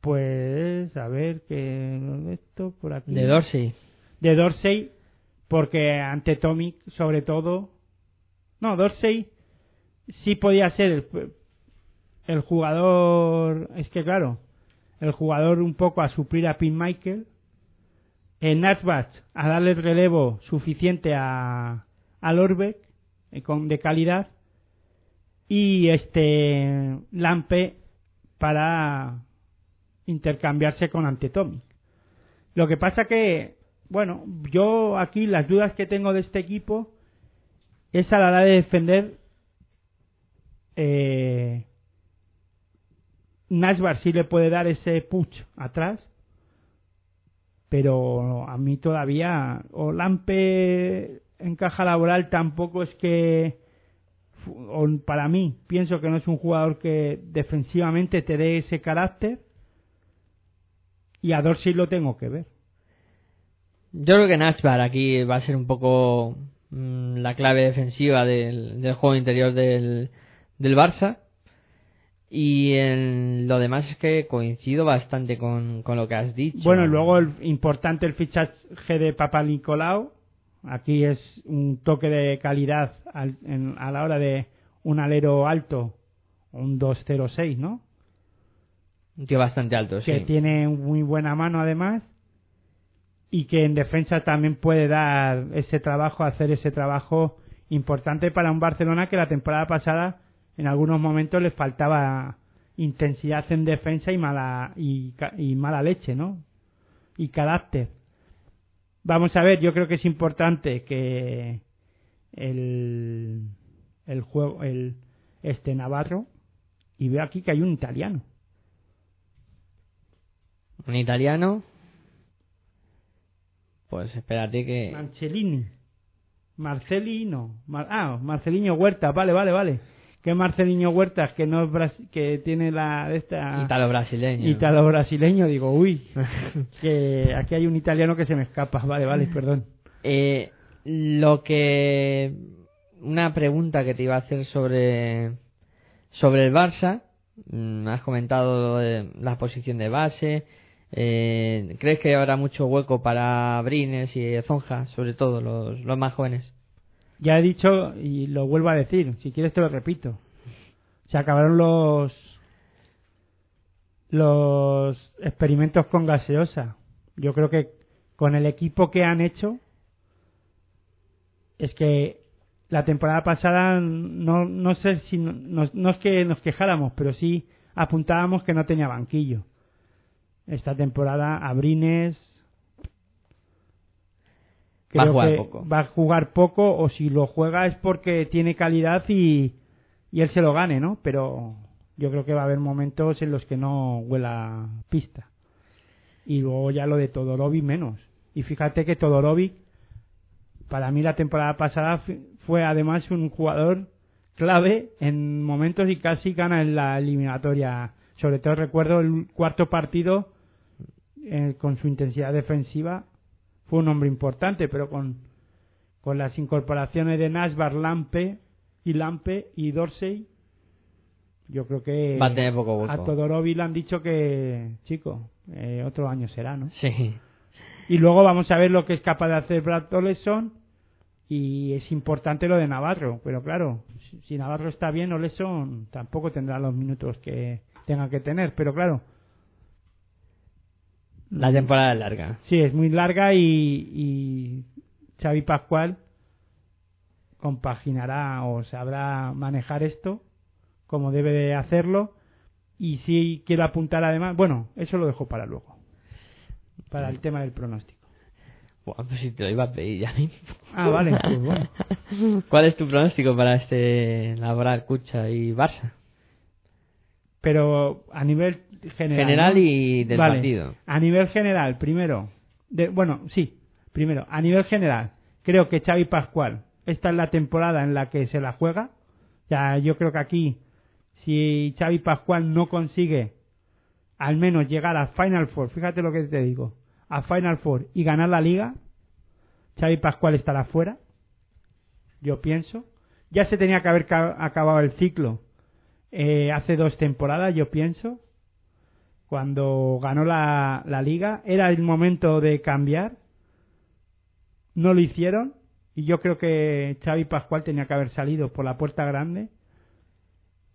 pues a ver que esto por aquí De Dorsey. de Dorsey porque ante Tomic sobre todo no Dorsey sí podía ser el, el jugador es que claro el jugador un poco a suplir a Pin Michael en Nasbach a darle el relevo suficiente a a Lorbeck eh, con de calidad y este Lampe para intercambiarse con Antetomic. Lo que pasa que, bueno, yo aquí las dudas que tengo de este equipo es a la hora de defender eh, Nashbar sí le puede dar ese push atrás pero a mí todavía o Lampe en caja laboral tampoco es que o para mí pienso que no es un jugador que defensivamente te dé ese carácter y a Dorsey lo tengo que ver Yo creo que Nachbar aquí va a ser un poco mm, la clave defensiva del, del juego interior del, del Barça. Y en lo demás es que coincido bastante con, con lo que has dicho. Bueno, y luego el importante el fichaje de Papa Nicolau. Aquí es un toque de calidad al- en- a la hora de un alero alto, un 206, ¿no? Un tío bastante alto, sí. Que tiene muy buena mano además y que en defensa también puede dar ese trabajo, hacer ese trabajo importante para un Barcelona que la temporada pasada en algunos momentos le faltaba intensidad en defensa y mala y, y mala leche, ¿no? Y carácter. Vamos a ver, yo creo que es importante que el el juego el este Navarro y veo aquí que hay un italiano. Un italiano. Pues espérate que. Marcellini. Marcelino. Mar- ah, Marcelinho Huerta, vale, vale, vale. Que Marcelinho Huertas, que no es bras- que tiene la de esta Italo brasileño. italo brasileño, digo, uy, que aquí hay un italiano que se me escapa, vale, vale, perdón. Eh, lo que. Una pregunta que te iba a hacer sobre. Sobre el Barça. Mm, Has comentado eh, la posición de base. Eh, ¿Crees que habrá mucho hueco para Brines y Zonja, sobre todo los, más jóvenes? Ya he dicho y lo vuelvo a decir, si quieres te lo repito. Se acabaron los los experimentos con gaseosa. Yo creo que con el equipo que han hecho es que la temporada pasada no, no sé si no, no- no es que nos quejáramos, pero sí apuntábamos que no tenía banquillo. Esta temporada Abrines Va a jugar que poco. va a jugar poco o si lo juega es porque tiene calidad y, y él se lo gane, ¿no? Pero yo creo que va a haber momentos en los que no huela pista. Y luego ya lo de Todorovic menos. Y fíjate que Todorovic, para mí la temporada pasada fue además un jugador clave en momentos y casi gana en la eliminatoria. Sobre todo recuerdo el cuarto partido eh, con su intensidad defensiva fue un hombre importante, pero con, con las incorporaciones de Nashbar, Lampe y Lampe y Dorsey, yo creo que Va a tener poco hueco. a Todorovic le han dicho que, chico, eh, otro año será, ¿no? Sí. Y luego vamos a ver lo que es capaz de hacer Brad Oleson y es importante lo de Navarro, pero claro, si Navarro está bien, Oleson tampoco tendrá los minutos que tenga que tener, pero claro, La temporada es larga. Sí, es muy larga y, y Xavi Pascual compaginará o sabrá manejar esto como debe de hacerlo y si quiero apuntar además, bueno, eso lo dejo para luego, para el tema del pronóstico. Buah, pues si te lo iba a pedir ya mismo. Ah, vale, pues bueno. ¿Cuál es tu pronóstico para este Laboral, Cucha y Barça? Pero a nivel general. General y del Vale. partido. A nivel general, primero. De, bueno, sí, primero. A nivel general, creo que Xavi Pascual, esta es la temporada en la que se la juega. Ya, yo creo que aquí, si Xavi Pascual no consigue al menos llegar a Final Four, fíjate lo que te digo, a Final Four y ganar la liga, Xavi Pascual estará fuera. Yo pienso. Ya se tenía que haber ca- acabado el ciclo eh, hace dos temporadas, yo pienso, cuando ganó la, liga. Era el momento de cambiar. No lo hicieron. Y yo creo que Xavi Pascual tenía que haber salido por la puerta grande.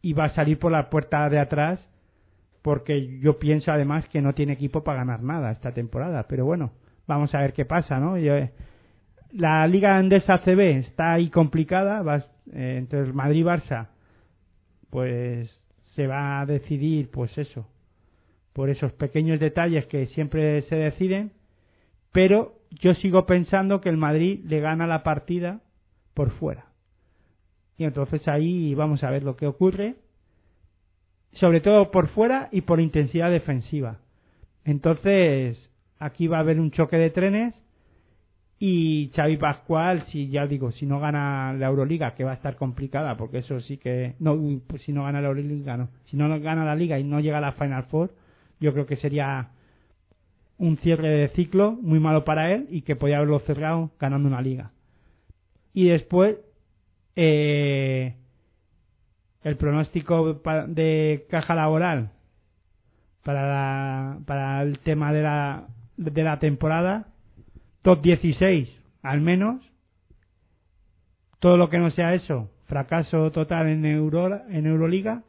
Y va a salir por la puerta de atrás. Porque yo pienso además que no tiene equipo para ganar nada esta temporada. Pero bueno, vamos a ver qué pasa, ¿no? Yo, eh, la Liga Andesa CB está ahí complicada. Vas, eh, entre el Madrid y Barça pues se va a decidir pues eso por esos pequeños detalles que siempre se deciden pero yo sigo pensando que el Madrid le gana la partida por fuera. Y entonces ahí vamos a ver lo que ocurre sobre todo por fuera y por intensidad defensiva. Entonces aquí va a haber un choque de trenes y Xavi Pascual, si ya digo, si no gana la Euroliga, que va a estar complicada, porque eso sí que no, pues si no gana la Euroliga, no. Si no gana la Liga y no llega a la Final Four, yo creo que sería un cierre de ciclo muy malo para él y que podía haberlo cerrado ganando una liga. Y después, eh, el pronóstico de caja laboral para, la- para el tema de la, de la temporada, top 16 al menos, todo lo que no sea eso, fracaso total en, Euro, en Euroliga,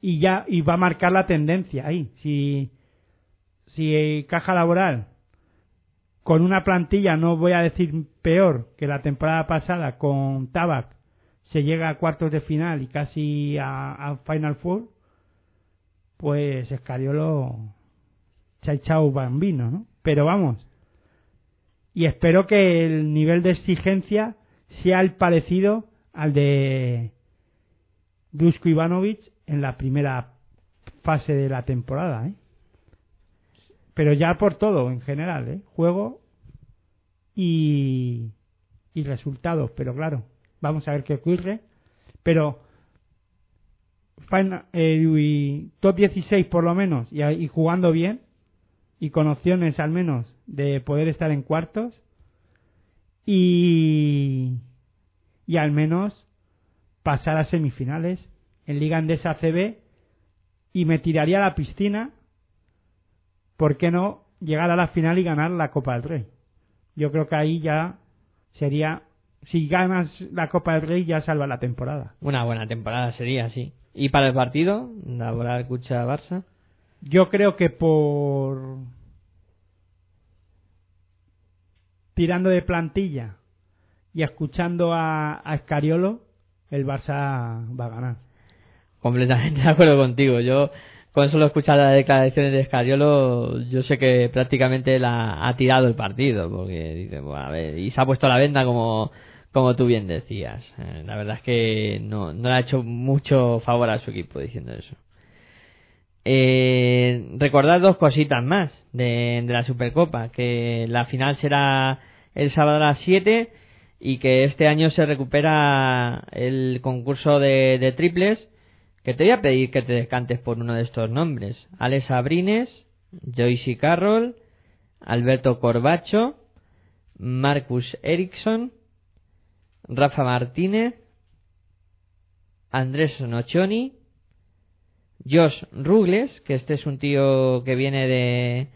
y ya y va a marcar la tendencia ahí. Si, si caja laboral con una plantilla, no voy a decir peor que la temporada pasada con Tabac, se llega a cuartos de final y casi a, Final Four, pues Escariolo se ha bambino, ¿no? Pero vamos, y espero que el nivel de exigencia sea el parecido al de Dusko Ivanovic en la primera fase de la temporada, ¿eh? Pero ya por todo, en general, ¿eh? Juego y, y resultados, pero claro, vamos a ver qué ocurre. Pero eh, top 16 por lo menos, y, y jugando bien, y con opciones al menos de poder estar en cuartos, y, y al menos pasar a semifinales en Liga Andesa CB y me tiraría a la piscina ¿por qué no llegar a la final y ganar la Copa del Rey? Yo creo que ahí ya sería si ganas la Copa del Rey ya salva la temporada. Una buena temporada sería, sí. ¿Y para el partido? Laboral, Cucha, Barça. Yo creo que por tirando de plantilla y escuchando a, a Escariolo, el Barça va a ganar. Completamente de acuerdo contigo. Yo, con solo escuchar las declaraciones de Escariolo, yo sé que prácticamente la ha tirado el partido, porque dice, bueno, a ver, y se ha puesto la venda como, como tú bien decías. Eh, La verdad es que no, no le ha hecho mucho favor a su equipo diciendo eso. Eh, recordad dos cositas más de la Supercopa, que la final será el sábado a las 7 y que este año se recupera el concurso de, de triples, que te voy a pedir que te descantes por uno de estos nombres. Alex Abrines, Joyce Carroll, Alberto Corbacho, Marcus Eriksson, Rafa Martínez, Andrés Nocioni, Josh Rugles, que este es un tío que viene de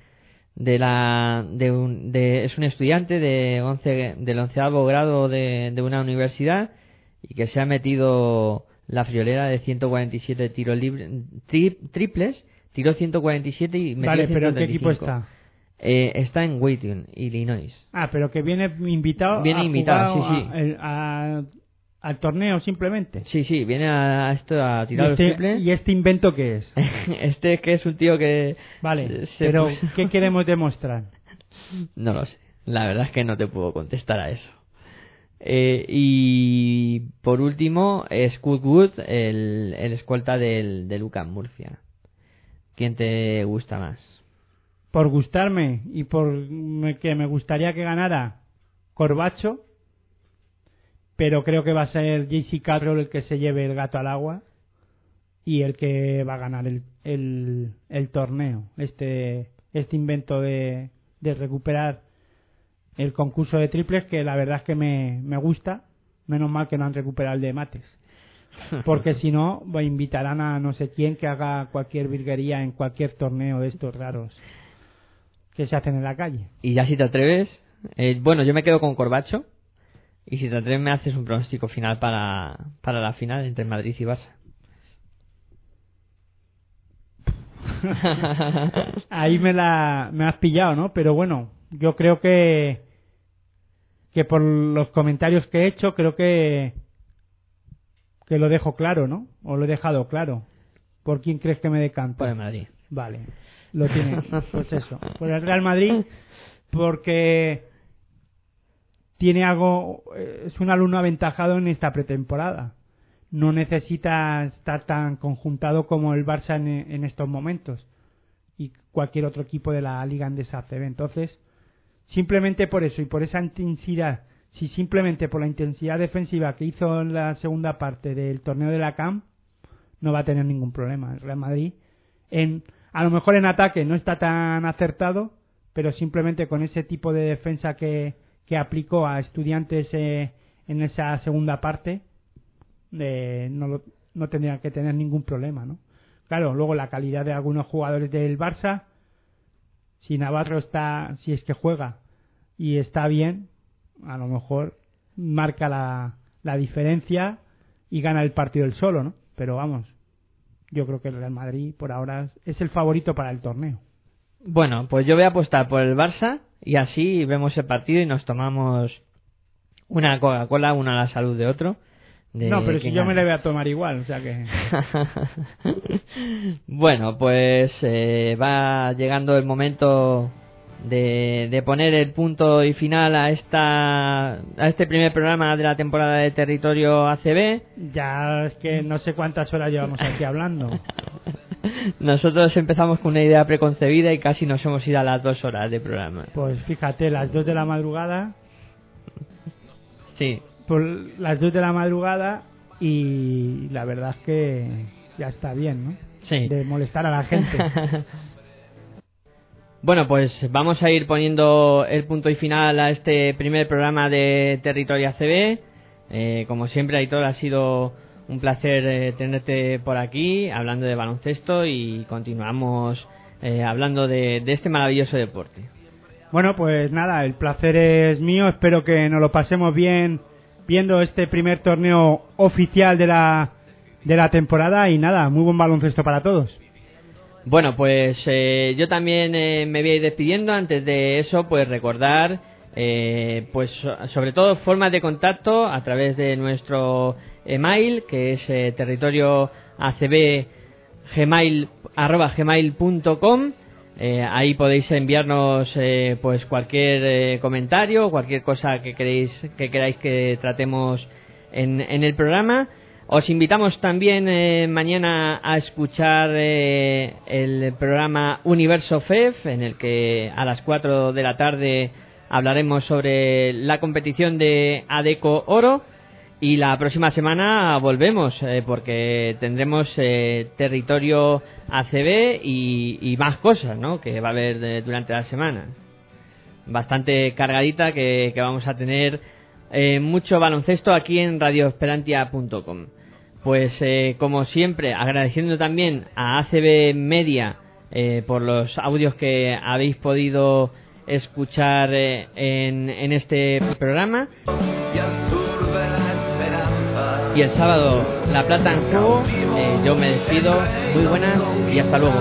de la de un, de, es un estudiante de 11 del onceavo grado de, de una universidad y que se ha metido la friolera de 147 tiros libres tri- triples tiró 147 y metió Vale, pero ¿en qué 135. equipo está? Eh, está en Wheaton, Illinois. Ah, pero que viene invitado Viene a invitado, jugar sí, sí. a- a- al torneo simplemente. Sí, sí, viene a esto a ¿Y tirar los este, triples. ¿Y este invento qué es? Este que es un tío que Vale, pero puso- ¿qué queremos demostrar? No lo sé. La verdad es que no te puedo contestar a eso. Eh, y por último, Scott Wood, el, el escolta del, de Lucas Murcia. ¿Quién te gusta más? Por gustarme y por que me gustaría que ganara Corbacho, pero creo que va a ser JC Carroll el que se lleve el gato al agua y el que va a ganar el, el, el torneo. Este, este invento de, de recuperar el concurso de triples que la verdad es que me, me gusta. Menos mal que no han recuperado el de mates. Porque si no, invitarán a no sé quién que haga cualquier virguería en cualquier torneo de estos raros que se hacen en la calle. Y ya si te atreves, eh, bueno, yo me quedo con Corbacho. Y si te atreves, me haces un pronóstico final para, para la final entre Madrid y Barça. Ahí me la me has pillado, ¿no? Pero bueno, yo creo que que por los comentarios que he hecho, creo que que lo dejo claro, ¿no? O lo he dejado claro. ¿Por quién crees que me decanto? Por el Madrid. Vale, lo tiene. Pues eso, por el Real Madrid, porque tiene algo, eh, es un alumno aventajado en esta pretemporada. No necesita estar tan conjuntado como el Barça en, en estos momentos y cualquier otro equipo de la Liga Andesa ACB. Entonces, simplemente por eso y por esa intensidad, si simplemente por la intensidad defensiva que hizo en la segunda parte del torneo de la CAM, no va a tener ningún problema. El Real Madrid, en, a lo mejor en ataque no está tan acertado, pero simplemente con ese tipo de defensa que, que aplicó a estudiantes eh, en esa segunda parte, eh, no, lo- no tendría que tener ningún problema, ¿no? Claro, luego la calidad de algunos jugadores del Barça, si Navarro está, si es que juega y está bien, a lo mejor marca la, la diferencia y gana el partido él solo, ¿no? Pero vamos, yo creo que el Real Madrid por ahora es el favorito para el torneo. Bueno, pues yo voy a apostar por el Barça y así vemos el partido y nos tomamos una Coca-Cola, una a la salud de otro. de no, pero si yo me le voy a tomar igual, o sea que... bueno, pues eh, va llegando el momento de, de poner el punto y final a esta a este primer programa de la temporada de Territorio ACB. Ya es que no sé cuántas horas llevamos aquí hablando. Nosotros empezamos con una idea preconcebida y casi nos hemos ido a las dos horas de programa. Pues fíjate, las dos de la madrugada, Sí, por las dos de la madrugada y la verdad es que ya está bien, ¿no? Sí. De molestar a la gente. Bueno, pues vamos a ir poniendo el punto y final a este primer programa de Territorio ACB. Eh, como siempre, Aitor, ha sido un placer eh, tenerte por aquí hablando de baloncesto y continuamos eh, hablando de, de este maravilloso deporte. Bueno, pues nada, el placer es mío. Espero que nos lo pasemos bien viendo este primer torneo oficial de la, de la temporada. Y nada, muy buen baloncesto para todos. Bueno, pues eh, yo también eh, me voy a ir despidiendo. Antes de eso, pues recordar eh, pues so- sobre todo formas de contacto a través de nuestro email que es eh, gmail eh, ahí podéis enviarnos eh, pues cualquier comentario cualquier cosa que queréis que queráis que tratemos en, en el programa. Os invitamos también mañana a escuchar el programa Universo FEF en el que a las 4 de la tarde hablaremos sobre la competición de Adeco Oro y la próxima semana volvemos eh, porque tendremos eh, territorio ACB y, y más cosas ¿no? que va a haber eh, durante la semana. Bastante cargadita que, vamos a tener eh, mucho baloncesto aquí en radioesperantia.com. Pues como siempre, agradeciendo también a ACB Media por los audios que habéis podido escuchar eh, en, en este programa. Y el sábado La Plata en juego. Eh, yo me despido. Muy buenas y hasta luego.